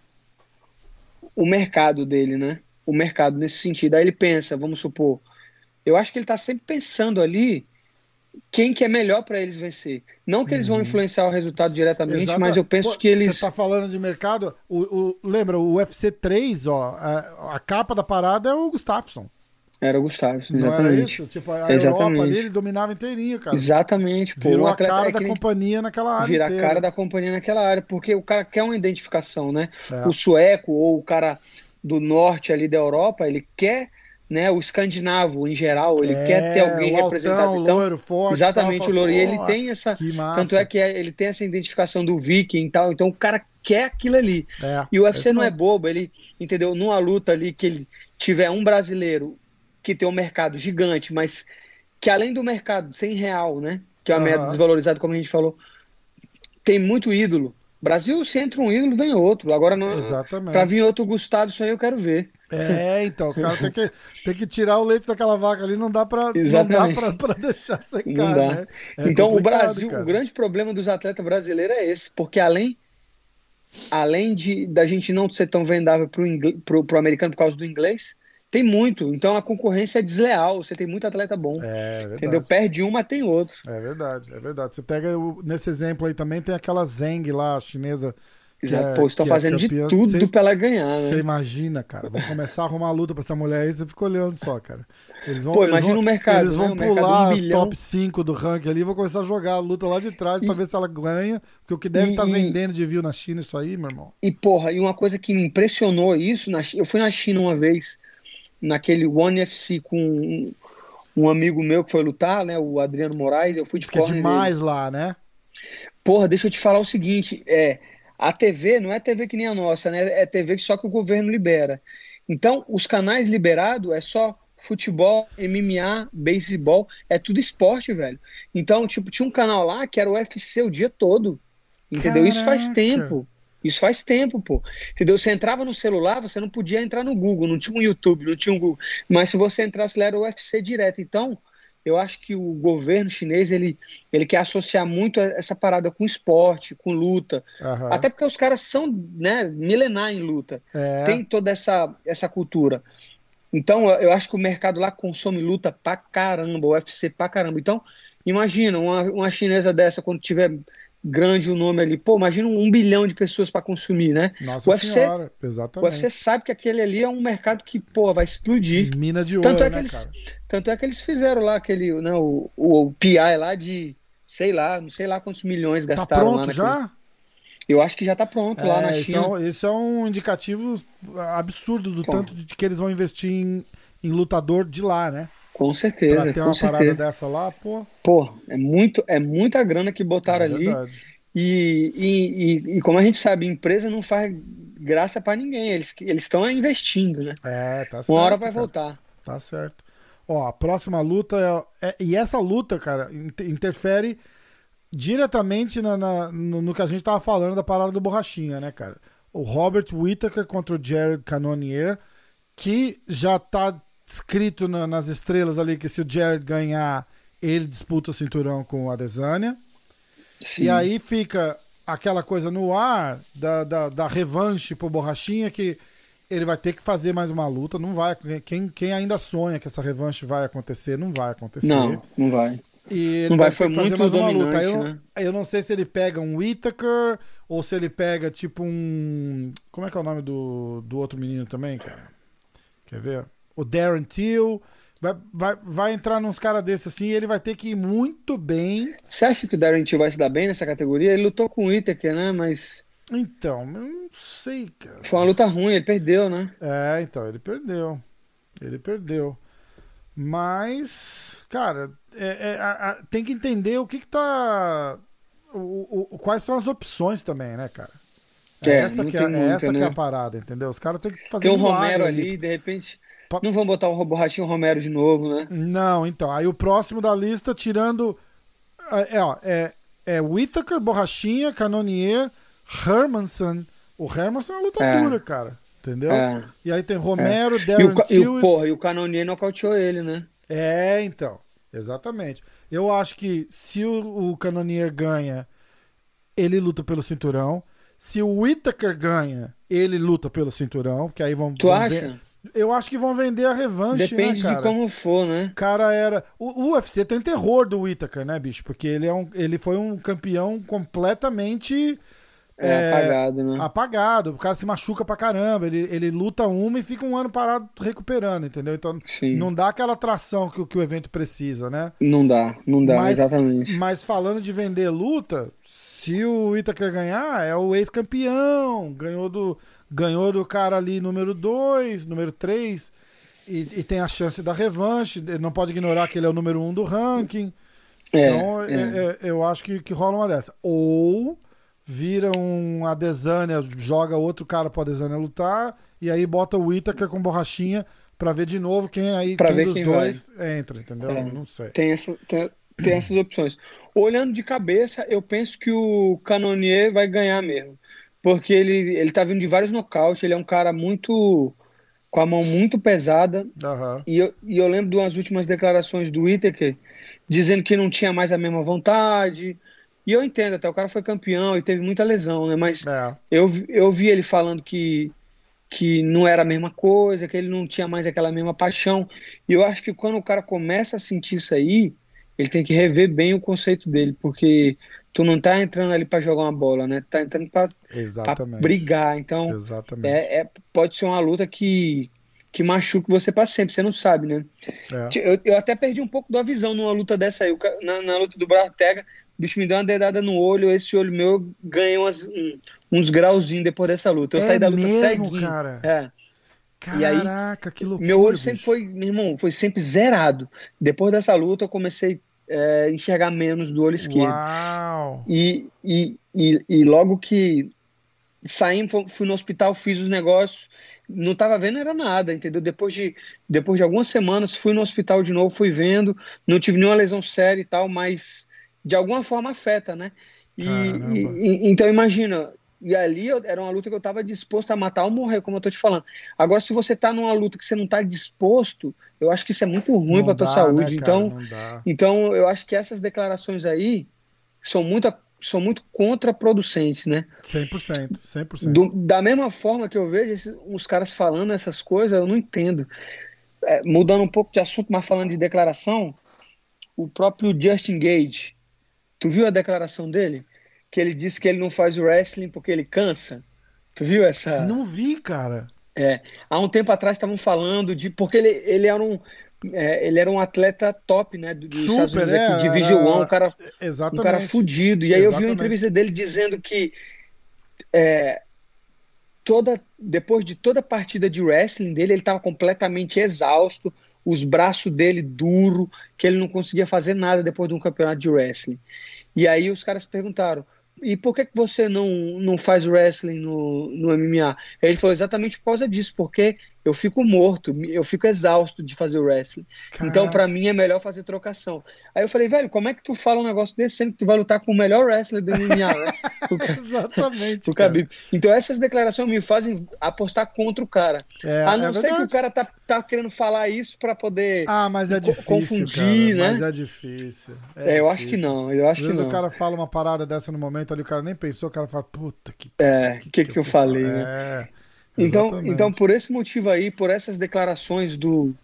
o mercado dele, né? O mercado nesse sentido. Aí ele pensa, vamos supor, eu acho que ele tá sempre pensando ali quem que é melhor para eles vencer. Não que eles vão uhum. influenciar o resultado diretamente, Exato. mas eu penso Pô, que eles. Você está falando de mercado. O, o, lembra, o UFC 3, ó, a, a, capa da parada é o Gustafsson. Era o Gustafsson, exatamente. Não era isso? Tipo, a exatamente. Europa ali, ele dominava inteirinho, cara. Exatamente. Pô, Virou a cara é da companhia naquela área. Vira a cara da companhia naquela área, porque o cara quer uma identificação, né? É. O sueco ou o cara do norte ali da Europa, ele quer né, o escandinavo em geral, ele é, quer ter alguém representado. Então, loiro, forte, exatamente, tal, o loiro. E ele tem essa. Tanto é que é, ele tem essa identificação do viking e tal. Então o cara quer aquilo ali. É, e o UFC não é bobo, ele, entendeu? Numa luta ali que ele tiver um brasileiro que tem um mercado gigante, mas que além do mercado sem real, né? Que é uma uhum. desvalorizado, como a gente falou, tem muito ídolo. Brasil, se entra um ídolo, vem outro. Agora, não, pra vir outro Gustavo, isso aí eu quero ver. É, então, os caras têm que, tem que tirar o leite daquela vaca ali, não dá pra, não dá pra, pra deixar secar, né? É então, o Brasil, cara. o grande problema dos atletas brasileiros é esse, porque além, além de da gente não ser tão vendável pro, pro, pro americano por causa do inglês, tem muito. Então a concorrência é desleal. Você tem muito atleta bom. É, verdade. Entendeu? Perde um, mas tem outro. É verdade, é verdade. Você pega nesse exemplo aí também, tem aquela Zeng lá, a chinesa Exato. É, Pô, estão é fazendo é de tudo cê, pra ela ganhar, né? Você imagina, cara. Vão começar a arrumar luta pra essa mulher aí, você fica olhando só, cara. Eles vão, Pô, imagina vão, o mercado. Eles vão né? pular um as top 5 do ranking ali e vão começar a jogar a luta lá de trás e, pra ver se ela ganha. Porque o que deve estar tá vendendo de view na China, isso aí, meu irmão. E, porra, e uma coisa que me impressionou isso, na, eu fui na China uma vez, naquele One FC com um, um amigo meu que foi lutar, né? O Adriano Moraes. Eu fui de Fica demais dele. lá, né? Porra, deixa eu te falar o seguinte, é a TV não é TV que nem a nossa, né? É TV que só que o governo libera. Então, os canais liberados é só futebol, MMA, beisebol, é tudo esporte, velho. Então, tipo, tinha um canal lá que era o UFC o dia todo. Entendeu? Caraca. Isso faz tempo. Isso faz tempo, pô. Entendeu? Você entrava no celular, você não podia entrar no Google, não tinha um YouTube, não tinha um Google. Mas se você entrasse lá, era o UFC direto. Então, eu acho que o governo chinês ele, ele quer associar muito essa parada com esporte, com luta. Uhum. Até porque os caras são né, milenar em luta. É. Tem toda essa, essa cultura. Então, eu acho que o mercado lá consome luta pra caramba, o UFC pra caramba. Então, imagina uma, uma chinesa dessa, quando tiver grande o nome ali. Pô, imagina um bilhão de pessoas para consumir, né? Nossa o UFC, senhora, exatamente. O UFC sabe que aquele ali é um mercado que, pô, vai explodir. Mina de ouro, tanto é que né, eles, cara? Tanto é que eles fizeram lá aquele, né, o, o, o PI lá de, sei lá, não sei lá quantos milhões tá gastaram tá pronto lá naquele... já? Eu acho que já tá pronto é, lá na China. Isso é, um, é um indicativo absurdo do tanto de que eles vão investir em, em lutador de lá, né? Com certeza. Pra ter uma certeza. parada dessa lá, pô. Pô, é, muito, é muita grana que botaram é ali. E, e, e, e, como a gente sabe, empresa não faz graça para ninguém. Eles estão investindo, né? É, tá certo. Uma hora vai cara. voltar. Tá certo. Ó, a próxima luta é, é, e essa luta, cara, interfere diretamente na, na no, no, que a gente tava falando da parada do borrachinha, né, cara? O Robert Whittaker contra o Jared Cannonier, que já tá escrito na, nas estrelas ali que se o Jared ganhar, ele disputa o cinturão com a Adesanya. Sim. E aí fica aquela coisa no ar da, da, da revanche pro Borrachinha que ele vai ter que fazer mais uma luta. Não vai. Quem, quem ainda sonha que essa revanche vai acontecer, não vai acontecer. Não, não vai. E ele não vai, foi fazer muito mais uma luta. Eu, né? eu não sei se ele pega um Whittaker ou se ele pega tipo um. Como é que é o nome do, do outro menino também, cara? Quer ver? O Darren Till. Vai, vai, vai entrar nos caras desses assim e ele vai ter que ir muito bem. Você acha que o Darren Till vai se dar bem nessa categoria? Ele lutou com o Whittaker, né? Mas. Então, não sei, cara. Foi uma luta ruim, ele perdeu, né? É, então, ele perdeu. Ele perdeu. Mas, cara, é, é, a, tem que entender o que, que tá. O, o, quais são as opções também, né, cara? É, é essa, que é, muita, é essa né? que é a parada, entendeu? Os caras têm que fazer Tem um Romero ali, ali, de repente. Não vão botar o Borrachinho Romero de novo, né? Não, então. Aí o próximo da lista, tirando. É, ó, é, é Whittaker, Borrachinha, Canonier, Hermanson. O Hermanson é uma luta é. dura, cara. Entendeu? É. E aí tem Romero, é. Darren e o, e o, porra, e o Canonier nocauteou ele, né? É, então. Exatamente. Eu acho que se o, o Canonier ganha, ele luta pelo cinturão. Se o Whittaker ganha, ele luta pelo cinturão. Que aí vamos, tu vamos acha? ver. Eu acho que vão vender a revanche, Depende né, de como for, né? O cara era. O, o UFC tem terror do Whittaker, né, bicho? Porque ele, é um, ele foi um campeão completamente. É, é, apagado, né? Apagado. O cara se machuca pra caramba. Ele, ele luta uma e fica um ano parado recuperando, entendeu? Então Sim. não dá aquela atração que, que o evento precisa, né? Não dá, não dá, mas, exatamente. Mas falando de vender luta, se o Whittaker ganhar, é o ex-campeão. Ganhou do, ganhou do cara ali número 2, número 3. E, e, tem a chance da revanche. Ele não pode ignorar que ele é o número 1 um do ranking. É, então, é. é, eu acho que, que rola uma dessa. Ou vira um Adesanya, joga outro cara pro Adesanya lutar, e aí bota o Whittaker com borrachinha pra ver de novo quem aí pra quem dos quem dois vai. entra, entendeu? É, não sei. Tem, essa, tem, tem essas opções. Olhando de cabeça, eu penso que o Canonier vai ganhar mesmo. Porque ele, ele tá vindo de vários nocautes, ele é um cara muito. com a mão muito pesada. Uhum. E, eu, e eu lembro de umas últimas declarações do Whittaker dizendo que não tinha mais a mesma vontade. E eu entendo, até o cara foi campeão e teve muita lesão, né? Mas é. eu, eu vi ele falando que, que não era a mesma coisa, que ele não tinha mais aquela mesma paixão. E eu acho que quando o cara começa a sentir isso aí, ele tem que rever bem o conceito dele, porque tu não tá entrando ali para jogar uma bola, né? Tu tá entrando para brigar. Então, é, é, pode ser uma luta que, que machuque você para sempre, você não sabe, né? É. Eu, eu, até perdi um pouco da visão numa luta dessa aí. Na, na luta do Bartega, o bicho me deu uma dedada no olho, esse olho meu umas, um, uns grauzinhos depois dessa luta. Eu é saí da luta mesmo, ceguinho. Cara? É. Caraca, que loucura. Meu olho bicho. sempre foi, meu irmão, foi sempre zerado. Depois dessa luta, eu comecei a é, enxergar menos do olho esquerdo. Uau. E, e, e, e logo que saí, fui no hospital, fiz os negócios, não tava vendo era nada, entendeu? Depois de, depois de algumas semanas, fui no hospital de novo, fui vendo, não tive nenhuma lesão séria e tal, mas de alguma forma afeta, né? E, e, então imagina, e ali eu, era uma luta que eu estava disposto a matar ou morrer, como eu tô te falando. Agora, se você tá numa luta que você não tá disposto, eu acho que isso é muito ruim para tua saúde. Né, então, então eu acho que essas declarações aí são muito, são muito contraproducentes, né? 100%, 100%. Do, da mesma forma que eu vejo esses, uns caras falando essas coisas, eu não entendo. É, mudando um pouco de assunto, mas falando de declaração, o próprio Justin Gage, tu viu a declaração dele? Que ele disse que ele não faz wrestling porque ele cansa. Tu viu essa? Não vi, cara. É, há um tempo atrás estavam falando de porque ele, ele era um é, ele era um atleta top, né, dos Super, Estados Unidos é, aqui, de Division um cara, exatamente. um cara fudido. E aí exatamente. eu vi uma entrevista dele dizendo que é, toda depois de toda a partida de wrestling dele, ele estava completamente exausto, os braços dele duro, que ele não conseguia fazer nada depois de um campeonato de wrestling. E aí os caras perguntaram: e por que, que você não, não faz wrestling no, no MMA? Ele falou exatamente por causa disso, porque eu fico morto, eu fico exausto de fazer wrestling. Caraca. Então, para mim, é melhor fazer trocação. Aí eu falei, velho, como é que tu fala um negócio desse sendo que tu vai lutar com o melhor wrestler do MMA? né? exatamente. O Khabib. Então, essas declarações me fazem apostar contra o cara. É, a não é ser que o cara tá, tá querendo falar isso para poder ah, mas é difícil, confundir, cara, né? Mas é difícil. É, é difícil. eu acho que não. Eu acho Às vezes que não. o cara fala uma parada dessa no momento ali, o cara nem pensou, o cara fala, puta que. É, que, que, que, que eu falei, falar? né? É. Então, Exatamente. então, por esse motivo aí, por essas declarações do.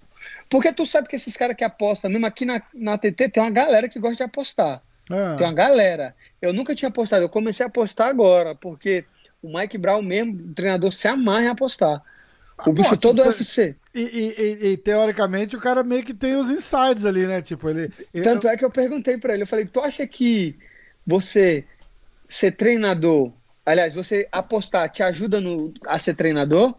Porque tu sabe que esses caras que apostam, mesmo aqui na, na TT, tem uma galera que gosta de apostar. Ah. Tem uma galera. Eu nunca tinha apostado, eu comecei a apostar agora, porque o Mike Brown mesmo, o treinador, se amarra em apostar. O bicho Pô, todo tipo, UFC. E, e, e, e, teoricamente o cara meio que tem os insides ali, né? Tipo, ele. Tanto é que eu perguntei para ele, eu falei, tu acha que você ser treinador Aliás, você apostar te ajuda no, a ser treinador?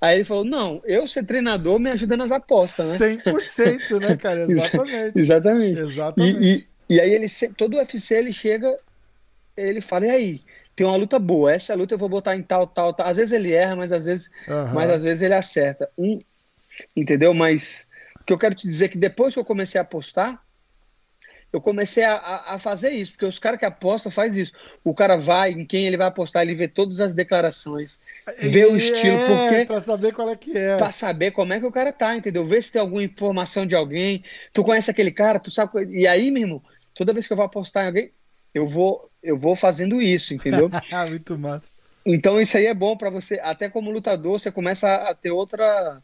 Aí ele falou: Não, eu ser treinador me ajuda nas apostas, né? 100%, né, cara? Exatamente. Exatamente. Exatamente. E, e, e, aí, ele, todo UFC ele chega, ele fala: E aí? Tem uma luta boa, essa luta eu vou botar em tal, tal, tal. Às vezes ele erra, mas às vezes, Aham. mas às vezes ele acerta. Um, entendeu? Mas o que eu quero te dizer é que depois que eu comecei a apostar, eu comecei a, a, a fazer isso, porque os caras que apostam faz isso. O cara vai, em quem ele vai apostar, ele vê todas as declarações, vê o estilo, é, porque pra saber qual é que é. pra saber como é que o cara tá, entendeu? Ver se tem alguma informação de alguém. Tu conhece aquele cara, tu sabe. E aí, meu irmão, toda vez que eu vou apostar em alguém, eu vou, eu vou fazendo isso, entendeu? Muito massa. Então isso aí é bom para você, até como lutador, você começa a ter outra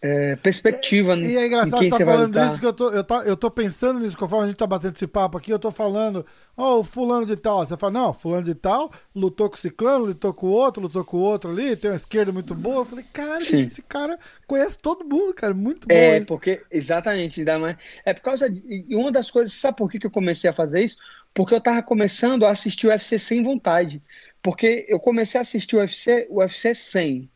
é, perspectiva. E, e é engraçado você tá falando isso, que eu tô, eu, tá, eu tô pensando nisso, conforme a gente tá batendo esse papo aqui, eu tô falando, ó, oh, o fulano de tal. Você fala, não, fulano de tal lutou com o ciclano, lutou com o outro, lutou com o outro ali, tem uma esquerda muito boa. Eu falei, cara, Sim. esse cara conhece todo mundo, cara, muito bom. É, porque, exatamente, dá mais. É por causa de. E uma das coisas, sabe por que, que eu comecei a fazer isso? Porque eu tava começando a assistir o UFC sem vontade. Porque eu comecei a assistir o UFC, o UFC 100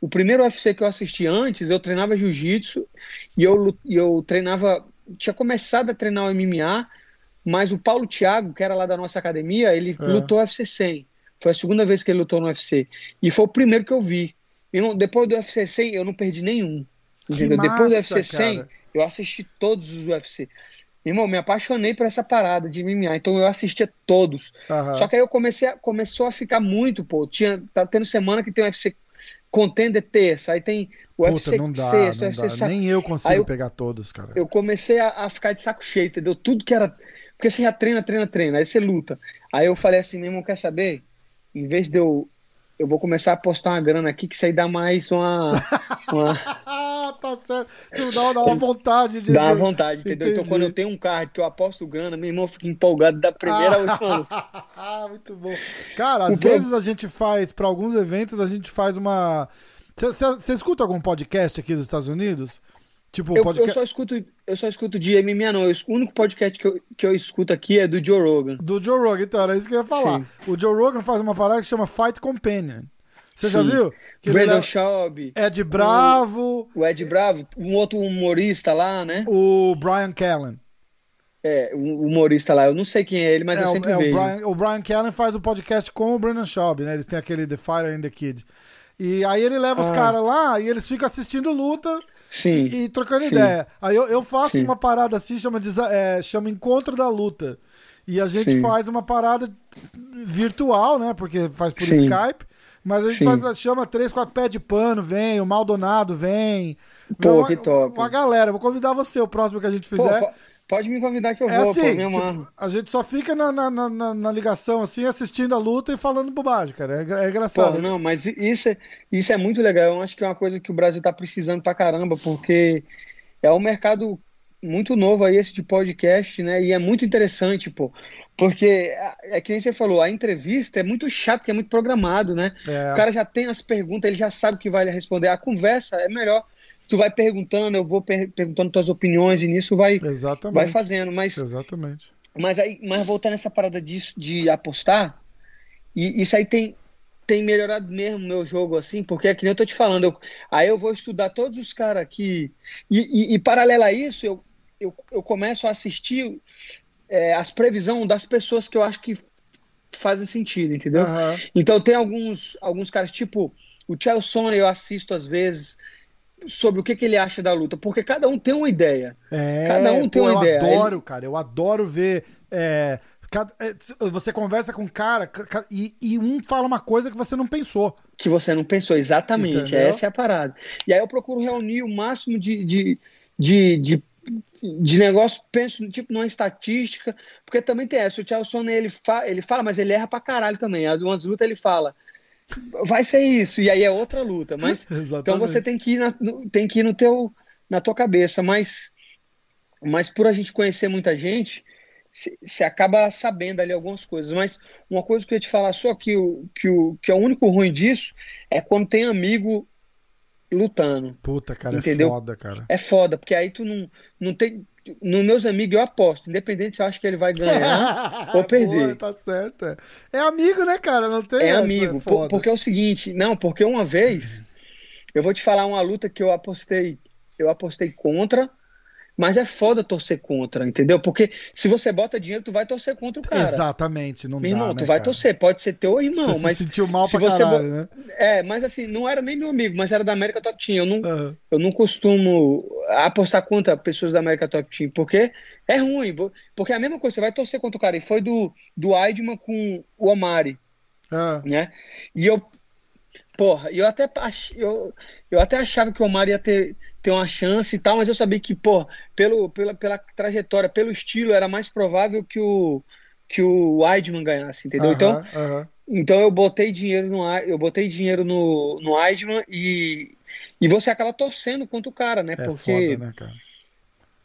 o primeiro UFC que eu assisti antes, eu treinava jiu-jitsu e eu, eu treinava, tinha começado a treinar o MMA, mas o Paulo Thiago, que era lá da nossa academia, ele é. lutou UFC 100. Foi a segunda vez que ele lutou no UFC. E foi o primeiro que eu vi. Irmão, depois do UFC 100, eu não perdi nenhum. Entendeu? Massa, depois do UFC 100, cara. eu assisti todos os UFC. Irmão, me apaixonei por essa parada de MMA, então eu assistia todos. Uhum. Só que aí eu comecei a, começou a ficar muito, pô. Tinha, tá tendo semana que tem UFC Contender terça, aí tem o Puta, UFC não dá, sexta, não dá. Nem eu consigo eu, pegar todos, cara. Eu comecei a, a, ficar de saco cheio, entendeu? Tudo que era. Porque você já treina, treina, treina, aí você luta. Aí eu falei assim, meu irmão, quer saber? Em vez de eu. Eu vou começar a postar uma grana aqui, que isso aí dá mais uma. uma... tá certo. Tipo, dá, dá uma vontade de. Dá uma vontade, entendeu? Entendi. Então, quando eu tenho um card que eu aposto grana, meu irmão fica empolgado da primeira ah, última Ah, muito bom. Cara, às o vezes pro... a gente faz, para alguns eventos, a gente faz uma. Você escuta algum podcast aqui dos Estados Unidos? Tipo, eu, podcast... eu, só escuto, eu só escuto de MMA, não. Eu, o único podcast que eu, que eu escuto aqui é do Joe Rogan. Do Joe Rogan, então, era isso que eu ia falar. Sim. O Joe Rogan faz uma parada que chama Fight Companion. Você já viu? Que Brandon. Schaub. Ed Bravo. O, o Ed Bravo, um outro humorista lá, né? O Brian Callen. É, o humorista lá, eu não sei quem é ele, mas é, eu sempre é, vejo. O Brian, o Brian Callen faz o podcast com o Brandon Schaub, né? Ele tem aquele The Fire and the Kid. E aí ele leva ah. os caras lá e eles ficam assistindo luta sim, e, e trocando sim. ideia. Aí eu, eu faço sim. uma parada assim, chama, de, é, chama Encontro da Luta. E a gente sim. faz uma parada virtual, né? Porque faz por Skype. Mas a gente faz, chama três, quatro pés de pano, vem, o Maldonado vem. Pô, uma, que top. Uma galera. Vou convidar você, o próximo que a gente fizer. Pô, pode me convidar que eu é vou, assim, pô, tipo, A gente só fica na, na, na, na, ligação, assim, assistindo a luta e falando bobagem, cara. É, é engraçado. Pô, não, mas isso é, isso é muito legal. Eu acho que é uma coisa que o Brasil tá precisando pra caramba, porque é um mercado muito novo aí esse de podcast, né? E é muito interessante, pô. Porque é, que nem você falou, a entrevista é muito chato, que é muito programado, né? É. O cara já tem as perguntas, ele já sabe o que vai responder. A conversa é melhor. Tu vai perguntando, eu vou per perguntando tuas opiniões e nisso vai, Exatamente. vai fazendo. Mas, Exatamente. Mas aí, mas voltando nessa parada disso, de apostar, e isso aí tem, tem melhorado mesmo o meu jogo, assim, porque é que nem eu tô te falando, eu, aí eu vou estudar todos os caras aqui, e, e, e paralelo a isso, eu, eu, eu começo a assistir é, as previsões das pessoas que eu acho que fazem sentido, entendeu? Uhum. Então tem alguns, alguns caras, tipo o Chelsea, eu assisto às vezes sobre o que, que, ele acha da luta, porque cada um tem uma ideia. É, cada um tem uma eu ideia. Eu adoro, ele... cara, eu adoro ver. É, é você conversa com um cara e, e, um fala uma coisa que você não pensou. Que você não pensou, exatamente. Entendeu? Essa é a parada. E aí eu procuro reunir o máximo de, de, de, de de negócio, penso tipo numa estatística, porque também tem essa, o Chelsea ele, fa, ele fala, mas ele erra pra caralho também. As umas lutas ele fala, vai ser isso, e aí é outra luta. Mas então você tem que ir na, tem que ir no teu na tua cabeça, mas mas por a gente conhecer muita gente, você acaba sabendo ali algumas coisas. Mas uma coisa que eu ia te falar só que o, que o que é o único ruim disso é quando tem amigo lutando. Puta, cara, é entendeu? é foda, cara. É foda, porque aí tu não, não tem. Nos meus amigos eu aposto, independente se eu acho que ele vai ganhar ou perder. Boa, tá certo. É. é amigo, né, cara? Não tem. É essa, amigo, é por, porque é o seguinte, não, porque uma vez eu vou te falar uma luta que eu apostei, eu apostei contra mas é foda torcer contra, entendeu? Porque se você bota dinheiro, tu vai torcer contra o cara. Exatamente, não meu dá, irmão, né, tu vai cara? torcer, pode ser teu irmão, você mas se sentiu mal se pra você caralho, né? É, mas assim, não era nem meu amigo, mas era da América Top Team. Eu não, uhum. eu não costumo apostar contra pessoas da América Top Team, porque é ruim, porque é a mesma coisa, você vai torcer contra o cara. E foi do do Aidman com o Omari, uhum. né? E eu porra, eu até eu, eu até achava que o Omar ia ter ter uma chance e tal, mas eu sabia que, pô, pelo, pela, pela trajetória, pelo estilo, era mais provável que o que o Weidman ganhasse, entendeu? Uh -huh, então, uh -huh. então eu botei dinheiro no eu botei dinheiro no, no Weidman e E você acaba torcendo contra o cara, né? É porque, foda, né, cara?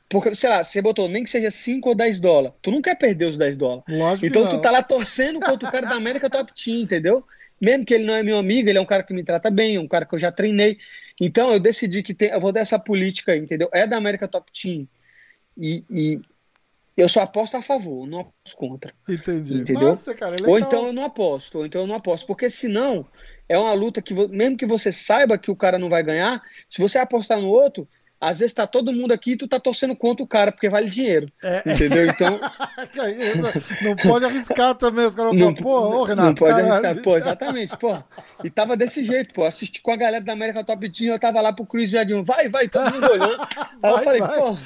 porque, sei lá, você botou nem que seja 5 ou 10 dólares. Tu não quer perder os 10 dólares. Lógico Então tu tá lá torcendo contra o cara da América Top Team, entendeu? Mesmo que ele não é meu amigo, ele é um cara que me trata bem, um cara que eu já treinei. Então eu decidi que tem, eu vou dar essa política aí, entendeu? É da América Top Team. E, e eu só aposto a favor, não aposto contra. Entendi. Entendeu? Nossa, cara, é legal. Ou então eu não aposto, ou então eu não aposto. Porque senão é uma luta que, mesmo que você saiba que o cara não vai ganhar, se você apostar no outro, às vezes tá todo mundo aqui e tu tá torcendo contra o cara, porque vale dinheiro. É. Entendeu? Então. Não pode arriscar também. Os caras vão Não, falar, pô, ô, Renato. não pode caralho, arriscar. Pô, exatamente, pô. E tava desse jeito, pô. Assisti com a galera da América Top Team, eu tava lá pro Chris Jadinho, vai, vai, todo mundo olhando. Aí eu Vai, falei, vai. pô.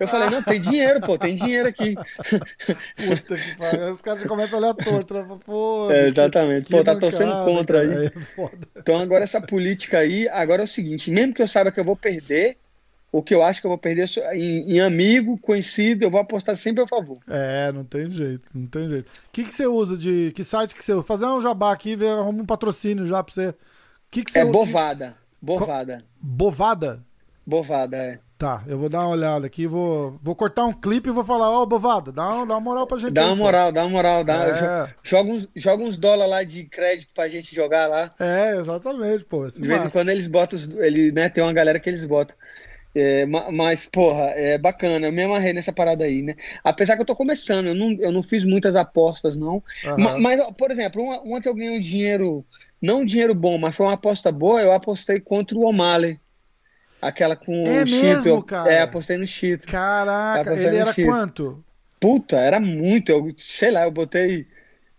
Eu falei, não, tem dinheiro, pô, tem dinheiro aqui. Puta que pariu. Os caras já começam a olhar torto. né? Pô, É, exatamente. Pô, tá torcendo contra cara. aí. É foda. Então agora essa política aí, agora é o seguinte, mesmo que eu saiba que eu vou perder, o que eu acho que eu vou perder em, em amigo, conhecido, eu vou apostar sempre a favor. É, não tem jeito, não tem jeito. O que, que você usa de. Que site que você usa? Fazer um jabá aqui, ver arruma um patrocínio já pra você. O que, que você É usa? bovada. Bovada. Bovada? Bovada, é. Tá, eu vou dar uma olhada aqui, vou, vou cortar um clipe e vou falar, ó, Bovada, dá uma, dá uma moral pra gente. Dá uma pô. moral, dá uma moral. Dá, É. jo- joga uns, joga uns dólares lá de crédito pra gente jogar lá. É, exatamente, pô. De vez em quando eles botam, os- ele, né, tem uma galera que eles botam. É, ma- mas, porra, é bacana, eu me amarrei nessa parada aí, né? Apesar que eu tô começando, eu não, eu não fiz muitas apostas, não. Ma- Mas, ó, por exemplo, uma, uma que eu ganhei um dinheiro, não um dinheiro bom, mas foi uma aposta boa, eu apostei contra o O'Malley. Aquela com É o Chito. mesmo, eu- cara? É, apostei no Chito. Caraca, ele era quanto? Puta, era muito, eu, sei lá, eu botei.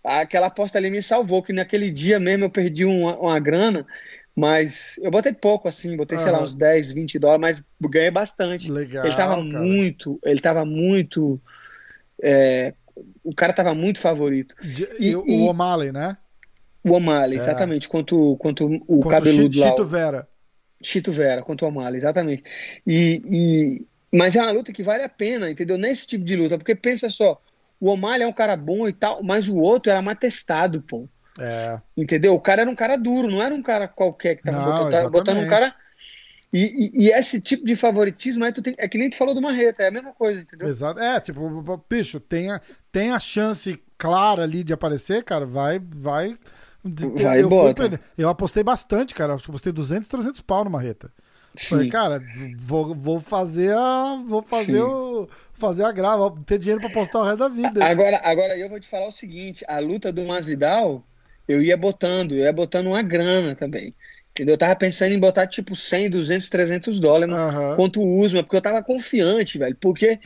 Aquela aposta ali me salvou, que naquele dia mesmo eu perdi uma, uma grana, mas eu botei pouco assim, botei, sei lá, uns 10, 20 dólares, mas ganhei bastante. Legal. ele tava cara. muito, ele tava muito. é, o cara tava muito favorito. De- e, e- o e- O'Malley, né? O O'Malley, É. exatamente, quanto, quanto o Contra cabeludo Chi- lá. Chito Vera. Chito Vera contra o O'Malley, exatamente. E, e- mas é uma luta que vale a pena, entendeu? Nesse tipo de luta, porque pensa só, o O'Malley é um cara bom e tal, mas o outro era mais testado, pô. É. Entendeu? O cara era um cara duro, não era um cara qualquer que tava Não, botando, tava botando um cara. E, e- e esse tipo de favoritismo aí tu tem, é que nem tu falou do Marreta, é a mesma coisa, entendeu? Exato. É, tipo, bicho, tem a, tem a chance clara ali de aparecer, cara, vai, vai. Vai eu, bota. prender. eu apostei bastante, cara. Eu apostei 200, 300 pau no Marreta. Falei, Sim. cara, vou, vou fazer a. Vou fazer Sim. o. Fazer a grava, vou ter dinheiro pra postar o resto da vida. Agora, agora eu vou te falar o seguinte: a luta do Masvidal, eu ia botando, eu ia botando uma grana também. Entendeu? Eu tava pensando em botar tipo 100, 200, 300 dólares Aham. contra o Usman, porque eu tava confiante, velho. Porque.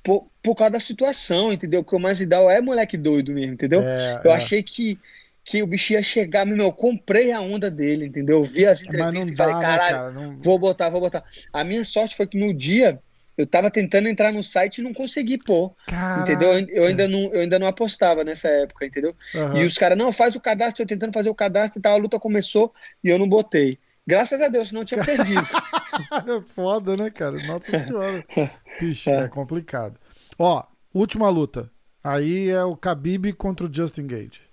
Por, por causa da situação, entendeu? Porque o Masvidal é moleque doido mesmo, entendeu? É, eu é. achei que, que o bicho ia chegar, meu, eu comprei a onda dele, entendeu? Eu vi as Mas não entrevistas e dá, falei, né, caralho, cara? Não... vou botar, vou botar. A minha sorte foi que no dia eu tava tentando entrar no site e não consegui pôr. Caraca. Entendeu? Eu, ainda não, eu ainda não apostava nessa época, entendeu? Aham. E os caras, não, faz o cadastro, eu tentando fazer o cadastro e tal, a luta começou e eu não botei. Graças a Deus, senão eu tinha perdido. É foda, né, cara? Nossa senhora. Bicho, é complicado. Ó, última luta. Aí é o Khabib contra o Justin Gage.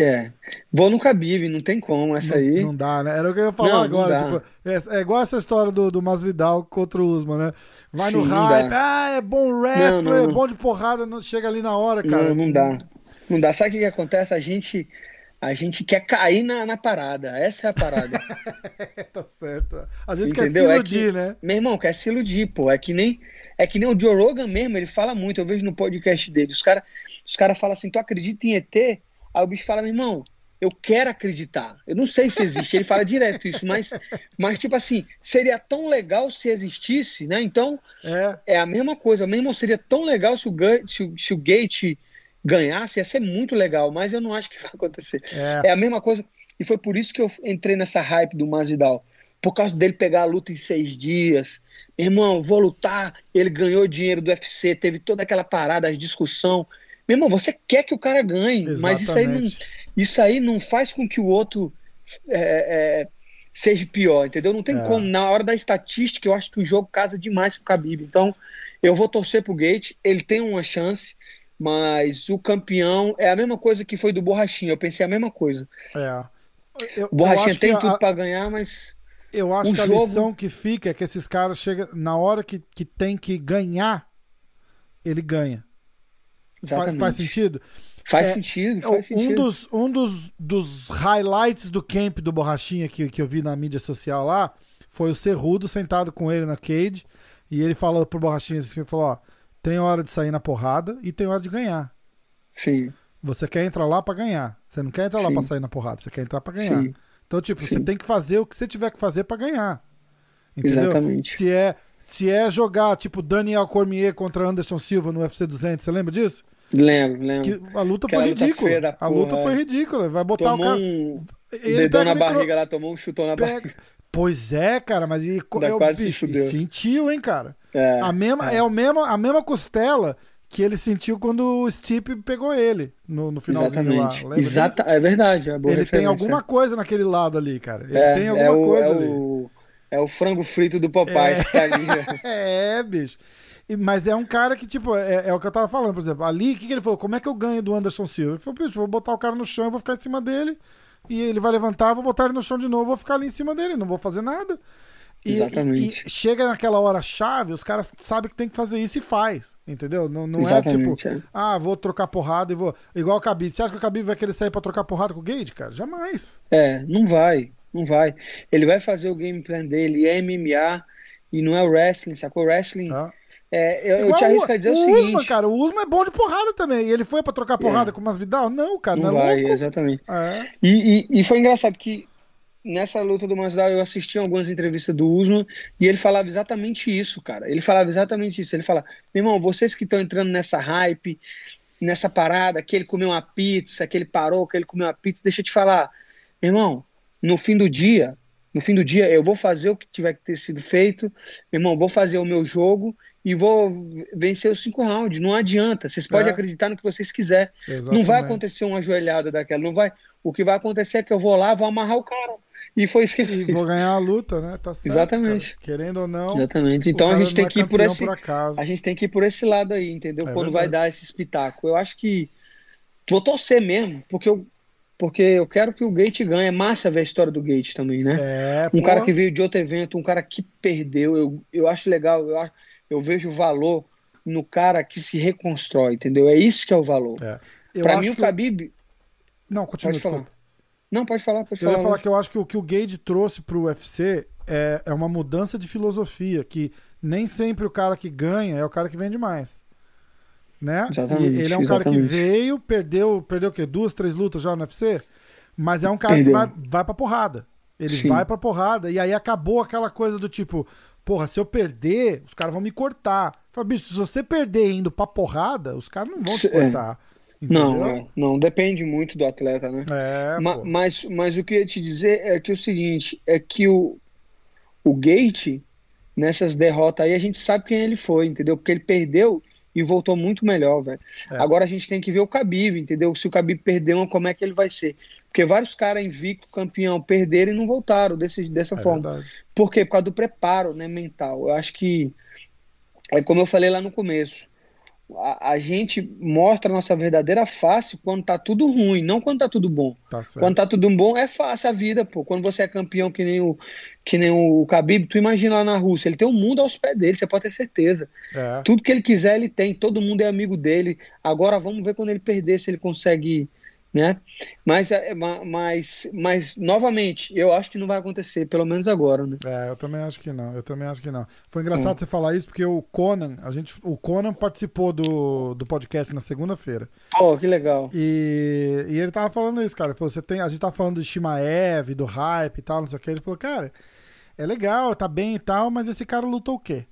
É. Vou no Khabib, não tem como essa Não, aí. não dá, né? Era o que eu ia falar Não, não agora. dá. Tipo, é, é igual essa história do, do Masvidal contra o Usman, né? Vai no Sim, não hype, ah, é bom wrestler, Não, não, é não. bom de porrada, não chega ali na hora, cara. não, não dá. Não dá. Sabe o que, que acontece? A gente, a gente quer cair na, na parada. Essa é a parada. tá certo. A gente Entendeu? quer se É iludir, que- né? Meu irmão, quer se iludir, pô. É que nem, é que nem o Joe Rogan mesmo, ele fala muito, eu vejo no podcast dele. Os caras os cara falam assim, tu acredita em ET? Aí o bicho fala, meu irmão, eu quero acreditar. Eu não sei se existe, ele fala direto isso, mas, mas tipo assim, seria tão legal se existisse, né? Então, É. é a mesma coisa. Meu irmão, seria tão legal se o, se o, se o Gate ganhasse, ia ser muito legal, mas eu não acho que vai acontecer. É. É a mesma coisa. E foi por isso que eu entrei nessa hype do Masvidal. Por causa dele pegar a luta em seis dias. Irmão, vou lutar. Ele ganhou dinheiro do UFC, teve toda aquela parada, as discussão. Meu irmão, você quer que o cara ganhe, mas isso aí, não, Exatamente. isso aí não faz com que o outro é, é, seja pior, entendeu? Não tem É. como. Na hora da estatística, eu acho que o jogo casa demais pro Khabib. Então, eu vou torcer pro Gate. Ele tem uma chance, mas o campeão é a mesma coisa que foi do Borrachinha. Eu pensei a mesma coisa. É. Eu, O Borrachinha tem a- tudo pra ganhar, mas Eu acho o que jogo... a lição que fica é que esses caras chegam na hora que, que tem que ganhar, ele ganha. Faz, faz, sentido? Faz é, sentido, faz um sentido. Dos, um dos, dos highlights do camp do Borrachinha que, que eu vi na mídia social lá foi o Cerrudo sentado com ele na cage e ele falou pro Borrachinha assim, falou, ó, tem hora de sair na porrada e tem hora de ganhar. Sim. Você quer entrar lá para ganhar. Você não quer entrar Sim. lá para sair na porrada, você quer entrar para ganhar. Sim. Então, tipo, Sim. você tem que fazer o que você tiver que fazer para ganhar. Entendeu? Exatamente. Se é, se é jogar, tipo, Daniel Cormier contra Anderson Silva no UFC 200, você lembra disso? Lembro, lembro. Que a luta Aquela foi ridícula. Luta a luta foi ridícula. Vai botar tomou o cara. Um... Ele na micro... barriga lá, tomou um chutão na pega... barriga. Pois é, cara, mas e, é o bicho, se sentiu, hein, cara? É, a mesma, é. é o mesmo, a mesma costela que ele sentiu quando o Stipe pegou ele no, no finalzinho Exatamente. lá. Exata, é verdade. É ele tem alguma coisa naquele lado ali, cara. Ele é, tem alguma é o, coisa é ali. O, é o frango frito do Popeye é, que tá ali. Né? é, bicho. Mas é um cara que, tipo, é, é, o que eu tava falando, por exemplo. Ali, o que, que ele falou? Como é que eu ganho do Anderson Silva? Ele falou, bicho, vou botar o cara no chão, vou ficar em cima dele. E ele vai levantar, vou botar ele no chão de novo, vou ficar ali em cima dele, não vou fazer nada. E, Exatamente. E, e, chega naquela hora chave, os caras sabem que tem que fazer isso e faz, entendeu? Não, não é tipo, é. ah, vou trocar porrada e vou. Igual o Khabib. Você acha que o Khabib vai querer sair pra trocar porrada com o Gage, cara? Jamais. É, não vai. Não vai. Ele vai fazer o game plan dele, é MMA e não é o wrestling, sacou? Wrestling. Ah. É, eu, eu te arrisco a dizer o, o seguinte. Usman, cara, o Usman é bom de porrada também. E ele foi para trocar porrada é. com umas Vidal? Não, cara, não, não é vai, louco. exatamente. É. E, e, e, foi engraçado que nessa luta do Masvidal eu assisti algumas entrevistas do Usman e ele falava exatamente isso, cara. Ele falava exatamente isso. Ele fala, meu irmão, vocês que estão entrando nessa hype, nessa parada, que ele comeu uma pizza, que ele parou, que ele comeu uma pizza, deixa eu te falar, meu irmão, no fim do dia, no fim do dia eu vou fazer o que tiver que ter sido feito, meu irmão, vou fazer o meu jogo e vou vencer os cinco rounds. Não adianta. Vocês podem é. acreditar no que vocês quiserem. Não vai acontecer uma joelhada daquela. Não vai. O que vai acontecer é que eu vou lá, vou amarrar o cara. E foi isso que ele fez. Vou ganhar a luta, né? Tá certo, Exatamente. Cara. Querendo ou não. Exatamente. Então a gente tem é que ir por esse. Por a gente tem que ir por esse lado aí, entendeu? É Quando verdade. vai dar esse espetáculo. Eu acho que. Vou torcer mesmo, porque eu. Porque eu quero que o Gate ganhe. É massa ver a história do Gate também, né? É, um cara que veio de outro evento, um cara que perdeu. Eu, eu acho legal. Eu, eu vejo valor no cara que se reconstrói, entendeu? É isso que é o valor. É. Para mim, o Khabib. Não, continua. Pode falar. Não, pode falar, pode eu falar. Eu ia falar que eu acho que o que o Gage trouxe pro UFC é, é uma mudança de filosofia, que nem sempre o cara que ganha é o cara que vende mais. Né? Exatamente, e ele é um exatamente. cara que veio, perdeu, perdeu o quê? Duas, três lutas já no UFC? Mas é um cara perdeu. que vai, vai pra porrada. Ele Sim. vai pra porrada. E aí acabou aquela coisa do tipo, porra, se eu perder, os caram vão me cortar. Fala, bicho, se você perder indo pra porrada, os caras não vão te é. cortar. É. Não, é, não, depende muito do atleta, né? É, Ma, mas, mas o que eu ia te dizer é que o seguinte, é que o, o Gate, nessas derrotas aí, a gente sabe quem ele foi, entendeu? Porque ele perdeu e voltou muito melhor, velho. É. Agora a gente tem que ver o Khabib, entendeu? Se o Khabib perdeu, como é que ele vai ser? Porque vários caras invicto, campeão, perderam e não voltaram desse, dessa é forma. Verdade. Por quê? Por causa do preparo né, mental. Eu acho que é como eu falei lá no começo a, a, gente mostra a nossa verdadeira face quando tá tudo ruim, não quando tá tudo bom. Tá quando tá tudo bom, é fácil a vida, pô. Quando você é campeão que nem o, que nem o Khabib, tu imagina lá na Rússia, ele tem o um mundo aos pés dele, você pode ter certeza. É. Tudo que ele quiser, ele tem, todo mundo é amigo dele. Agora vamos ver quando ele perder, se ele consegue né? Mas, é, mas, mas, novamente, eu acho que não vai acontecer, pelo menos agora, né? É, eu também acho que não, eu também acho que não. Foi engraçado é. você falar isso, porque o Conan, a gente, o Conan participou do, do podcast na segunda-feira. Oh, que legal. E, e ele tava falando isso, cara, ele falou, você tem, a gente tava falando de Shimaev, do hype e tal, não sei o que, ele falou, cara, é legal, tá bem e tal, mas esse cara lutou o quê?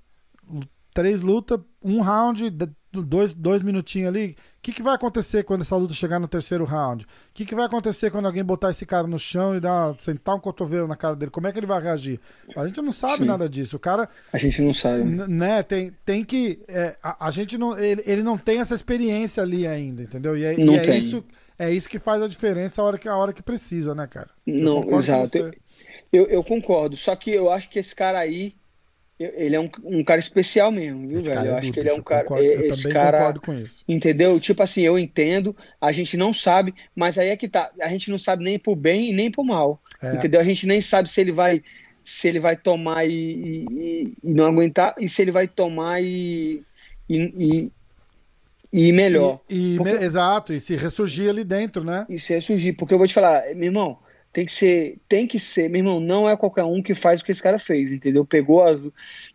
Três lutas, um round, dois, dois minutinhos ali. O que, que vai acontecer quando essa luta chegar no terceiro round? O que, que vai acontecer quando alguém botar esse cara no chão e dar, sentar um cotovelo na cara dele? Como é que ele vai reagir? A gente não sabe Sim. nada disso. O cara. A gente não sabe. Né, tem, tem que. É, a, a, gente não. Ele, ele não tem essa experiência ali ainda, entendeu? E é, não e é isso. É isso que faz a diferença a hora que, a hora que precisa, né, cara? Eu não, exato. Eu, eu concordo. Só que eu acho que esse cara aí ele é um, um cara especial mesmo, viu, esse velho? Eu é acho que ele é um cara. Concordo, esse cara. com isso. Entendeu? Tipo assim, eu entendo, a gente não sabe, mas aí é que tá. A gente não sabe nem pro bem e nem pro mal. É. Entendeu? A gente nem sabe se ele vai se ele vai tomar e, e, e não aguentar, e se ele vai tomar e, e, e melhor. E, porque... me... Exato, e se ressurgir ali dentro, né? E se ressurgir, porque eu vou te falar, meu irmão, tem que ser, tem que ser, meu irmão, não é qualquer um que faz o que esse cara fez, entendeu? Pegou, a,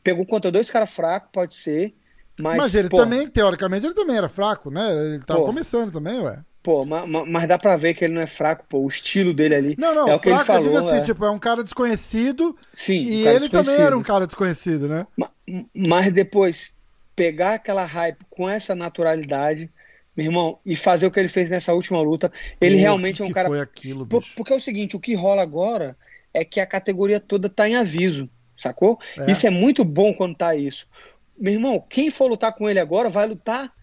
pegou contra dois caras fracos, pode ser, mas. Mas ele também, teoricamente, ele também era fraco, né? Ele tava pô, começando também, ué. Pô, mas, mas, dá pra ver que ele não é fraco, pô. O estilo dele ali. Não, não, é o que ele falou. Digo assim, é... tipo, é um cara desconhecido. Sim. E um ele também era um cara desconhecido, né? Mas, mas depois, pegar aquela hype com essa naturalidade, meu irmão, e fazer o que ele fez nessa última luta, ele Pô, realmente que é um cara. Foi aquilo, bicho? Porque é o seguinte, o que rola agora é que a categoria toda tá em aviso, sacou? É. Isso é muito bom quando tá isso. Meu irmão, quem for lutar com ele agora vai lutar.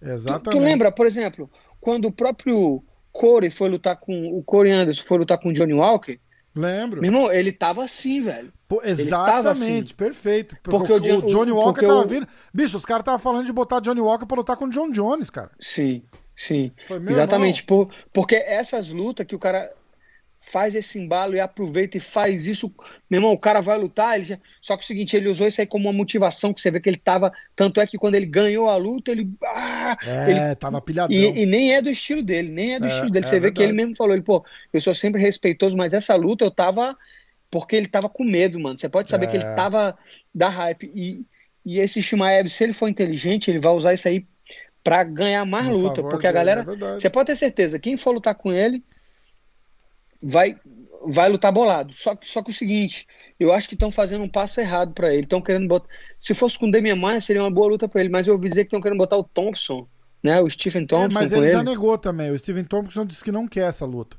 Exatamente. Tu, tu lembra, por exemplo, quando o próprio Corey foi lutar com. O Corey Anderson foi lutar com o Johnny Walker. Lembro. Meu irmão, ele tava assim, velho. Pô, exatamente, assim. perfeito. Porque, porque o, o, Johnny Walker tava vindo. Bicho, os caras estavam falando de botar Johnny Walker pra lutar com o John Jones, cara. Sim, sim. Exatamente. Por, porque essas lutas que o cara faz esse embalo e aproveita e faz isso. Meu irmão, o cara vai lutar, ele já... só que o seguinte, ele usou isso aí como uma motivação, que você vê que ele tava. Tanto é que quando ele ganhou a luta, ele. Ah, é, ele... tava pilhadão. E, e, nem é do estilo dele, nem é do é, estilo dele. É você verdade. vê que ele mesmo falou, ele, pô, eu sou sempre respeitoso, mas essa luta eu tava. Porque ele tava com medo, mano. Você pode saber que ele é. tava da hype. E, e esse Shimaev, se ele for inteligente, ele vai usar isso aí para ganhar mais luta. Porque a galera. É você pode ter certeza, quem for lutar com ele vai vai lutar bolado. Só que, só que o seguinte, eu acho que estão fazendo um passo errado para ele. Estão querendo botar. Se fosse com o Demian Maia, seria uma boa luta para ele, mas eu ouvi dizer que estão querendo botar o Thompson, né? O Stephen é, Thompson. É, mas ele, ele, já negou também. O Stephen Thompson disse que não quer essa luta.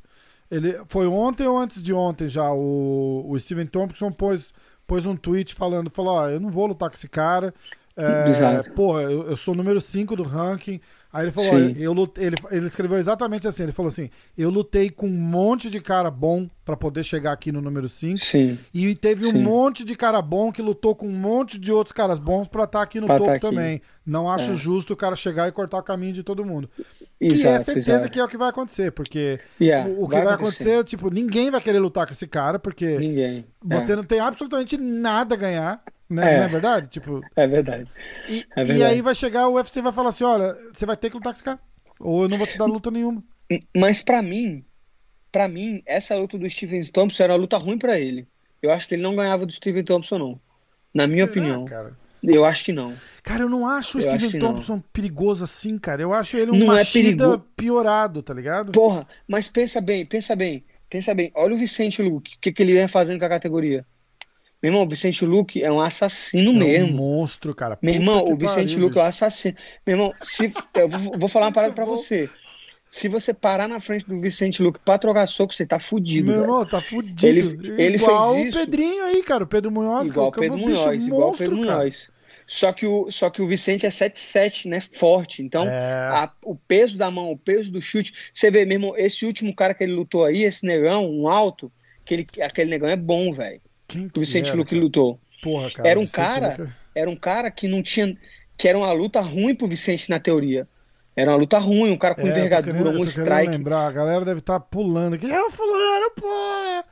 Ele foi ontem ou antes de ontem já. O, o Stephen Thompson pôs, pôs um tweet falando: falou, ó, eu não vou lutar com esse cara. É, porra, eu, eu sou número 5 do ranking. Aí ele falou: olha, eu lutei, ele, ele escreveu exatamente assim: ele falou assim, eu lutei com um monte de cara bom para poder chegar aqui no número 5. E teve um monte de cara bom que lutou com um monte de outros caras bons para estar tá aqui no pra topo tá aqui. também. Não acho é. justo o cara chegar e cortar o caminho de todo mundo. Exato, e é certeza exato. que é o que vai acontecer, porque yeah, o, o, que vai, vai acontecer, acontecer, tipo, ninguém vai querer lutar com esse cara, porque ninguém. você é. não tem absolutamente nada a ganhar. Né? É. Não é verdade? Tipo, é verdade. E, é verdade. e aí vai chegar o UFC vai falar assim: olha, você vai ter que lutar com esse cara. Ou eu não vou te dar luta nenhuma. Mas para mim, para mim, essa luta do Steven Thompson era uma luta ruim para ele. Eu acho que ele não ganhava do Steven Thompson, não. Na minha Será, opinião. Cara? Eu acho que não. Cara, eu não acho o eu Steven Thompson não. perigoso assim, cara. Eu acho ele um não machida é piorado, tá ligado? Porra, mas pensa bem, pensa bem, pensa bem. Olha o Vicente Luke, o que, que ele vem fazendo com a categoria. Meu irmão, o Vicente Luque é um assassino é mesmo. Um monstro, cara. Meu irmão, o Vicente pariu, Luque é um assassino. Meu irmão, se, eu vou, vou falar uma parada pra você. Se você parar na frente do Vicente Luque pra trocar soco, você tá fudido. Meu irmão, tá fudido. Ele, ele igual fez isso. o Pedrinho aí, cara. O Pedro Munhoz. Igual o Pedro Munhoz, igual o Pedro Munhoz. Só que, o, só que o Vicente é 7-7, né? Forte. Então, é... a, o peso da mão, o peso do chute. Você vê mesmo, esse último cara que ele lutou aí, esse negão, um alto, aquele, aquele negão é bom, velho. Quem que o Vicente era, Luque lutou. Porra, cara. Era um cara, era um cara que não tinha. Que era uma luta ruim pro Vicente na teoria. Era uma luta ruim, um cara com é, envergadura, querendo, um strike. lembrar, a galera deve estar tá pulando aqui. É o fulano, pô!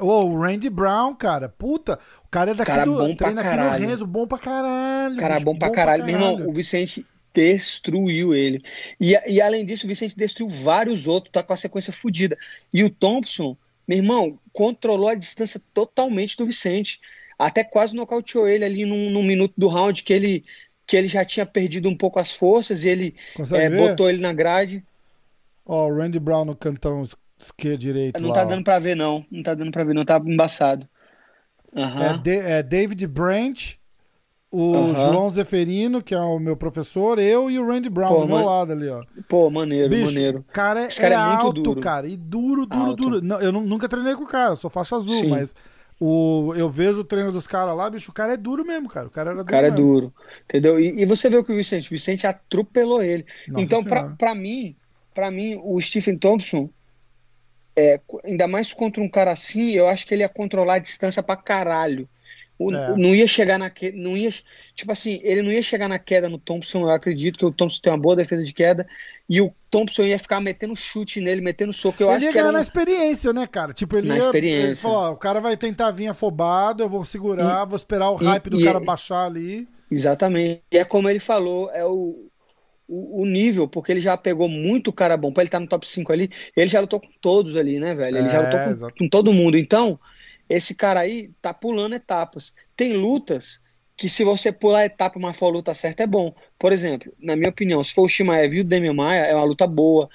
Oh, o Randy Brown, cara. Puta, o cara é daqui cara do bom treina aqui no Renzo, bom pra caralho. Cara, bicho, bom, pra, bom caralho. pra caralho. Meu irmão, o Vicente destruiu ele. E, e além disso, o Vicente destruiu vários outros, tá com a sequência fodida. E o Thompson, meu irmão, controlou a distância totalmente do Vicente. Até quase nocauteou ele ali num, num minuto do round que ele, que ele já tinha perdido um pouco as forças e ele é, botou ele na grade. Ó, o Randy Brown no cantão esquerdo direito. Não lá, tá ó. dando pra ver, não. Não tá dando pra ver, não. Tá embaçado. Uhum. É, de, é David Branch o uhum. João Zeferino, que é o meu professor, eu e o Randy Brown Pô, do meu man... lado ali, ó. Pô, maneiro, Bicho, maneiro. cara, cara é, é alto, duro. cara, e duro, duro, alto. duro. Não, eu nunca treinei com o cara, sou faixa azul, Sim. mas o, eu vejo o treino dos caras lá, bicho, o cara é duro mesmo, cara. O cara era duro. O cara mesmo. é duro, entendeu? E, e, você vê o que o Vicente, o Vicente atropelou ele. Nossa então, pra, pra mim, para mim, o Stephen Thompson, é, ainda mais contra um cara assim, eu acho que ele ia controlar a distância pra caralho. O, é. Não ia chegar na queda, não ia, tipo assim, ele não ia chegar na queda no Thompson. Eu acredito que o Thompson tem uma boa defesa de queda e o Thompson ia ficar metendo chute nele, metendo soco. Eu ele acho ia que ganhar era na experiência, né, cara? Tipo, ele na ia, experiência. Ele falou, o cara vai tentar vir afobado, eu vou segurar, e, vou esperar o hype e, do e, cara baixar ali. Exatamente. E é como ele falou, é o, o, o, nível, porque ele já pegou muito cara bom. Pra ele estar tá no top 5 ali, ele já lutou com todos ali, né, velho? Ele é, já lutou com, com todo mundo. Então, esse cara aí tá pulando etapas. Tem lutas que se você pular a etapa, mas for a luta certa, é bom. Por exemplo, na minha opinião, se for o Shimaev e o Demian Maia, é uma luta boa.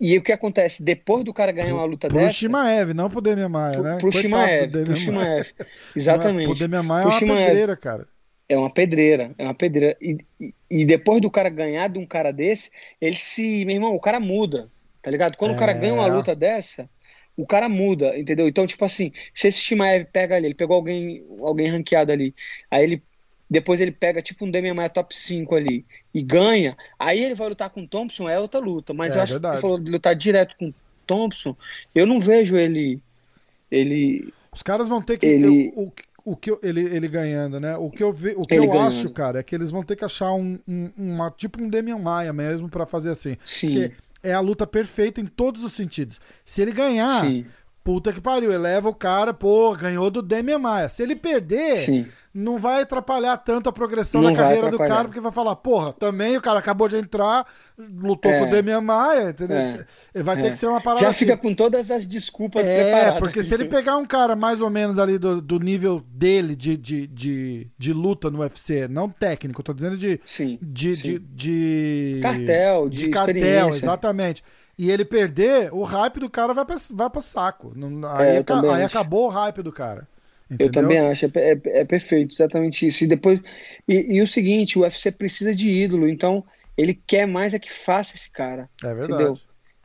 E o que acontece? Depois do cara ganhar uma luta pro dessa... Pro Shimaev, não pro Demian Maia, né? Pro Shimaev, pro Shimaev. Exatamente. Pro Demian Maia é uma Shimaev. pedreira, cara. É uma pedreira, é uma pedreira. E, e, e, depois do cara ganhar de um cara desse, ele se... Meu irmão, o cara muda, tá ligado? Quando é... o cara ganha uma luta dessa, o cara muda, entendeu? Então, tipo assim, se esse Shimaev pega ali, ele pegou alguém, alguém ranqueado ali, aí ele depois ele pega tipo um Demian Maia top 5 ali e ganha, aí ele vai lutar com o Thompson, é outra luta. Mas é, eu acho verdade. que falou de lutar direto com o Thompson, eu não vejo ele. ele Os caras vão ter que. Ele... O, o que eu, ele, ele ganhando, né? O que eu, ve, o que eu acho, cara, é que eles vão ter que achar um, um uma, tipo um Demian Maia mesmo para fazer assim. Sim. Porque é a luta perfeita em todos os sentidos. Se ele ganhar, Sim. Puta que pariu, eleva o cara, pô, ganhou do Demian Maia. Se ele perder, Sim. não vai atrapalhar tanto a progressão Não da carreira do cara, porque vai falar, porra, também o cara acabou de entrar, lutou É. com o Demian Maia, entendeu? É. Vai ter É. que ser uma parada Já assim. fica com todas as desculpas É, preparadas. porque se ele pegar um cara mais ou menos ali do, do nível dele de, de, de, de luta no UFC, não técnico, eu tô dizendo de, Sim. de, sim. de, de- Cartel, de cartel, experiência. exatamente. E ele perder, o hype do cara vai, pra, vai pro saco. Não- aí É, eu aca- aí acabou o hype do cara. Eu Entendeu? também acho, é, é- é perfeito, exatamente isso. E depois, e, e o seguinte, o UFC precisa de ídolo, então ele quer mais é que faça esse cara. É verdade. Entendeu?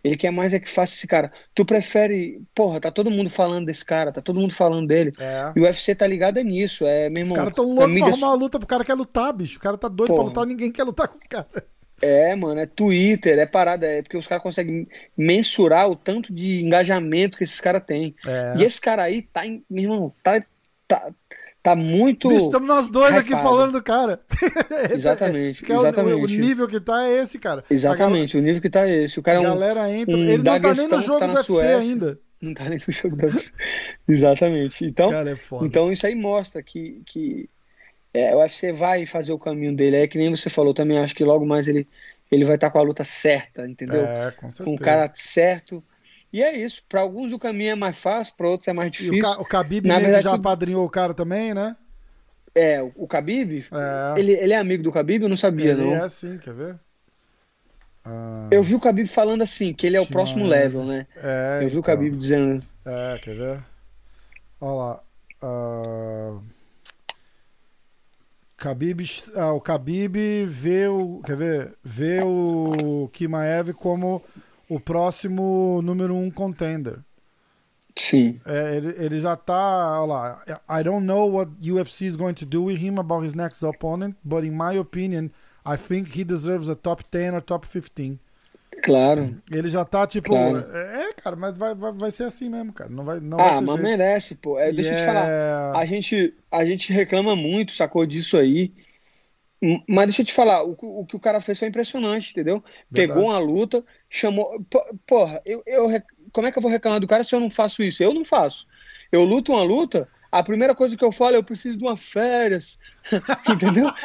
Ele quer mais é que faça esse cara. Tu prefere, porra, tá todo mundo falando desse cara, tá todo mundo falando dele. É. E o UFC tá ligado é nisso, é, meu Os irmão. caras tão loucos pra mídia- arrumar uma luta pro cara que quer lutar, bicho. O cara tá doido pra Porra. lutar, ninguém quer lutar com o cara. É, mano, é Twitter, é parada, é porque os caras conseguem mensurar o tanto de engajamento que esses caras têm. É. E esse cara aí tá, em- meu irmão, tá, tá, tá muito. Bicho, estamos nós dois aqui falando do cara. Exatamente, Que é o- exatamente. O, nível que tá é esse, cara. Exatamente, o nível que tá esse. O cara é um. galera entra. um ele não tá nem no jogo tá do UFC Suécia. ainda. Não tá nem no jogo da Exatamente. Então, Cara, é então isso aí mostra que, que é, o UFC vai fazer o caminho dele. É que nem você falou também, acho que logo mais ele, ele vai estar com a luta certa, entendeu? é, com certeza. com o cara certo. E é isso. Para alguns o caminho é mais fácil, para outros é mais E o, difícil. Ka- o Khabib Na meio que verdade, já tudo- padrinhou o cara também, né? É, o, o Khabib, É. ele, ele é amigo do Khabib? Eu não sabia, ele não. é assim, quer ver? Ah, Eu vi o Khabib falando assim, que ele é o Sim, próximo level, né? é, Eu vi o então. Khabib dizendo. É, quer ver? Olha lá. ah, Khabib, ah, o Khabib vê o, quer ver? Vê o Kimaev como o próximo número um contender. Sim. É, ele, ele já tá, olha lá. I don't know what UFC is going to do with him about his next opponent, but in my opinion, I think he deserves a top 10 or top 15. Claro. Ele já tá tipo, Claro. é, cara, mas vai, vai, vai ser assim mesmo, cara. Não vai, não vai Ah, ter mas jeito. merece, pô. É, deixa eu te é- falar. A gente, a gente reclama muito, sacou disso aí. Hum, Mas deixa eu te falar, o, que- o que o cara fez foi impressionante, entendeu? Verdade. Pegou uma luta, chamou. po- Porra, eu, eu, como é que eu vou reclamar do cara se eu não faço isso? Eu não faço. Eu luto uma luta, a primeira coisa que eu falo é eu preciso de uma férias. Entendeu?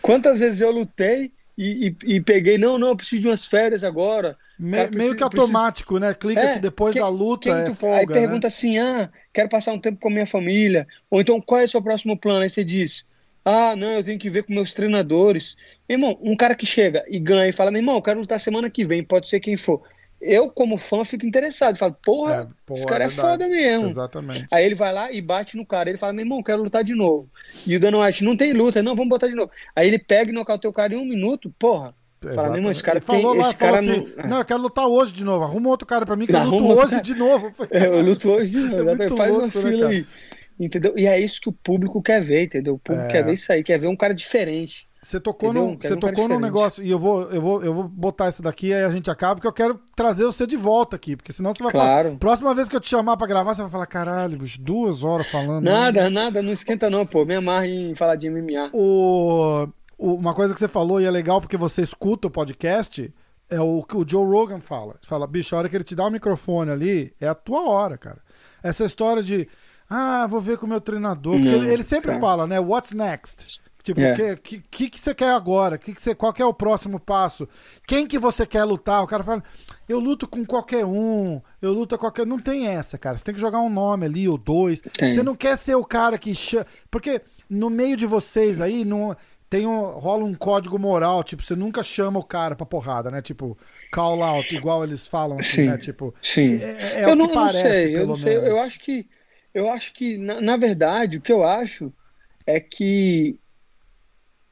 Quantas vezes eu lutei e, e- e peguei, não, não, eu preciso de umas férias agora. Me- Cara, meio que automático, né? Clica É, que depois da luta é tu- folga, aí pergunta né? assim: ah, quero passar um tempo com a minha família. Ou então, qual é o seu próximo plano? Aí você diz: ah, não, eu tenho que ver com meus treinadores. Meu irmão, um cara que chega e ganha e fala: meu irmão, eu quero lutar semana que vem, pode ser quem for. Eu, como fã, fico interessado. Falo, porra, É, porra, esse cara é, verdade. foda mesmo. Exatamente. Aí ele vai lá e bate no cara. Ele fala, meu irmão, quero lutar de novo. E o Dana White, não tem luta, não, vamos botar de novo. Aí ele pega e nocauteia o cara em um minuto, porra. Fala, meu irmão, esse cara Ele falou tem. lá, Esse cara assim, não. não... eu quero lutar hoje de novo. Arruma outro cara pra mim que eu luto hoje cara. de novo. É, eu luto hoje de novo. É Faz uma louco, né, fila cara? aí. Entendeu? E é isso que o público quer ver, entendeu? O público É. quer ver isso aí, quer ver um cara diferente. Você tocou, num, você tocou num negócio, e eu vou, eu, vou, eu vou botar isso daqui aí a gente acaba, porque eu quero trazer você de volta aqui, porque senão você vai claro. falar. Próxima vez que eu te chamar pra gravar, você vai falar, caralho, bicho, duas horas falando. Nada, né? nada, não esquenta não, pô. Me amarra em falar de MMA. O, o, uma coisa que você falou, e é legal porque você escuta o podcast, é o que o Joe Rogan fala. Ele fala, bicho, a hora que ele te dá o microfone ali, é a tua hora, cara. Essa história de, ah, vou ver com o meu treinador. Porque não, ele, ele, sempre tá. fala, né? What's next? Tipo, o é. que, que, que você quer agora? Que que você, qual que é o próximo passo? Quem que você quer lutar? O cara fala, eu luto com qualquer um, eu luto com qualquer. Não tem essa, cara. Você tem que jogar um nome ali, ou dois. Tem. Você não quer ser o cara que. Chama... Porque no meio de vocês aí, não. Tem um, rola um código moral, tipo, você nunca chama o cara pra porrada, né? Tipo, call out, igual eles falam, assim, sim, né? Tipo, sim. É, é eu o não, que parece, não sei, eu não sei. Eu acho que, eu acho que na, na verdade, o que eu acho é que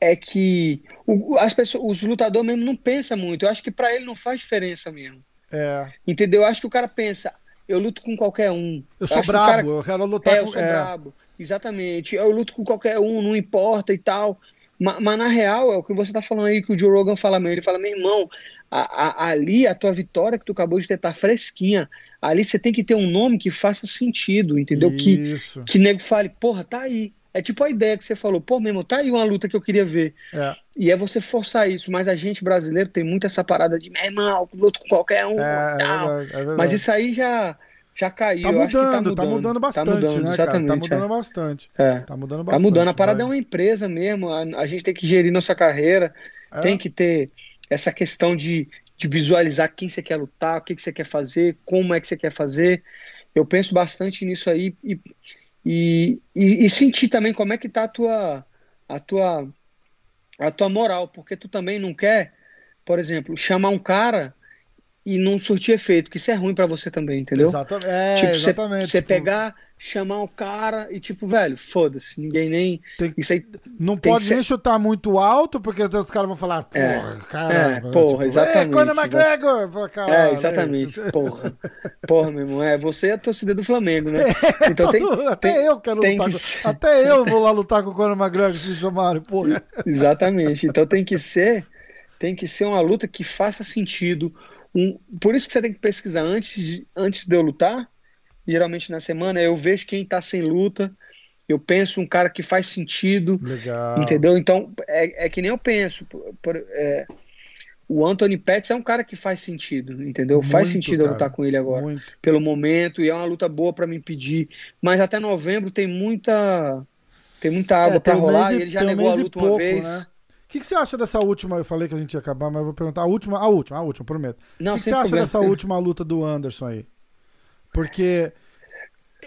é que o, as pessoas, os lutadores mesmo não pensam muito. Eu acho que para ele não faz diferença mesmo. É. Entendeu? Eu acho que o cara pensa, eu luto com qualquer um. Eu sou brabo, cara, eu quero lutar é, com... eu sou é. brabo. Exatamente. Eu luto com qualquer um, não importa e tal. Mas, mas, na real, é o que você tá falando aí, que o Joe Rogan fala mesmo. Ele fala, meu irmão, a, a, ali a tua vitória que tu acabou de ter tá fresquinha. Ali você tem que ter um nome que faça sentido, entendeu? Isso. Que, que nego fale, porra, tá aí. É tipo a ideia que você falou, pô, mesmo, tá aí uma luta que eu queria ver. É. E é você forçar isso, mas a gente brasileiro tem muito essa parada de, meu irmão, luto com qualquer um. É, tal. É verdade, é mas isso aí já, já caiu. Tá mudando, tá mudando, tá mudando bastante, tá mudando, né, cara? Tá mudando é. bastante. É. Tá mudando bastante. Tá mudando. A parada vai. é uma empresa mesmo, a, a, gente tem que gerir nossa carreira, é. tem que ter essa questão de, de visualizar quem você quer lutar, o que, que você quer fazer, como é que você quer fazer. Eu penso bastante nisso aí e e, e, e, sentir também como é que tá a tua, a tua, a tua moral, porque tu também não quer, por exemplo, chamar um cara e não surtir efeito, que isso é ruim para você também, entendeu? Exatamente. É, tipo, exatamente. Você tipo... pegar chamar o cara e tipo, velho, foda-se, ninguém nem. Tem, isso aí, não pode nem chutar muito alto, porque os caras vão falar, é, porra, é, cara. É, porra, tipo, exatamente. Conor McGregor! é, exatamente, porra. Porra, meu irmão, é, você é a torcida do Flamengo, né? É, então tem, até tem, eu quero lutar. Que... Com, até eu vou lá lutar com o Conor McGregor se chamarem, porra. Exatamente, então tem que ser. Tem que ser uma luta que faça sentido. Um, por isso que você tem que pesquisar antes de, antes de eu lutar geralmente na semana, eu vejo quem está sem luta, eu penso um cara que faz sentido, Legal. entendeu? Então, é, é que nem eu penso, por, por, é, o Anthony Pettis é um cara que faz sentido, entendeu? Muito, faz sentido cara, eu lutar com ele agora, muito. pelo momento, e é uma luta boa para me impedir, mas até novembro tem muita tem muita água é, para rolar, e ele já negou a luta pouco, uma vez. Né? O que, que, você acha dessa última? Eu falei que a gente ia acabar, mas eu vou perguntar a última, a última, a última, prometo. O que, que você acha dessa última luta do Anderson aí? Porque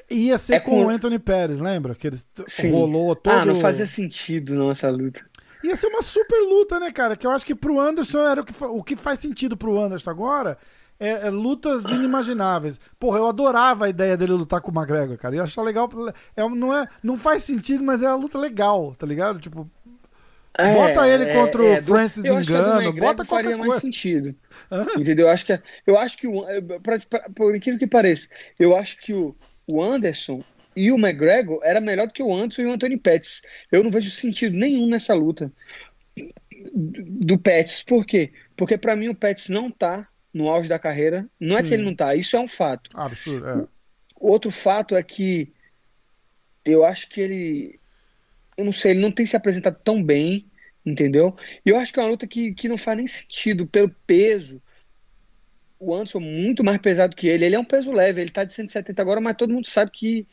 ia ser é com... com... o Anthony Pérez, lembra? Que ele Sim. rolou todo. Ah, não fazia sentido não essa luta. Ia ser uma super luta, né, cara? Que eu acho que pro Anderson era o que, o que faz sentido pro Anderson agora. É, é, lutas inimagináveis. Porra, eu adorava a ideia dele lutar com o McGregor, cara. Eu achava legal. É, não, é, não faz sentido, mas é uma luta legal, tá ligado? Tipo, é, bota ele contra é, o Francis do, Engano, bota qualquer faria coisa. mais sentido. Entendeu? Eu acho que eu acho que o, pra, pra, por incrível que pareça, eu acho que o, o Anderson e o McGregor era melhor do que o Anderson e o Anthony Pettis. Eu não vejo sentido nenhum nessa luta do Pettis. Por quê? Porque para mim o Pettis não tá no auge da carreira. Não Sim. é que ele não tá, isso é um fato. Absurdo, é. Outro fato é que eu acho que ele eu não sei, ele não tem se apresentado tão bem, entendeu? E eu acho que é uma luta que, que não faz nem sentido pelo peso. O Anderson muito mais pesado que ele. Ele é um peso leve, ele tá de 170 agora, mas todo mundo sabe que,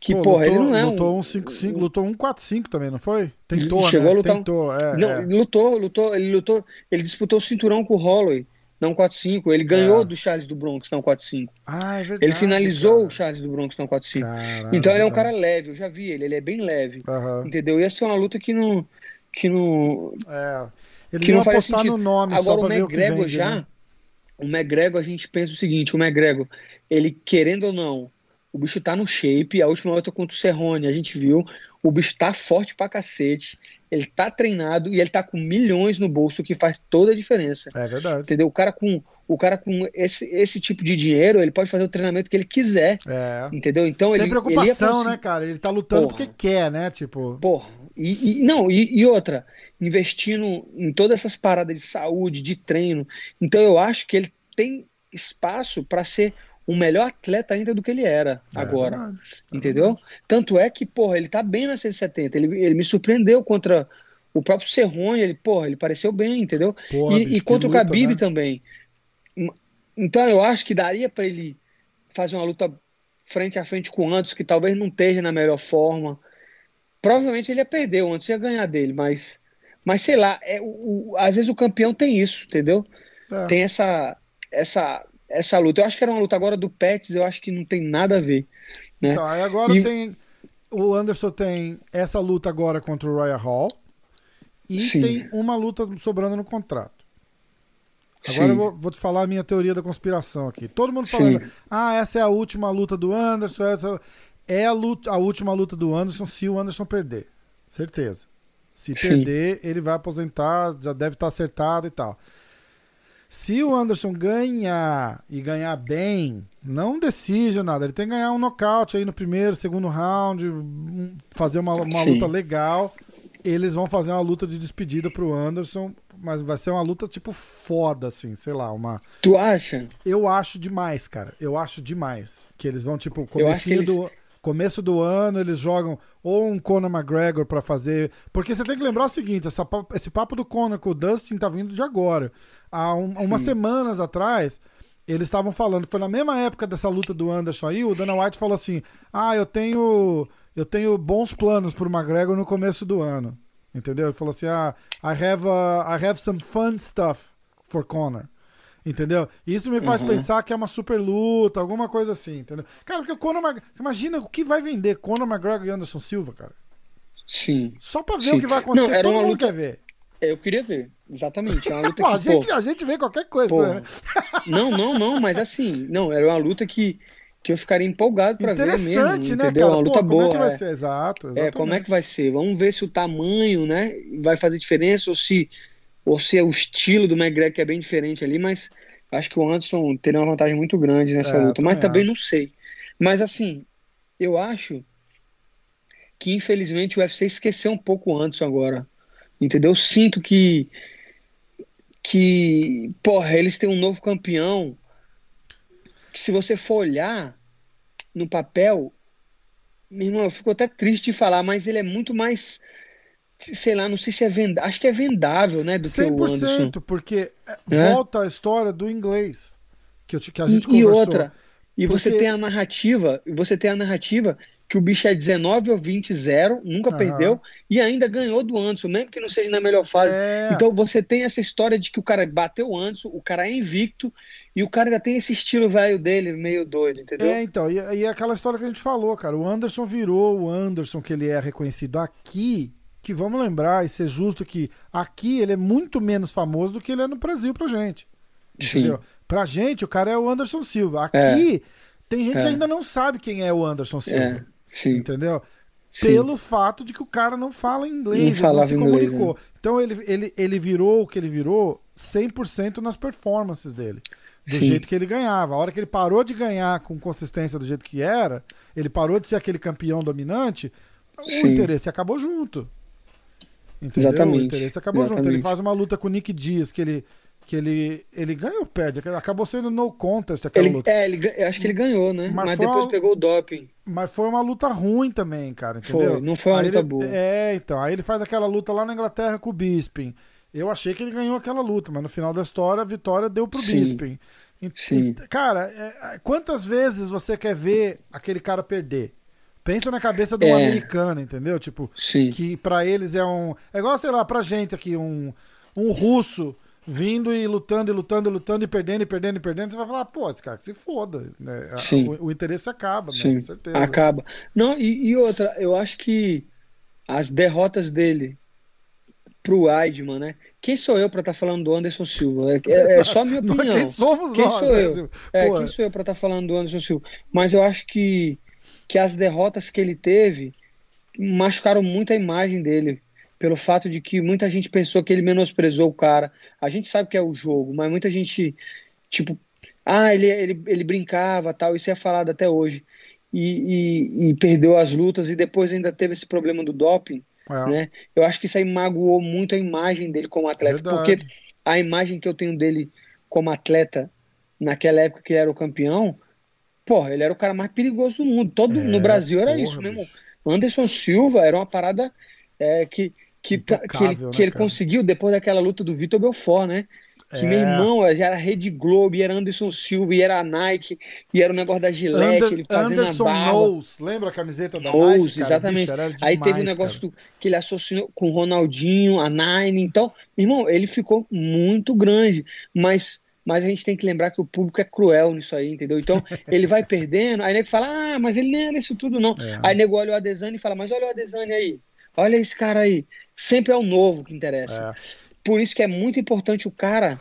que Pô, porra, lutou, ele não é lutou um... 155, lutou um 45 também, não foi? Tentou, chegou né? a lutar Tentou, é, não, é. lutou, lutou, ele lutou, ele disputou o cinturão com o Holloway não 4-5. Ele ganhou é. do Charles do Bronx, não 4-5. Ah, é verdade. Ele finalizou cara. o Charles do Bronx, não 4-5. Então ele é um cara leve, eu já vi ele, ele é bem leve. Uhum. Entendeu? Ia ser uma luta que não. Que não. É. Ele que não apostar no nome Agora, o McGregor vende, já. Né? O McGregor, a gente pensa o seguinte: o McGregor, ele querendo ou não, o bicho tá no shape. A última luta contra o Cerrone, a gente viu. O bicho tá forte pra cacete ele tá treinado e ele tá com milhões no bolso, que faz toda a diferença. É verdade. Entendeu? O cara com, o cara com esse, esse tipo de dinheiro, ele pode fazer o treinamento que ele quiser. É. Entendeu? Então Sem ele. preocupação, ele né, cara? Ele tá lutando Porra. porque quer, né? Tipo. Porra. E, e não, e, e, outra, investindo em todas essas paradas de saúde, de treino. Então eu acho que ele tem espaço para ser um melhor atleta ainda do que ele era é agora. Verdade, é entendeu? É Tanto é que, porra, ele tá bem na 170. Ele, ele me surpreendeu contra o próprio Cerrone, ele, porra, ele pareceu bem, entendeu? Porra, e, bicho, e, contra luta, o Khabib né? também. Então eu acho que daria para ele fazer uma luta frente a frente com o Antos, que talvez não esteja na melhor forma. Provavelmente ele ia perder, o Antos ia ganhar dele, mas, mas sei lá, é, o, o às vezes o campeão tem isso, entendeu? É. Tem essa, essa, essa luta. Eu acho que era uma luta agora do Pets, eu acho que não tem nada a ver. Né? Aí agora e... tem. O Anderson tem essa luta agora contra o Royal Hall. E Sim. tem uma luta sobrando no contrato. Agora Sim. eu vou, vou, te falar a minha teoria da conspiração aqui. Todo mundo falando, Sim. ah, essa é a última luta do Anderson. Essa é a, luta, a última luta do Anderson se o Anderson perder. Certeza. Se perder, ele vai aposentar, já deve estar acertado e tal. Se o Anderson ganhar e ganhar bem, não decide nada. Ele tem que ganhar um nocaute aí no primeiro, segundo round, fazer uma, uma luta legal. Eles vão fazer uma luta de despedida pro Anderson, mas vai ser uma luta tipo foda, assim, sei lá, uma. Tu acha? Eu acho demais, cara. Eu acho demais. Que eles vão, tipo, comecinho eles... do começo do ano eles jogam ou um Conor McGregor para fazer. Porque você tem que lembrar o seguinte: essa, esse papo do Conor com o Dustin tá vindo de agora. Há um, umas semanas atrás, eles estavam falando, foi na mesma época dessa luta do Anderson aí, o Dana White falou assim: Ah, eu tenho. Eu tenho bons planos pro McGregor no começo do ano. Entendeu? Ele falou assim: Ah, I have, a, I have some fun stuff for Conor. Entendeu? Isso me faz uhum. pensar que é uma super luta, alguma coisa assim, entendeu? Cara, porque o Conor McGregor. Você imagina o que vai vender Conor McGregor e Anderson Silva, cara? Sim. Só pra ver Sim. o que vai acontecer. Não, era Todo uma mundo luta... quer ver. É, eu queria ver, exatamente. É uma luta pô, que, a, gente, pô, a gente vê qualquer coisa, pô, né? Não, não, não, mas assim, não, era uma luta que, que eu ficaria empolgado para ver mesmo. Interessante, né, entendeu? cara? Uma luta pô, boa. Como é que vai é. ser? Exato, exatamente. É, como é que vai ser? Vamos ver se o tamanho, né, vai fazer diferença ou se, ou se é o estilo do McGregor que é bem diferente ali, mas Acho que o Anderson teria uma vantagem muito grande nessa é, luta, mas também acho. não sei. Mas assim, eu acho que infelizmente o UFC esqueceu um pouco o Anderson agora. Entendeu? Eu sinto que que, porra, eles têm um novo campeão. Que se você for olhar no papel, meu irmão, eu fico até triste de falar, mas ele é muito mais sei lá, não sei se é vendável, acho que é vendável, né, do 100%, que o Anderson. porque é? volta a história do inglês que, eu, que a gente e, conversou. E outra, e porque... você tem a narrativa, você tem a narrativa que o bicho é 19 ou 20 0, nunca perdeu e ainda ganhou do Anderson, mesmo que não seja na melhor fase. É... Então você tem essa história de que o cara bateu o Anderson, o cara é invicto e o cara ainda tem esse estilo velho dele, meio doido, entendeu? É, então, e, e é aquela história que a gente falou, cara, o Anderson virou o Anderson que ele é reconhecido aqui que vamos lembrar e ser justo que aqui ele é muito menos famoso do que ele é no Brasil pra gente. Sim. Entendeu? Pra gente, o cara é o Anderson Silva. Aqui é. tem gente é. que ainda não sabe quem é o Anderson Silva. É. Sim. Entendeu? Sim. Pelo fato de que o cara não fala inglês, não, não se comunicou. Inglês, né? Então ele, ele, ele virou o que ele virou 100% nas performances dele. Do Sim. jeito que ele ganhava. A hora que ele parou de ganhar com consistência do jeito que era, ele parou de ser aquele campeão dominante, o interesse acabou junto. Entendeu? Exatamente. O interesse acabou Exatamente. junto. Ele faz uma luta com o Nick Dias, que ele, que ele, ele ganha ou perde? Acabou sendo no contest aquela ele, luta. É, ele, acho que ele ganhou, né? Mas, mas depois uma, pegou o doping. Mas foi uma luta ruim também, cara, entendeu? Foi, não foi uma aí luta ele, boa. É, então. Aí ele faz aquela luta lá na Inglaterra com o Bisping. Eu achei que ele ganhou aquela luta, mas no final da história a vitória deu pro Sim. Bisping. E, Sim. E, cara, é, quantas vezes você quer ver aquele cara perder? Pensa na cabeça do é. americano, entendeu? Tipo, Sim. que para eles é um. É igual, sei lá, pra gente aqui, um, um russo vindo e lutando e lutando e lutando e perdendo e perdendo e perdendo, você vai falar, pô, esse cara que se foda. Né? Sim. O, o, interesse acaba, né? Com certeza. Acaba. Não, e, e, outra, eu acho que as derrotas dele pro Weidman, né? Quem sou eu para estar tá falando do Anderson Silva? É, é, é só minha opinião. Quem somos quem nós? Sou né? eu? É, quem sou eu para estar tá falando do Anderson Silva? Mas eu acho que que as derrotas que ele teve machucaram muito a imagem dele, pelo fato de que muita gente pensou que ele menosprezou o cara. A gente sabe que é o jogo, mas muita gente, tipo, ah, ele, ele, ele brincava, tal, isso é falado até hoje. E, e, e perdeu as lutas e depois ainda teve esse problema do doping. É. Né? Eu acho que isso aí magoou muito a imagem dele como atleta, Verdade. porque a imagem que eu tenho dele como atleta naquela época que ele era o campeão, porra, ele era o cara mais perigoso do mundo. Todo é, no Brasil era porra, isso mesmo. Bicho. Anderson Silva era uma parada é, que, que, tá, que, ele, né, que ele conseguiu depois daquela luta do Vitor Belfort, né? Que é. meu irmão já era Rede Globo, e era Anderson Silva, e era a Nike, e era o negócio da Gillette, Ander, ele fazendo Anderson a barba. Knowles, lembra a camiseta da Knowles, Nike? Cara? exatamente. Bicho, demais, Aí teve o um negócio do, que ele associou com o Ronaldinho, a Nine. Então, meu irmão, ele ficou muito grande, mas mas a gente tem que lembrar que o público é cruel nisso aí, entendeu? Então, ele vai perdendo, aí nego fala, ah, mas ele nem era isso tudo, não. É. Aí nego olha o Adesanya e fala, mas olha o Adesanya aí, olha esse cara aí. Sempre é o novo que interessa. É. Por isso que é muito importante o cara,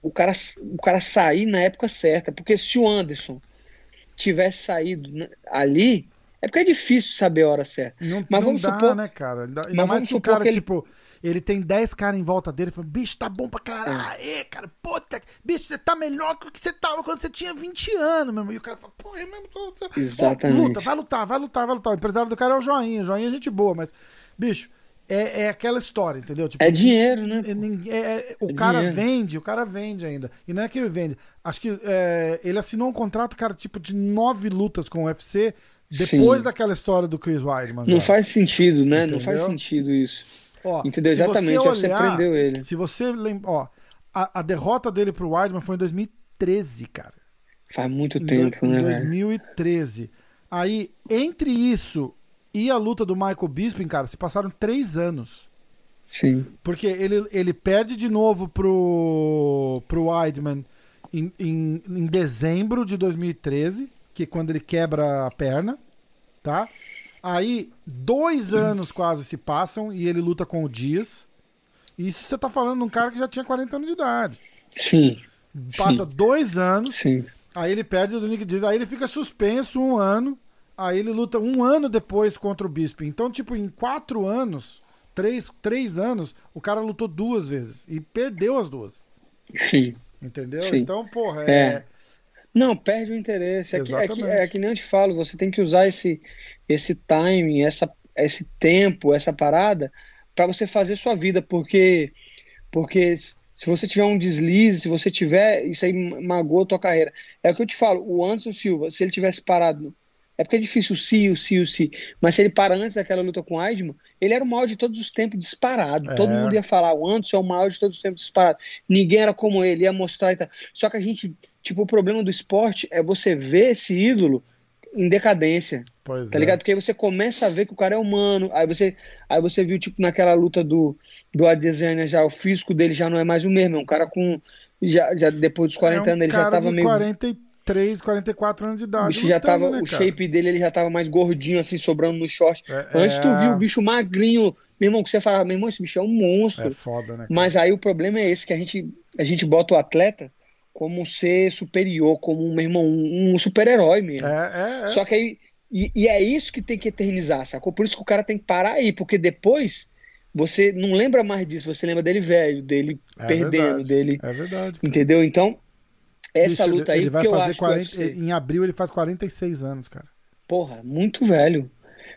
o cara, o cara sair na época certa. Porque se o Anderson tivesse saído ali, é porque é difícil saber a hora certa. Não, mas não vamos dá, supor, né, cara? Ainda, ainda mais que o cara, que ele... tipo, ele tem 10 caras em volta dele falando, bicho, tá bom pra caralho, é. cara, puta, bicho, você tá melhor do que você tava quando você tinha 20 anos, meu irmão. E o cara fala, porra, é mesmo tô... Exatamente. luta, vai lutar, vai lutar, vai lutar. O empresário do cara é o Joinha, o Joinha é gente boa, mas, bicho, é, é aquela história, entendeu? Tipo, é dinheiro, né? É, é, o é cara dinheiro. vende, o cara vende ainda. E não é que ele vende. Acho que é, ele assinou um contrato, cara, tipo, de nove lutas com o UFC depois Sim. daquela história do Chris Weidman. Não faz sentido, né? Entendeu? Não faz sentido isso. Ó, Entendeu? Exatamente, você, olhar, você prendeu ele. Se você lembra, ó, a, a derrota dele pro Weidman foi em 2013, cara. Faz muito em tempo, do, né? Em 2013. Aí, entre isso e a luta do Michael Bisping, cara, se passaram três anos. Sim. Porque ele, ele perde de novo pro, pro Weidman em, em, em dezembro de 2013, que é quando ele quebra a perna, tá? Aí, dois anos quase se passam e ele luta com o Dias. Isso você tá falando de um cara que já tinha 40 anos de idade. Sim. Passa Sim. dois anos. Sim. Aí ele perde do Nick Diaz. Aí ele fica suspenso um ano. Aí ele luta um ano depois contra o Bispo. Então, tipo, em quatro anos, três, três anos, o cara lutou duas vezes e perdeu as duas. Sim. Entendeu? Sim. Então, porra, é... é. Não, perde o interesse. É que, é, que, é que nem eu te falo, você tem que usar esse, esse timing, essa, esse tempo, essa parada, para você fazer sua vida, porque, porque se você tiver um deslize, se você tiver, isso aí magoa a tua carreira. É o que eu te falo, o Anderson Silva, se ele tivesse parado é porque é difícil o si, o si, o si. Mas se ele para antes daquela luta com o Aidman, ele era o maior de todos os tempos disparado. É. Todo mundo ia falar, o Anderson é o maior de todos os tempos disparado. Ninguém era como ele, ia mostrar e tal. Só que a gente, tipo, o problema do esporte é você ver esse ídolo em decadência. Pois tá é. ligado? Porque aí você começa a ver que o cara é humano. Aí você, aí você viu, tipo, naquela luta do, do Adesanya já, o físico dele já não é mais o mesmo. É um cara com. Já, já depois dos 40 é um anos ele já tava de meio. 43 43, 44 anos de idade. O bicho já tava, né, o shape dele ele já tava mais gordinho, assim, sobrando no short. É, Antes tu é. viu o bicho magrinho, meu irmão, que você falava, meu irmão, esse bicho é um monstro. É foda, né? Cara? Mas aí o problema é esse, que a gente, a gente bota o atleta como um ser superior, como um, meu irmão, um, um super-herói mesmo. É, é, é. Só que aí. E, e, é isso que tem que eternizar, sacou? Por isso que o cara tem que parar aí, porque depois você não lembra mais disso, você lembra dele velho, dele é perdendo, verdade. dele. É verdade. Cara. Entendeu? Então, essa Bicho, luta aí, ele vai fazer 40, em abril ele faz 46 anos, cara. Porra, muito velho.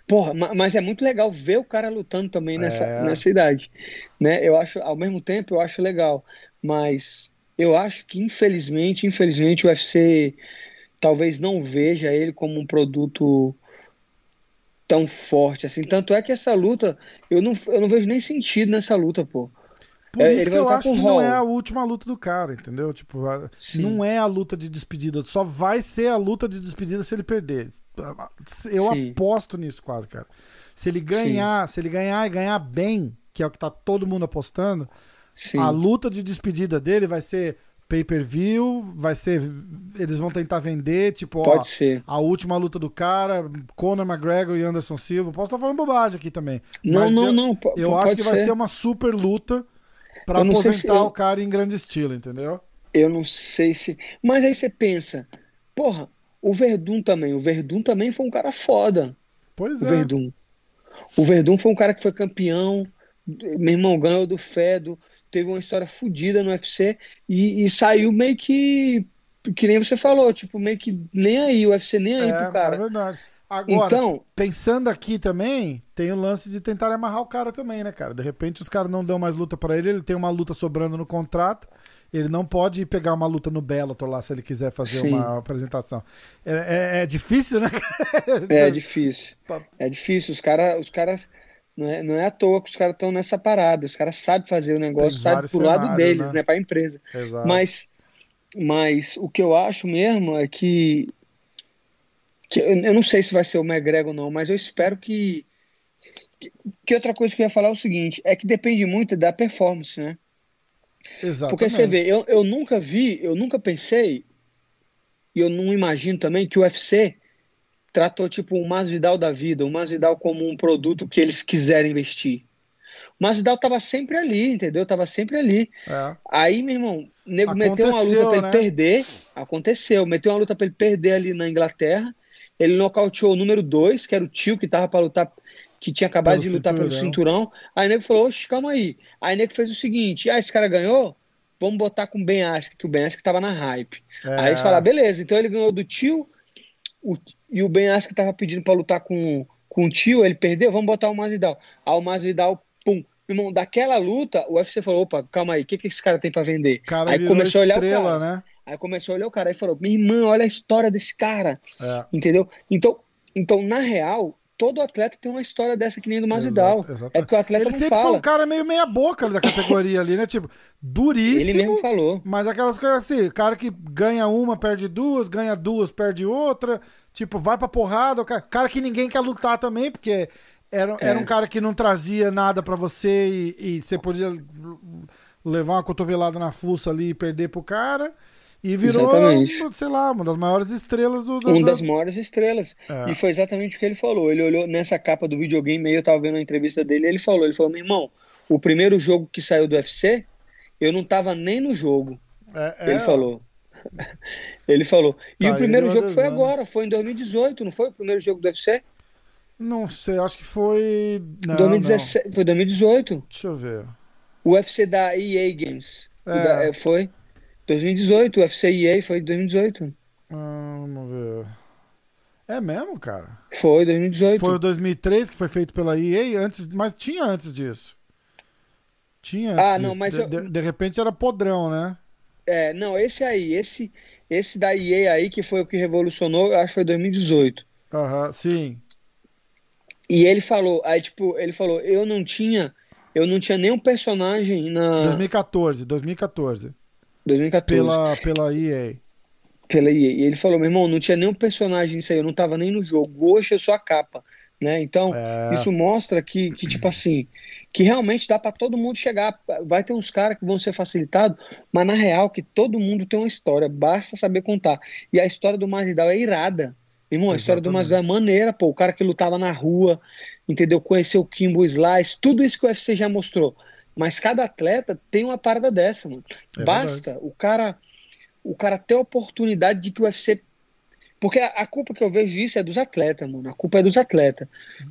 Porra, mas é muito legal ver o cara lutando também nessa, é. nessa idade. Né? Eu acho, ao mesmo tempo, eu acho legal. Mas eu acho que, infelizmente, infelizmente, o UFC talvez não veja ele como um produto tão forte assim. Tanto é que essa luta, eu não, eu não vejo nem sentido nessa luta, pô. Por é, isso que eu acho que não é a última luta do cara, entendeu? Tipo, não é a luta de despedida. Só vai ser a luta de despedida se ele perder. Eu Sim. aposto nisso quase, cara. Se ele ganhar, Sim. se ele ganhar e ganhar bem, que é o que tá todo mundo apostando, Sim. a luta de despedida dele vai ser pay-per-view, vai ser. Eles vão tentar vender, tipo, Pode ó, ser. a última luta do cara, Conor McGregor e Anderson Silva. Posso estar falando bobagem aqui também. Não, não, eu, não. Eu acho que ser. vai ser uma super luta Pra aposentar se eu... o cara em grande estilo, entendeu? Eu não sei se. Mas aí você pensa, porra, o Verdun também. O Verdun também foi um cara foda. Pois o é. Verdun. O Verdun foi um cara que foi campeão. Meu irmão ganhou do Fedo. Teve uma história fodida no UFC e, e, saiu meio que. Que nem você falou, tipo, meio que nem aí, o UFC nem aí é, pro cara. É verdade. Agora, então, pensando aqui também, tem o lance de tentar amarrar o cara também, né, cara? De repente os caras não dão mais luta para ele, ele tem uma luta sobrando no contrato, ele não pode pegar uma luta no Bellator lá se ele quiser fazer Sim. uma apresentação. É, é, é, difícil, né? é difícil. É difícil. Os caras. Os cara, não, é, não é à toa que os caras estão nessa parada. Os caras sabem fazer o negócio, sabem pro lado deles, né? né? Pra empresa. Exato. Mas, mas o que eu acho mesmo é que que eu não sei se vai ser o McGregor ou não, mas eu espero que, que outra coisa que eu ia falar é o seguinte, é que depende muito da performance, né? Exatamente. Porque você vê, eu, eu nunca vi, eu nunca pensei, e eu não imagino também que o UFC tratou tipo o Masvidal da vida, o Masvidal como um produto que eles quiserem investir. O Masvidal tava sempre ali, entendeu? Tava sempre ali. É. Aí, meu irmão, o nego meteu uma luta pra ele né? perder, aconteceu, meteu uma luta pra ele perder ali na Inglaterra, ele nocauteou o número 2, que era o tio que tava para lutar, que tinha acabado pelo de lutar cinturão. pelo cinturão. Aí o nego falou: Oxe, calma aí. Aí o nego fez o seguinte: Ah, esse cara ganhou? Vamos botar com o Ben Askren, que o Ben Askren tava na hype. É. Aí eles falaram: beleza, então ele ganhou do tio, o, e o Ben Askren tava pedindo para lutar com, com o tio, ele perdeu, vamos botar o Masvidal. Aí o Masvidal, pum, irmão, daquela luta, o UFC falou: opa, calma aí, o que, que esse cara tem para vender? Cara aí começou estrela, a olhar o cara. Né? Aí começou a olhar o cara e falou: Minha irmã, olha a história desse cara. É. Entendeu? Então, então, na real, todo atleta tem uma história dessa que nem do Masvidal. É porque o atleta ele não sempre fala. foi um cara meio meia boca da categoria ali, né? Tipo, duríssimo. Ele mesmo falou. Mas aquelas coisas assim, cara que ganha uma, perde duas, ganha duas, perde outra. Tipo, vai pra porrada. Cara que ninguém quer lutar também, porque era, é. era um cara que não trazia nada para você e, e, você podia levar uma cotovelada na fuça ali e perder pro cara. E virou, exatamente. sei lá, uma das maiores estrelas do. do uma das maiores estrelas. É. E foi exatamente o que ele falou. Ele olhou nessa capa do videogame, eu tava vendo a entrevista dele, e ele falou: ele falou, meu irmão, o primeiro jogo que saiu do UFC, eu não tava nem no jogo. É, é, ele falou. ele falou. E tá o primeiro jogo foi agora, foi em 2018, não foi o primeiro jogo do UFC? Não sei, acho que foi. Não, 2017, não. Foi 2018. Deixa eu ver. O UFC da EA Games. É. Da, é, foi. 2018, o UFC EA foi 2018. Ah, vamos ver. É mesmo, cara? Foi 2018. Foi o 2003 que foi feito pela EA antes, mas tinha antes disso. Tinha antes Ah, disso. não, mas de, eu... de, de, repente era podrão, né? É, não, esse aí, esse esse da EA aí que foi o que revolucionou, eu acho que foi 2018. Aham, uhum, sim. E ele falou, aí tipo, ele falou, eu não tinha, eu não tinha nenhum personagem na 2014, 2014. 2014. Pela, pela EA. Pela EA. E ele falou, meu irmão, não tinha nenhum personagem nisso aí, eu não tava nem no jogo. Hoje eu sou a capa. Né? Então, é... isso mostra que, que, tipo assim, que realmente dá para todo mundo chegar. Vai ter uns caras que vão ser facilitados, mas na real que todo mundo tem uma história, basta saber contar. E a história do Masvidal é irada. Irmão, a Exatamente. história do Masvidal é maneira, pô. O cara que lutava na rua, entendeu? Conheceu o Kimbo Slice, tudo isso que o UFC já mostrou. Mas cada atleta tem uma parada dessa, mano. É Basta verdade. o cara o cara ter a oportunidade de que o UFC porque a, a, culpa que eu vejo disso é dos atletas, mano. A culpa é dos atletas.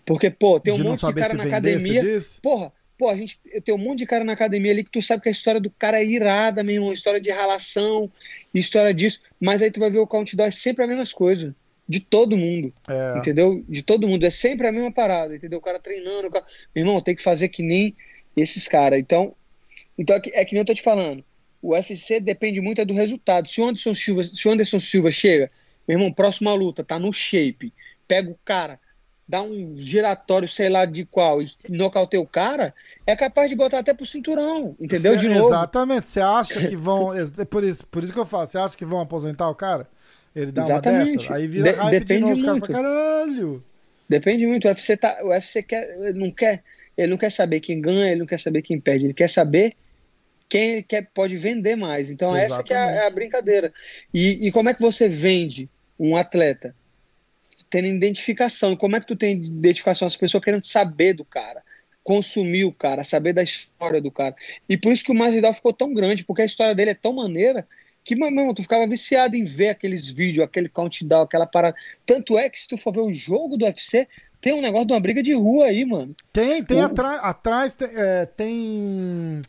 Porque, pô, tem um de monte de cara na academia. Porra, pô, a gente tem um monte de cara na academia ali que tu sabe que a história do cara é irada, meu irmão. História de relação, história disso. Mas aí tu vai ver o countdown é sempre a mesma coisa. De todo mundo. É. Entendeu? De todo mundo. É sempre a mesma parada, entendeu? O cara treinando. O cara... Meu irmão, tem que fazer que nem esses caras. Então, então é que, é que nem eu tô te falando. O UFC depende muito é do resultado. Se o Anderson Silva, se o Anderson Silva chega, meu irmão, próxima luta, tá no shape, pega o cara, dá um giratório, sei lá de qual, e nocauteia o cara, é capaz de botar até pro cinturão, entendeu? Cê, de novo. Exatamente. Você acha que vão. Por isso, por isso que eu falo, você acha que vão aposentar o cara? Ele dá Exatamente. uma dessa? Aí vira de, hype depende de novo, muito. caralho. Depende muito. O UFC, tá, o UFC quer, não quer ele não quer saber quem ganha, ele não quer saber quem perde, ele quer saber quem quer, pode vender mais. Então Exatamente. essa que é a, é a brincadeira. E, e, como é que você vende um atleta? Tendo identificação. Como é que tu tem identificação? As pessoas querendo saber do cara, consumir o cara, saber da história do cara. E por isso que o Masvidal ficou tão grande, porque a história dele é tão maneira que, meu tu ficava viciado em ver aqueles vídeos, aquele countdown, aquela parada. Tanto é que se tu for ver o jogo do UFC, tem um negócio de uma briga de rua aí, mano. Tem, tem atrás, atrás é, tem,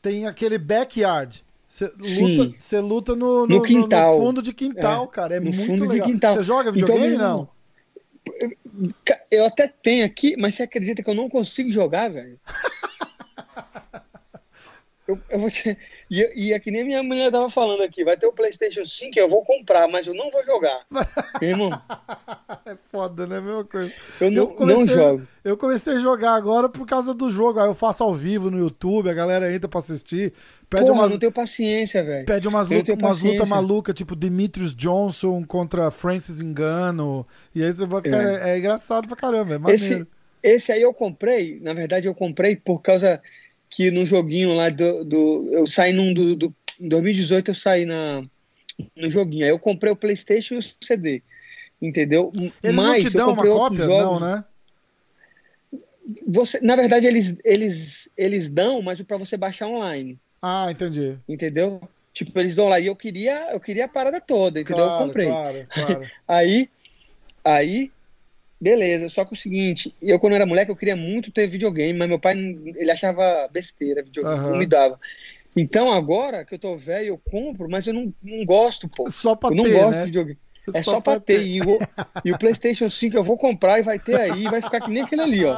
tem aquele backyard. Você luta, você luta no, no, no, quintal. no fundo de quintal, é, cara. É muito legal. Você joga videogame, então, não? eu, eu, até tenho aqui, mas você acredita que eu não consigo jogar, velho? Eu, eu vou te... e, e é que nem minha mulher tava falando aqui, vai ter o PlayStation 5, eu vou comprar, mas eu não vou jogar. irmão. É foda, né? Mesma coisa. Eu não, eu comecei, não jogo. Eu comecei a jogar agora por causa do jogo. Aí eu faço ao vivo no YouTube, a galera entra pra assistir. Pede Porra, umas, não tenho paciência, velho. Pede umas, luta, umas lutas malucas, tipo Demetrius Johnson contra Francis Engano. E aí você vai, cara, é. é, engraçado pra caramba, é maneiro. Esse, esse aí eu comprei, na verdade eu comprei por causa que no joguinho lá do. do eu saí num do, do. Em 2018 eu saí na, no joguinho. Aí eu comprei o PlayStation e o CD. Entendeu? Eles Mas não te dão uma cópia? Jogos, não, né? Você, na verdade, eles, eles, eles dão, mas para você baixar online. Ah, entendi. Entendeu? Tipo, eles dão lá. E eu queria, eu queria a parada toda, entendeu? Claro, eu comprei. Claro, claro. aí, aí Beleza, só que o seguinte, eu quando era moleque eu queria muito ter videogame, mas meu pai ele achava besteira videogame, uhum. não me dava. Então agora que eu tô velho, eu compro, mas eu não, não gosto, pô. Só pra eu não ter, gosto né? de videogame. É só, só pra ter. ter. E, o, e, o, PlayStation 5 eu vou comprar e vai ter aí, vai ficar que nem aquele ali, ó.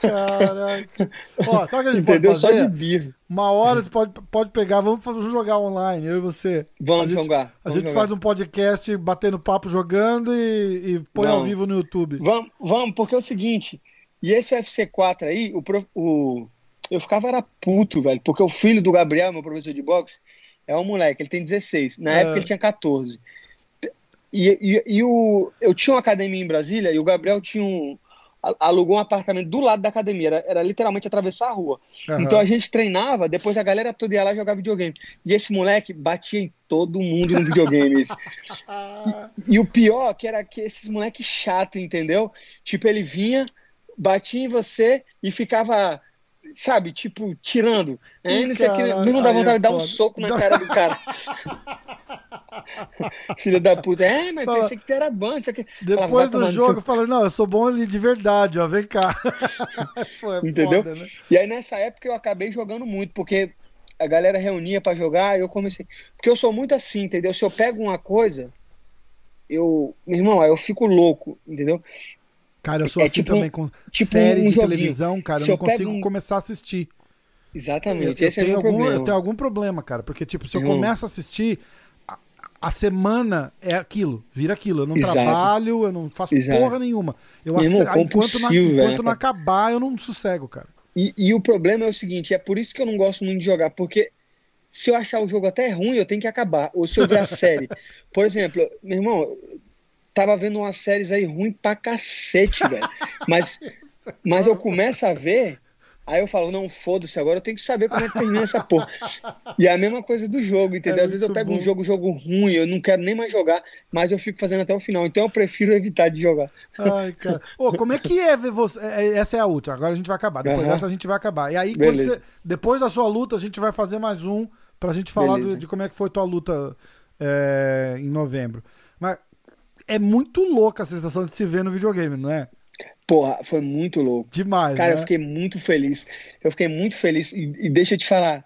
Caraca. Ó, sabe o que a gente Entendeu? pode fazer? Só de birra. Uma hora você pode, pode pegar, vamos, fazer, jogar online, eu e você. Vamos a gente, jogar. A vamos gente jogar. faz um podcast batendo papo jogando e, e põe vamos. ao vivo no YouTube. Vamos, vamos, porque é o seguinte, e esse UFC 4 aí, o, o, eu ficava era puto, velho, porque o filho do Gabriel, meu professor de boxe, é um moleque, ele tem 16. Na é. época ele tinha 14. E, e, e, o, eu tinha uma academia em Brasília e o Gabriel tinha um, alugou um apartamento do lado da academia, era, era literalmente atravessar a rua. Uhum. Então a gente treinava, depois a galera toda ia lá jogar videogame. E esse moleque batia em todo mundo no videogame. e, e, o pior que era que esses moleques chato, entendeu? Tipo, ele vinha, batia em você e ficava sabe, tipo, tirando. É, não sei que, mesmo dá vontade é de dar um soco na cara do cara. Filho da puta. É, mas fala, pensei que tu era bom. Isso aqui. Depois do jogo, seu... fala, não, eu sou bom ali de verdade, ó, vem cá. Pô, é Entendeu? Foda, né? E aí nessa época eu acabei jogando muito, porque a galera reunia para jogar e eu comecei. Porque eu sou muito assim, entendeu? Se eu pego uma coisa, eu. Meu irmão, eu fico louco, entendeu? Cara, eu sou é assim tipo, também com tipo série um de joguinho. televisão, cara, se eu não consigo um... começar a assistir. Exatamente, eu, eu é tenho algum, problema. Eu tenho algum problema, cara, porque tipo, se eu começo a assistir, a, a, semana é aquilo, vira aquilo. Eu não Exato. trabalho, eu não faço Exato. porra nenhuma. Eu Irmão, ass... enquanto, não, enquanto não acabar, eu não sossego, cara. E, e, o problema é o seguinte, é por isso que eu não gosto muito de jogar, porque se eu achar o jogo até ruim, eu tenho que acabar. Ou se eu ver a série. Por exemplo, meu irmão, tava vendo umas séries aí ruim pra cacete, velho. Mas, mas eu começo a ver, aí eu falo, não, foda-se, agora eu tenho que saber como é que termina essa porra. E é a mesma coisa do jogo, entendeu? É Às vezes eu pego bom. um jogo, jogo ruim, eu não quero nem mais jogar, mas eu fico fazendo até o final. Então eu prefiro evitar de jogar. Ai, cara. Ô, como é que é ver você? É, é, essa é a última, agora a gente vai acabar. Depois uhum. dessa a gente vai acabar. E aí, você... depois da sua luta, a gente vai fazer mais um pra gente falar do, de como é que foi tua luta é, em novembro. É muito louca a sensação de se ver no videogame, não é? Porra, foi muito louco. Demais. Cara, né? eu fiquei muito feliz. Eu fiquei muito feliz. E, e, deixa eu te falar,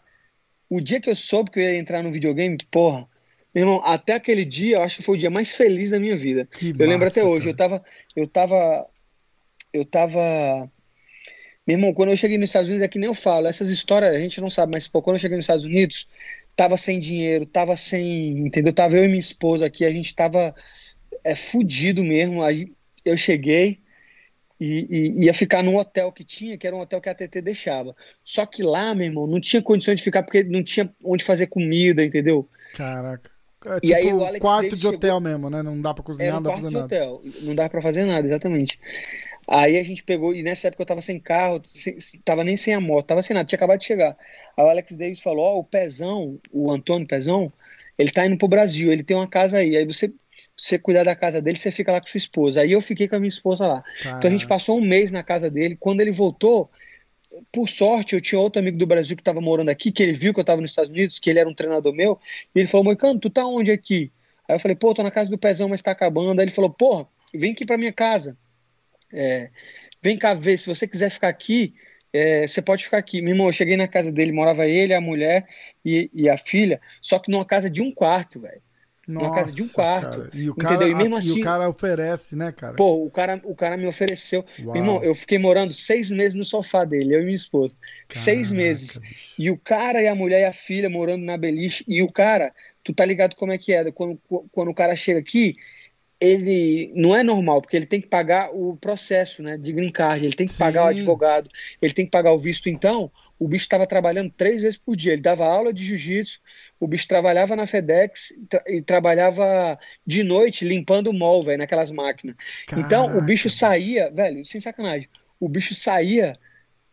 o dia que eu soube que eu ia entrar no videogame, porra, meu irmão, até aquele dia eu acho que foi o dia mais feliz da minha vida. Que eu massa, lembro até hoje. Cara. Eu tava. Eu tava. Eu tava. Meu irmão, quando eu cheguei nos Estados Unidos, é que nem eu falo, essas histórias a gente não sabe, mas pô, quando eu cheguei nos Estados Unidos, tava sem dinheiro, tava sem. Entendeu? Tava eu e minha esposa aqui, a gente tava é fudido mesmo. Aí eu cheguei e, e, ia ficar num hotel que tinha, que era um hotel que a TT deixava. Só que lá, meu irmão, não tinha condições de ficar porque não tinha onde fazer comida, entendeu? Caraca. É, tipo, e aí o Alex quarto de hotel chegou... mesmo, né? Não dá pra cozinhar, não dá pra fazer nada. Hotel. Não dá pra fazer nada, exatamente. Aí a gente pegou, e nessa época eu tava sem carro, sem, tava nem sem a moto, tava sem nada, tinha acabado de chegar. Aí o Alex Davis falou: Ó, oh, o Pezão, o Antônio Pezão, ele tá indo pro Brasil, ele tem uma casa aí. Aí você você cuidar da casa dele, você fica lá com sua esposa. Aí eu fiquei com a minha esposa lá. Então a gente passou um mês na casa dele. Quando ele voltou, por sorte, eu tinha outro amigo do Brasil que estava morando aqui, que ele viu que eu estava nos Estados Unidos, que ele era um treinador meu, e ele falou: Moicano, tu tá onde aqui? Aí eu falei: pô, tô na casa do Pezão, mas tá acabando. Aí ele falou: porra, vem aqui pra minha casa. É, vem cá ver, se você quiser ficar aqui, é, você pode ficar aqui. Meu irmão, eu cheguei na casa dele, morava ele, a mulher e, e a filha, só que numa casa de um quarto, velho. Nossa, casa de um quarto. Cara. E, o cara, entendeu? E, mesmo assim, e o cara oferece, né, cara? Pô, o cara, o cara me ofereceu. Meu irmão, eu fiquei morando seis meses no sofá dele, eu e minha esposa. Caraca, seis meses. Bicho. E o cara e a mulher e a filha morando na beliche. E o cara, tu tá ligado como é que é? Quando, quando o cara chega aqui, ele não é normal, porque ele tem que pagar o processo né, de green card, ele tem que Sim. pagar o advogado, ele tem que pagar o visto. Então, o bicho estava trabalhando três vezes por dia. Ele dava aula de jiu-jitsu, o bicho trabalhava na FedEx tra e trabalhava de noite limpando o mall, velho, naquelas máquinas. Caraca, então, o bicho saía, velho, sem sacanagem, o bicho saía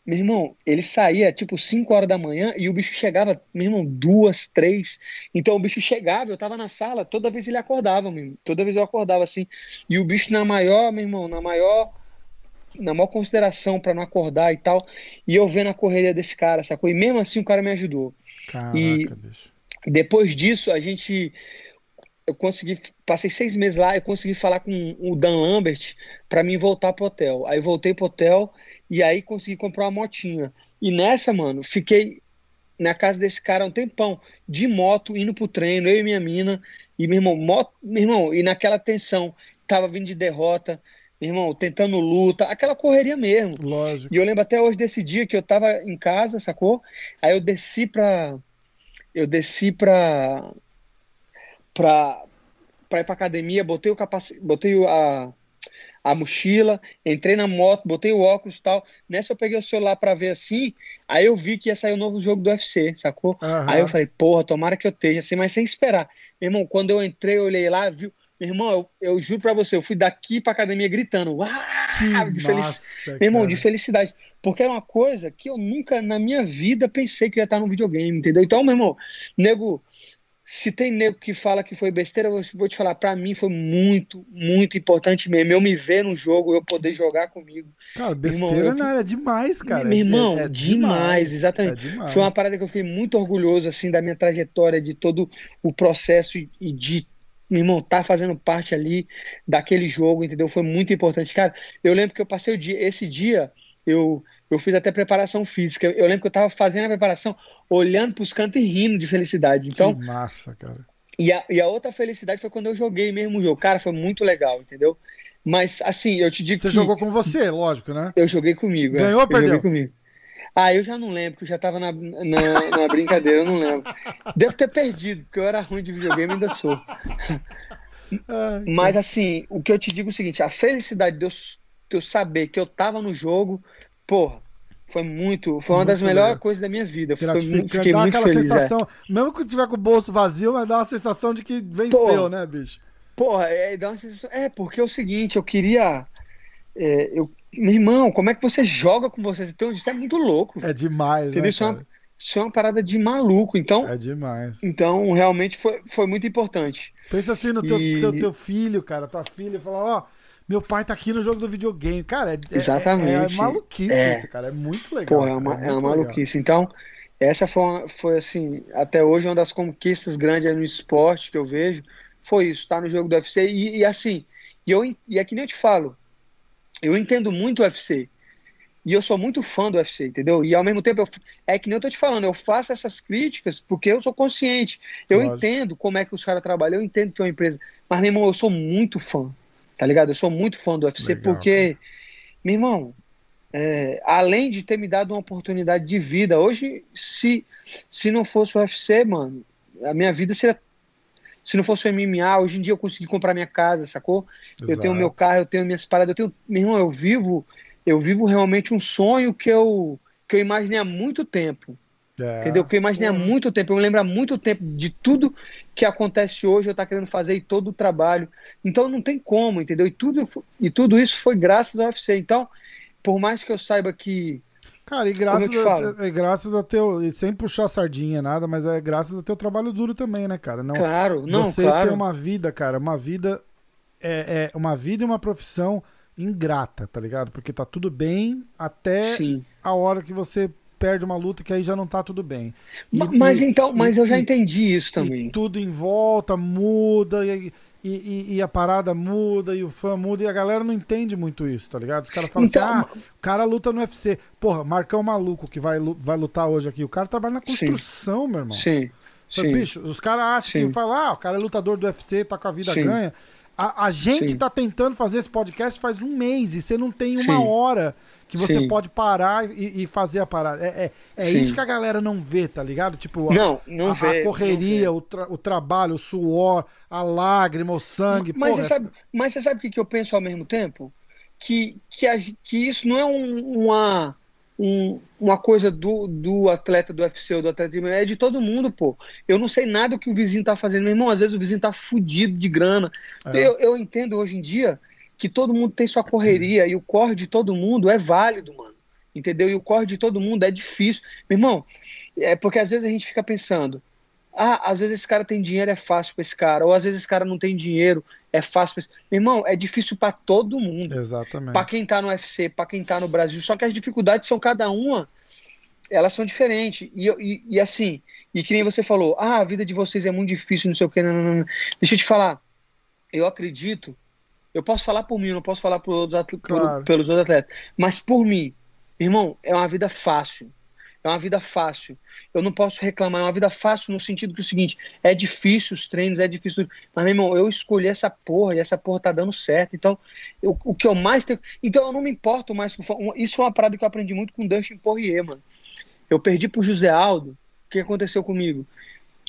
meu irmão, ele saía tipo 5 horas da manhã e o bicho chegava, meu irmão, duas, três. Então o bicho chegava, eu tava na sala, toda vez ele acordava, meu irmão, toda vez eu acordava assim. E o bicho na maior, meu irmão, na maior na maior consideração para não acordar e tal. E eu vendo a correria desse cara, sacou? E mesmo assim o cara me ajudou. Caraca, e bicho. Depois disso, a gente eu consegui, passei seis meses lá, eu consegui falar com o Dan Lambert para mim voltar pro hotel. Aí voltei pro hotel e aí consegui comprar uma motinha. E nessa, mano, fiquei na casa desse cara um tempão, de moto, indo pro treino, eu e minha mina, e meu irmão, moto, meu irmão, e naquela tensão, tava vindo de derrota, meu irmão, tentando luta, aquela correria mesmo. Lógico. E eu lembro até hoje desse dia que eu tava em casa, sacou? Aí eu desci pra. Eu desci pra para para ir para academia, botei o capac... botei a, a mochila, entrei na moto, botei o óculos e tal. Nessa eu peguei o celular para ver assim, aí eu vi que ia sair o um novo jogo do UFC, sacou? Uhum. Aí eu falei, porra, tomara que eu esteja assim, mas sem esperar. Meu irmão, quando eu entrei, eu olhei lá, viu, meu irmão, eu, eu juro para você, eu fui daqui para academia gritando, ah, de massa, meu irmão, de felicidade, porque era uma coisa que eu nunca na minha vida pensei que ia estar no videogame, entendeu? Então, meu irmão, nego se tem nego que fala que foi besteira, eu vou te falar, para mim foi muito, muito importante mesmo. Eu me ver no jogo, eu poder jogar comigo. Cara, besteira irmão, não era demais, cara. Meu irmão, é, é demais, demais, exatamente. É demais. Foi uma parada que eu fiquei muito orgulhoso, assim, da minha trajetória, de todo o processo e de meu irmão, tá fazendo parte ali daquele jogo, entendeu? Foi muito importante. Cara, eu lembro que eu passei o dia, esse dia, eu eu fiz até preparação física. Eu lembro que eu estava fazendo a preparação, olhando para os cantos e rindo de felicidade. Então, que massa, cara. E a, e a outra felicidade foi quando eu joguei mesmo o jogo. Cara, foi muito legal, entendeu? Mas, assim, eu te digo Você que... jogou com você, lógico, né? Eu joguei comigo. É. Ganhou é. ou perdeu? comigo. Ah, eu já não lembro, porque eu já tava na, na, na brincadeira, eu não lembro. Devo ter perdido, porque eu era ruim de videogame e ainda sou. Ai, Mas, assim, o que eu te digo é o seguinte, a felicidade de eu, de eu saber que eu tava no jogo, porra, foi muito, foi uma muito das melhores coisas da minha vida. Fiquei, fiquei dá muito aquela feliz, é. sensação, é. mesmo que tiver com o bolso vazio, mas dá uma sensação de que venceu, porra, né, bicho? Porra, é, dá uma sensação, é, porque é o seguinte, eu queria, é, eu, meu irmão, como é que você joga com você? Então, isso é muito louco. É demais, entendeu? né, isso, é uma, isso é uma parada de maluco, então... É demais. Então, realmente foi, foi muito importante. Pensa assim no teu, e... teu, teu filho, cara, tua filha, fala, ó... Oh, meu pai tá aqui no jogo do videogame. Cara, é, é Exatamente. é, é maluquice é. isso, cara. É muito legal. Pô, é uma, é, é uma maluquice. Então, essa foi, uma, foi, assim, até hoje uma das conquistas grandes no esporte que eu vejo. Foi isso, tá no jogo do UFC. E, e assim, e, eu, e é que nem eu te falo, eu entendo muito o UFC. E eu sou muito fã do UFC, entendeu? E ao mesmo tempo, eu, é que nem eu tô te falando, eu faço essas críticas porque eu sou consciente. Eu Lógico. entendo como é que os caras trabalham, eu entendo que é uma empresa. Mas, meu irmão, eu sou muito fã. Tá ligado? Eu sou muito fã do UFC Legal, porque, cara. meu irmão, é, além de ter me dado uma oportunidade de vida, hoje, se, se não fosse o UFC, mano, a minha vida seria. Se não fosse o MMA, hoje em dia eu consegui comprar minha casa, sacou? Exato. Eu tenho meu carro, eu tenho minhas paradas, eu tenho. Meu irmão, eu vivo, eu vivo realmente um sonho que eu, que eu imaginei há muito tempo. É. Entendeu? Que eu imaginei há muito tempo, eu me lembro há muito tempo de tudo que acontece hoje, eu estar tá querendo fazer e todo o trabalho. Então não tem como, entendeu? E tudo, e tudo isso foi graças ao UFC. Então, por mais que eu saiba que. Cara, e graças, a, é, graças a teu. E sem puxar sardinha, nada, mas é graças a teu trabalho duro também, né, cara? Não, claro, não. Vocês claro. têm uma vida, cara, uma vida. É, é uma vida e uma profissão ingrata, tá ligado? Porque tá tudo bem até Sim. a hora que você perde uma luta que aí já não tá tudo bem. E, mas e, então, mas e, eu já entendi isso também. tudo em volta muda e, e, a parada muda e o fã muda e a galera não entende muito isso, tá ligado? Os caras falam então, assim, ah, o cara luta no UFC. Porra, Marcão Maluco que vai, vai lutar hoje aqui. O cara trabalha na construção, sim, meu irmão. Sim. Sim. Bicho, os caras acham Sim. que falam, ah, o cara é lutador do UFC, tá com a vida ganha. A, a gente Sim. tá tentando fazer esse podcast faz um mês e você não tem uma hora que você Sim. pode parar e, e, fazer a parada. É, é, é isso que a galera não vê, tá ligado? Tipo, não, não a, vê, a correria, não o, tra o trabalho, o suor, a lágrima, o sangue. Mas, porra, você, sabe, mas você sabe o que, que eu penso ao mesmo tempo? Que, que, a, que isso não é um, uma, um, uma coisa do, do atleta do UFC ou do atleta de é de todo mundo, pô. Eu não sei nada o que o vizinho tá fazendo, meu irmão. Às vezes o vizinho tá fudido de grana. É. Eu, eu entendo hoje em dia que todo mundo tem sua correria e o corre de todo mundo é válido, mano. Entendeu? E o corre de todo mundo é difícil. Meu irmão, é porque às vezes a gente fica pensando, ah, às vezes esse cara tem dinheiro, é fácil para esse cara, ou às vezes esse cara não tem dinheiro, é fácil pra esse... Meu irmão, é difícil para todo mundo. Exatamente. Para quem tá no UFC, para quem tá no Brasil, só que as dificuldades são cada uma, elas são diferentes. E, e, e, assim, e que nem você falou, ah, a vida de vocês é muito difícil, não sei o que, não, não, não. Deixa eu te falar, eu acredito eu posso falar por mim, eu não posso falar por outros atletas, claro. por, pelos outros atletas. Mas por mim, irmão, é uma vida fácil. É uma vida fácil. Eu não posso reclamar. É uma vida fácil no sentido que é o seguinte: é difícil os treinos, é difícil. Mas, meu irmão, eu escolhi essa porra e essa porra tá dando certo. Então, eu, o que eu mais tenho. Então, eu não me importo mais. Isso é uma parada que eu aprendi muito com o Dustin Poirier, mano. Eu perdi pro José Aldo. O que aconteceu comigo?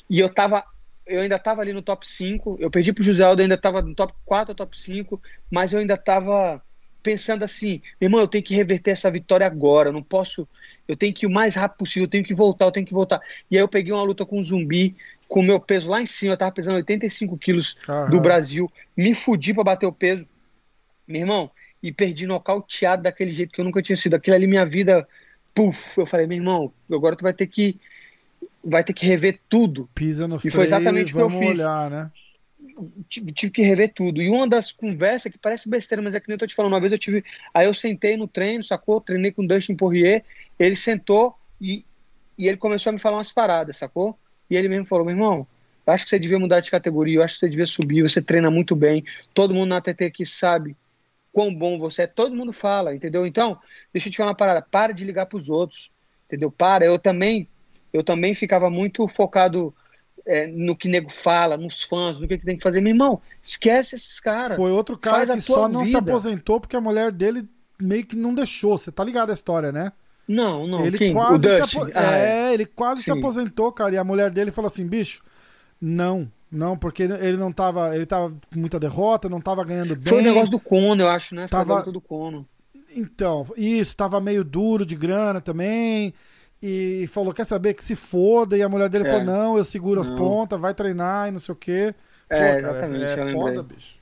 E eu tava eu ainda estava ali no top 5. Eu perdi para o José Aldo, ainda estava no top 4 ou top 5, mas eu ainda estava pensando assim: meu irmão, eu tenho que reverter essa vitória agora. Eu não posso. Eu tenho que ir o mais rápido possível, eu tenho que voltar, eu tenho que voltar. E aí eu peguei uma luta com um zumbi, com o meu peso lá em cima, eu estava pesando 85 quilos do Brasil, me fudi para bater o peso, meu irmão, e perdi nocauteado daquele jeito que eu nunca tinha sido. Aquilo ali, minha vida, puf, eu falei, meu irmão, agora tu vai ter que vai ter que rever tudo. Pisa no E foi exatamente o que eu fiz. Olhar, né? Tive, que rever tudo. E uma das conversas que parece besteira, mas é que nem eu tô te falando, uma vez eu tive. Aí eu sentei no treino, sacou? Treinei com o Dustin Poirier, ele sentou e, e ele começou a me falar umas paradas, sacou? E ele mesmo falou: meu irmão, eu acho que você devia mudar de categoria, eu acho que você devia subir, você treina muito bem, todo mundo na ATT aqui sabe quão bom você é, todo mundo fala, entendeu? Então, deixa eu te falar uma parada, para de ligar para os outros, entendeu? Para, eu também eu também ficava muito focado é, no que nego fala, nos fãs, no que, que tem que fazer. Meu irmão, esquece esses caras. Foi outro cara que só não vida. se aposentou porque a mulher dele meio que não deixou. Você tá ligado a história, né? Não, não. Ele Quem? quase, se, apo... ah, é. é, ele quase se aposentou, cara. E a mulher dele falou assim: bicho, não, não, porque ele não tava. Ele tava com muita derrota, não tava ganhando bem. Foi o negócio do Cono, eu acho, né? Foi tava... do Cono. Então, isso, tava meio duro de grana também e falou: quer saber que se foda? E a mulher dele é. falou: não, eu seguro não. as pontas, vai treinar e não sei o quê. É, Pô, exatamente. Cara, é, é foda, bicho.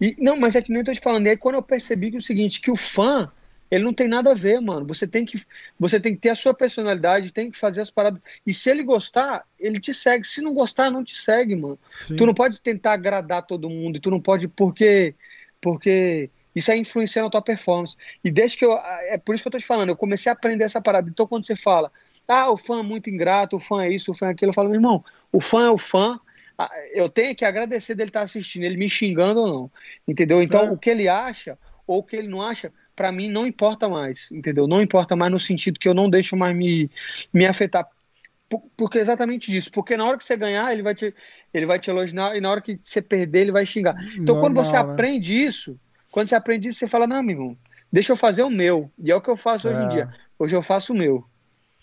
E, não, mas é que nem eu tô te falando. E aí quando eu percebi que é o seguinte, que o fã, ele não tem nada a ver, mano. Você tem que, você tem que ter a sua personalidade, tem que fazer as paradas. E se ele gostar, ele te segue. Se não gostar, não te segue, mano. Sim. Tu não pode tentar agradar todo mundo. E tu não pode porque, porque isso aí influencia na tua performance. E desde que eu. É por isso que eu tô te falando, eu comecei a aprender essa parada. Então, quando você fala, ah, o fã é muito ingrato, o fã é isso, o fã é aquilo, eu falo, meu irmão, o fã é o fã. Eu tenho que agradecer dele estar assistindo, ele me xingando ou não. Entendeu? Então, é. o que ele acha ou o que ele não acha, para mim não importa mais. Entendeu? Não importa mais no sentido que eu não deixo mais me, me afetar porque é exatamente disso. Porque na hora que você ganhar, ele vai te, ele vai te elogiar, e na hora que você perder, ele vai xingar. Então, Normal, quando você né? aprende isso, quando você aprende isso, você fala, não, amigo, deixa eu fazer o meu. E é o que eu faço é. hoje em é. dia. Hoje eu faço o meu.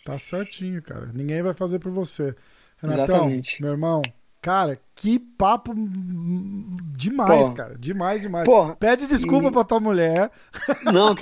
Tá certinho, cara. Ninguém vai fazer por você. Renatão, Exatamente. meu irmão, cara, que papo demais, cara. Demais, demais. Porra, Pede desculpa e... pra tua mulher. Não,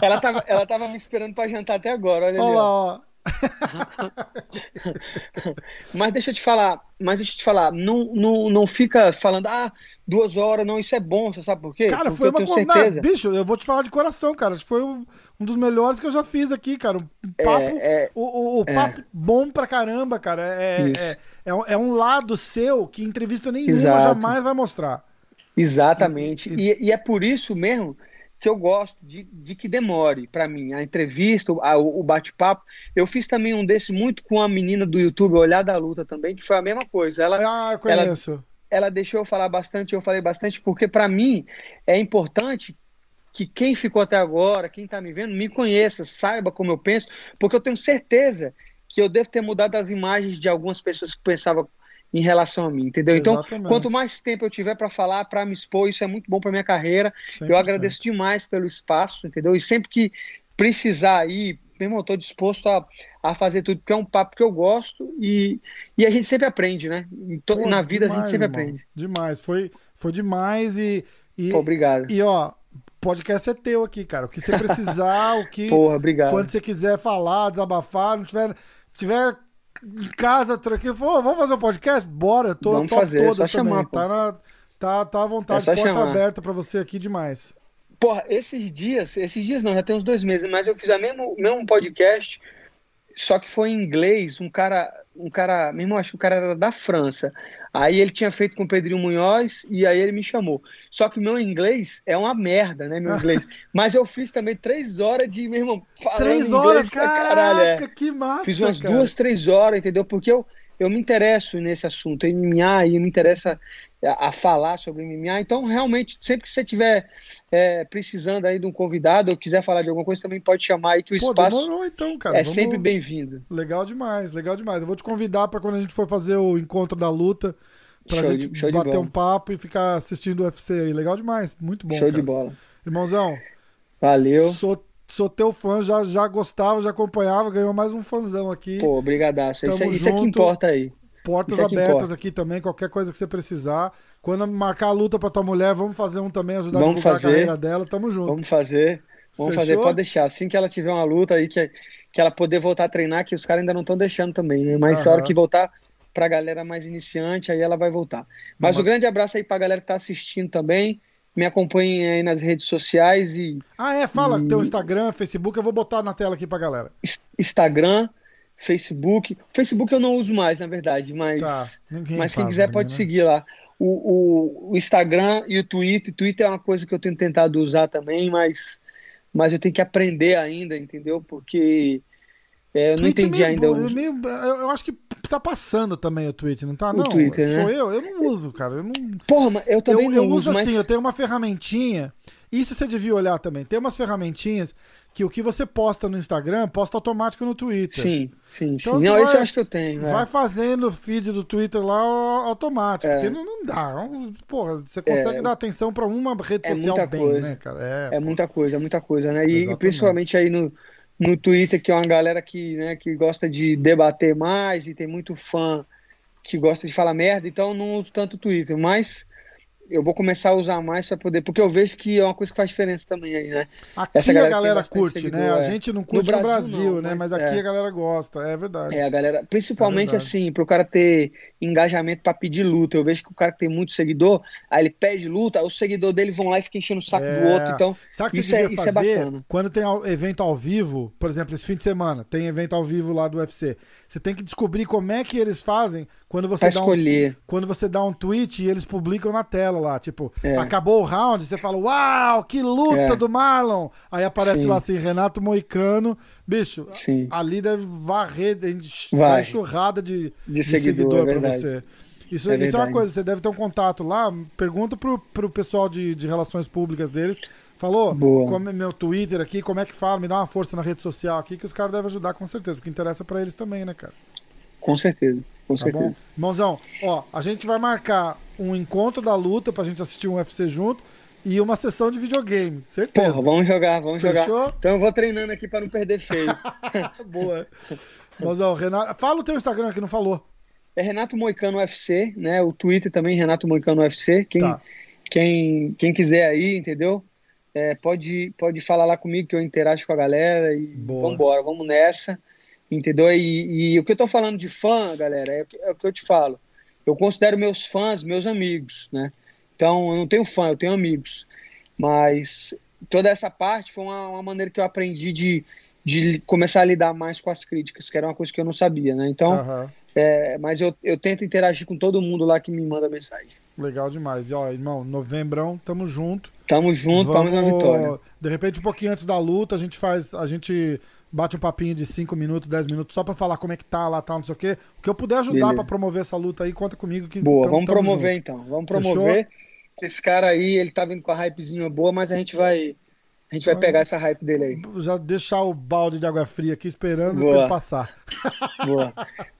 ela tava, ela tava me esperando pra jantar até agora. Olha, olha lá, ó. mas deixa eu te falar, mas deixa eu te falar, não, não, não fica falando, ah, duas horas, não, isso é bom, você sabe por quê? Cara, Porque foi uma certeza. Não, bicho, eu vou te falar de coração, cara. Foi um dos melhores que eu já fiz aqui, cara. É, papo, é, é, o, o, é. papo bom pra caramba, cara. É, é, é, um lado seu que entrevista nenhuma Exato. jamais vai mostrar. Exatamente. E, e, e é por isso mesmo que eu gosto de, de que demore para mim a entrevista, a, o bate-papo. Eu fiz também um desse muito com a menina do YouTube, Olhar da Luta também, que foi a mesma coisa. Ela, ah, conheço. Ela, ela deixou eu falar bastante, eu falei bastante, porque para mim é importante que quem ficou até agora, quem está me vendo, me conheça, saiba como eu penso, porque eu tenho certeza que eu devo ter mudado as imagens de algumas pessoas que pensavam em relação a mim, entendeu? Exatamente. Então, quanto mais tempo eu tiver para falar, para me expor, isso é muito bom para minha carreira. 100%. Eu agradeço demais pelo espaço, entendeu? E sempre que precisar aí, meu irmão, estou disposto a, a fazer tudo, porque é um papo que eu gosto e, e a gente sempre aprende, né? To, Pô, na vida demais, a gente sempre irmão. aprende. Demais, foi, foi demais e. e Pô, obrigado. E ó, podcast é teu aqui, cara. O que você precisar, o que. Porra, obrigado. Quando você quiser falar, desabafar, não tiver, tiver em casa, tranquilo, vamos fazer um podcast? Bora, tô, vamos fazer, é todas também. Chamar, tá, na, tá, tá à vontade, é porta chamar. aberta para você aqui demais. Porra, esses dias, esses dias não, já tem uns dois meses, mas eu fiz a mesmo, mesmo podcast, só que foi em inglês, um cara, um cara, mesmo acho que o cara era da França. Aí ele tinha feito com o Pedrinho Munhoz e aí ele me chamou. Só que meu inglês é uma merda, né, meu inglês. Mas eu fiz também três horas de, meu irmão, falando Três horas, inglês, caraca, caralho, é. que massa, Fiz umas cara. duas, três horas, entendeu? Porque eu, eu me interesso nesse assunto, MMA, e me interessa a, a falar sobre MMA. Então, realmente, sempre que você tiver é, precisando aí de um convidado ou quiser falar de alguma coisa, também pode chamar aí que o Pô, espaço demorou, então, cara. é Vamos... sempre bem-vindo. Legal demais, legal demais. Eu vou te convidar para quando a gente for fazer o encontro da luta, show gente de, bater um papo e ficar assistindo o UFC aí. Legal demais, muito bom. Show cara. de bola. Irmãozão. Valeu. Sou sou teu fã, já, já gostava, já acompanhava, ganhou mais um fãzão aqui. Pô, brigadaço. Isso, isso é que importa aí. Portas é abertas aqui também, qualquer coisa que você precisar. Quando marcar a luta pra tua mulher, vamos fazer um também, ajudar vamos a divulgar fazer. a carreira dela. Tamo junto. Vamos fazer. Vamos Fechou? fazer, pode deixar. Assim que ela tiver uma luta aí, que, que ela poder voltar a treinar, que os caras ainda não estão deixando também, né? Mas uhum. a hora que voltar pra galera mais iniciante, aí ela vai voltar. Mas um grande abraço aí pra galera que tá assistindo também. Me acompanhem aí nas redes sociais e. Ah, é? Fala e... teu Instagram, Facebook, eu vou botar na tela aqui pra galera. Instagram, Facebook. Facebook eu não uso mais, na verdade, mas, tá. mas quem quiser pode né? seguir lá. O, o, o, Instagram e o Twitter. Twitter é uma coisa que eu tenho tentado usar também, mas, mas eu tenho que aprender ainda, entendeu? Porque é, eu não entendi ainda. eu, meio, eu, acho que tá passando também o Twitter, não tá? O não, Twitter, né? sou eu, eu não uso, cara. Eu não... Porra, mas eu também eu, não eu uso. Eu uso mas... assim, eu tenho uma ferramentinha. Isso você devia olhar também. Tem umas ferramentinhas que o que você posta no Instagram, posta automático no Twitter. Sim, sim, então, sim. Não, vai, isso eu acho que eu tenho. É. Vai fazendo o feed do Twitter lá automático, é. porque não, não dá. Porra, você consegue é. dar atenção para uma rede é social bem, coisa. né, cara? É, é muita coisa, é muita coisa, né? E, e principalmente aí no, no Twitter, que é uma galera que, né, que gosta de debater mais e tem muito fã que gosta de falar merda, então não uso tanto o Twitter, mas eu vou começar a usar mais para poder, porque eu vejo que é uma coisa que faz diferença também aí, né? Aqui Essa galera a galera curte, seguidor, né? É. A gente não curte no Brasil, no Brasil não, né? Mas, mas aqui é. a galera gosta, é verdade. É, a galera, principalmente é assim, para o cara ter engajamento para pedir luta. Eu vejo que o cara que tem muito seguidor, aí ele pede luta, aí os seguidores dele vão lá e ficam enchendo o saco é. do outro. Então, Sabe isso, é, isso é bacana. Quando tem evento ao vivo, por exemplo, esse fim de semana, tem evento ao vivo lá do UFC. Você tem que descobrir como é que eles fazem quando você, dá escolher. Um, quando você dá um tweet e eles publicam na tela lá. Tipo, é. acabou o round, você fala, uau, que luta é. do Marlon! Aí aparece Sim. lá assim, Renato Moicano. Bicho, Sim. ali deve varrer, dar enxurrada de, de, de seguidor, seguidor é pra você. Isso é, isso é, uma coisa, você deve ter um contato lá. Pergunta pro, pro pessoal de, de relações públicas deles. Falou, como é meu Twitter aqui, como é que fala, me dá uma força na rede social aqui, que os caras devem ajudar com certeza, porque interessa para eles também, né, cara? Com certeza, com tá certeza. Bom? Irmãozão, ó, a gente vai marcar um encontro da luta pra gente assistir um UFC junto e uma sessão de videogame, certeza. Porra, vamos jogar, vamos Fechou? jogar. Então eu vou treinando aqui para não perder feio. Boa. Irmãozão, Renato, fala o teu Instagram que não falou. É Renato Moicano UFC, né? O Twitter também, Renato Moicano UFC. Quem, tá. quem, quem quiser aí, entendeu? É, pode, pode falar lá comigo que eu interajo com a galera e Boa. vambora, vamos nessa, entendeu? E, e, o que eu tô falando de fã, galera, é, é, o que eu te falo. Eu considero meus fãs meus amigos, né? Então, eu não tenho fã, eu tenho amigos. Mas toda essa parte foi uma, uma maneira que eu aprendi de, de começar a lidar mais com as críticas, que era uma coisa que eu não sabia, né? Então, uhum. é, mas eu, eu tento interagir com todo mundo lá que me manda mensagem. Legal demais. E ó, irmão, novembrão, tamo junto. Tamo junto, vamos na vitória. De repente, um pouquinho antes da luta, a gente faz. A gente bate um papinho de 5 minutos, 10 minutos, só pra falar como é que tá lá, tal, não sei o quê. O que eu puder ajudar para promover essa luta aí, conta comigo. Que boa, tamo, vamos tamo promover junto. então. Vamos promover. Fechou? Esse cara aí, ele tá vindo com a hypezinha boa, mas a gente vai. A gente vai pegar essa hype dele aí. Já deixar o balde de água fria aqui esperando Boa. ele passar. Boa.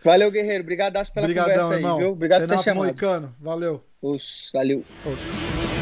Valeu, guerreiro. Obrigadaço pela Obrigadão, conversa aí, irmão. viu? Obrigado por ter chamado. Moicano. Valeu. Os, valeu. Os.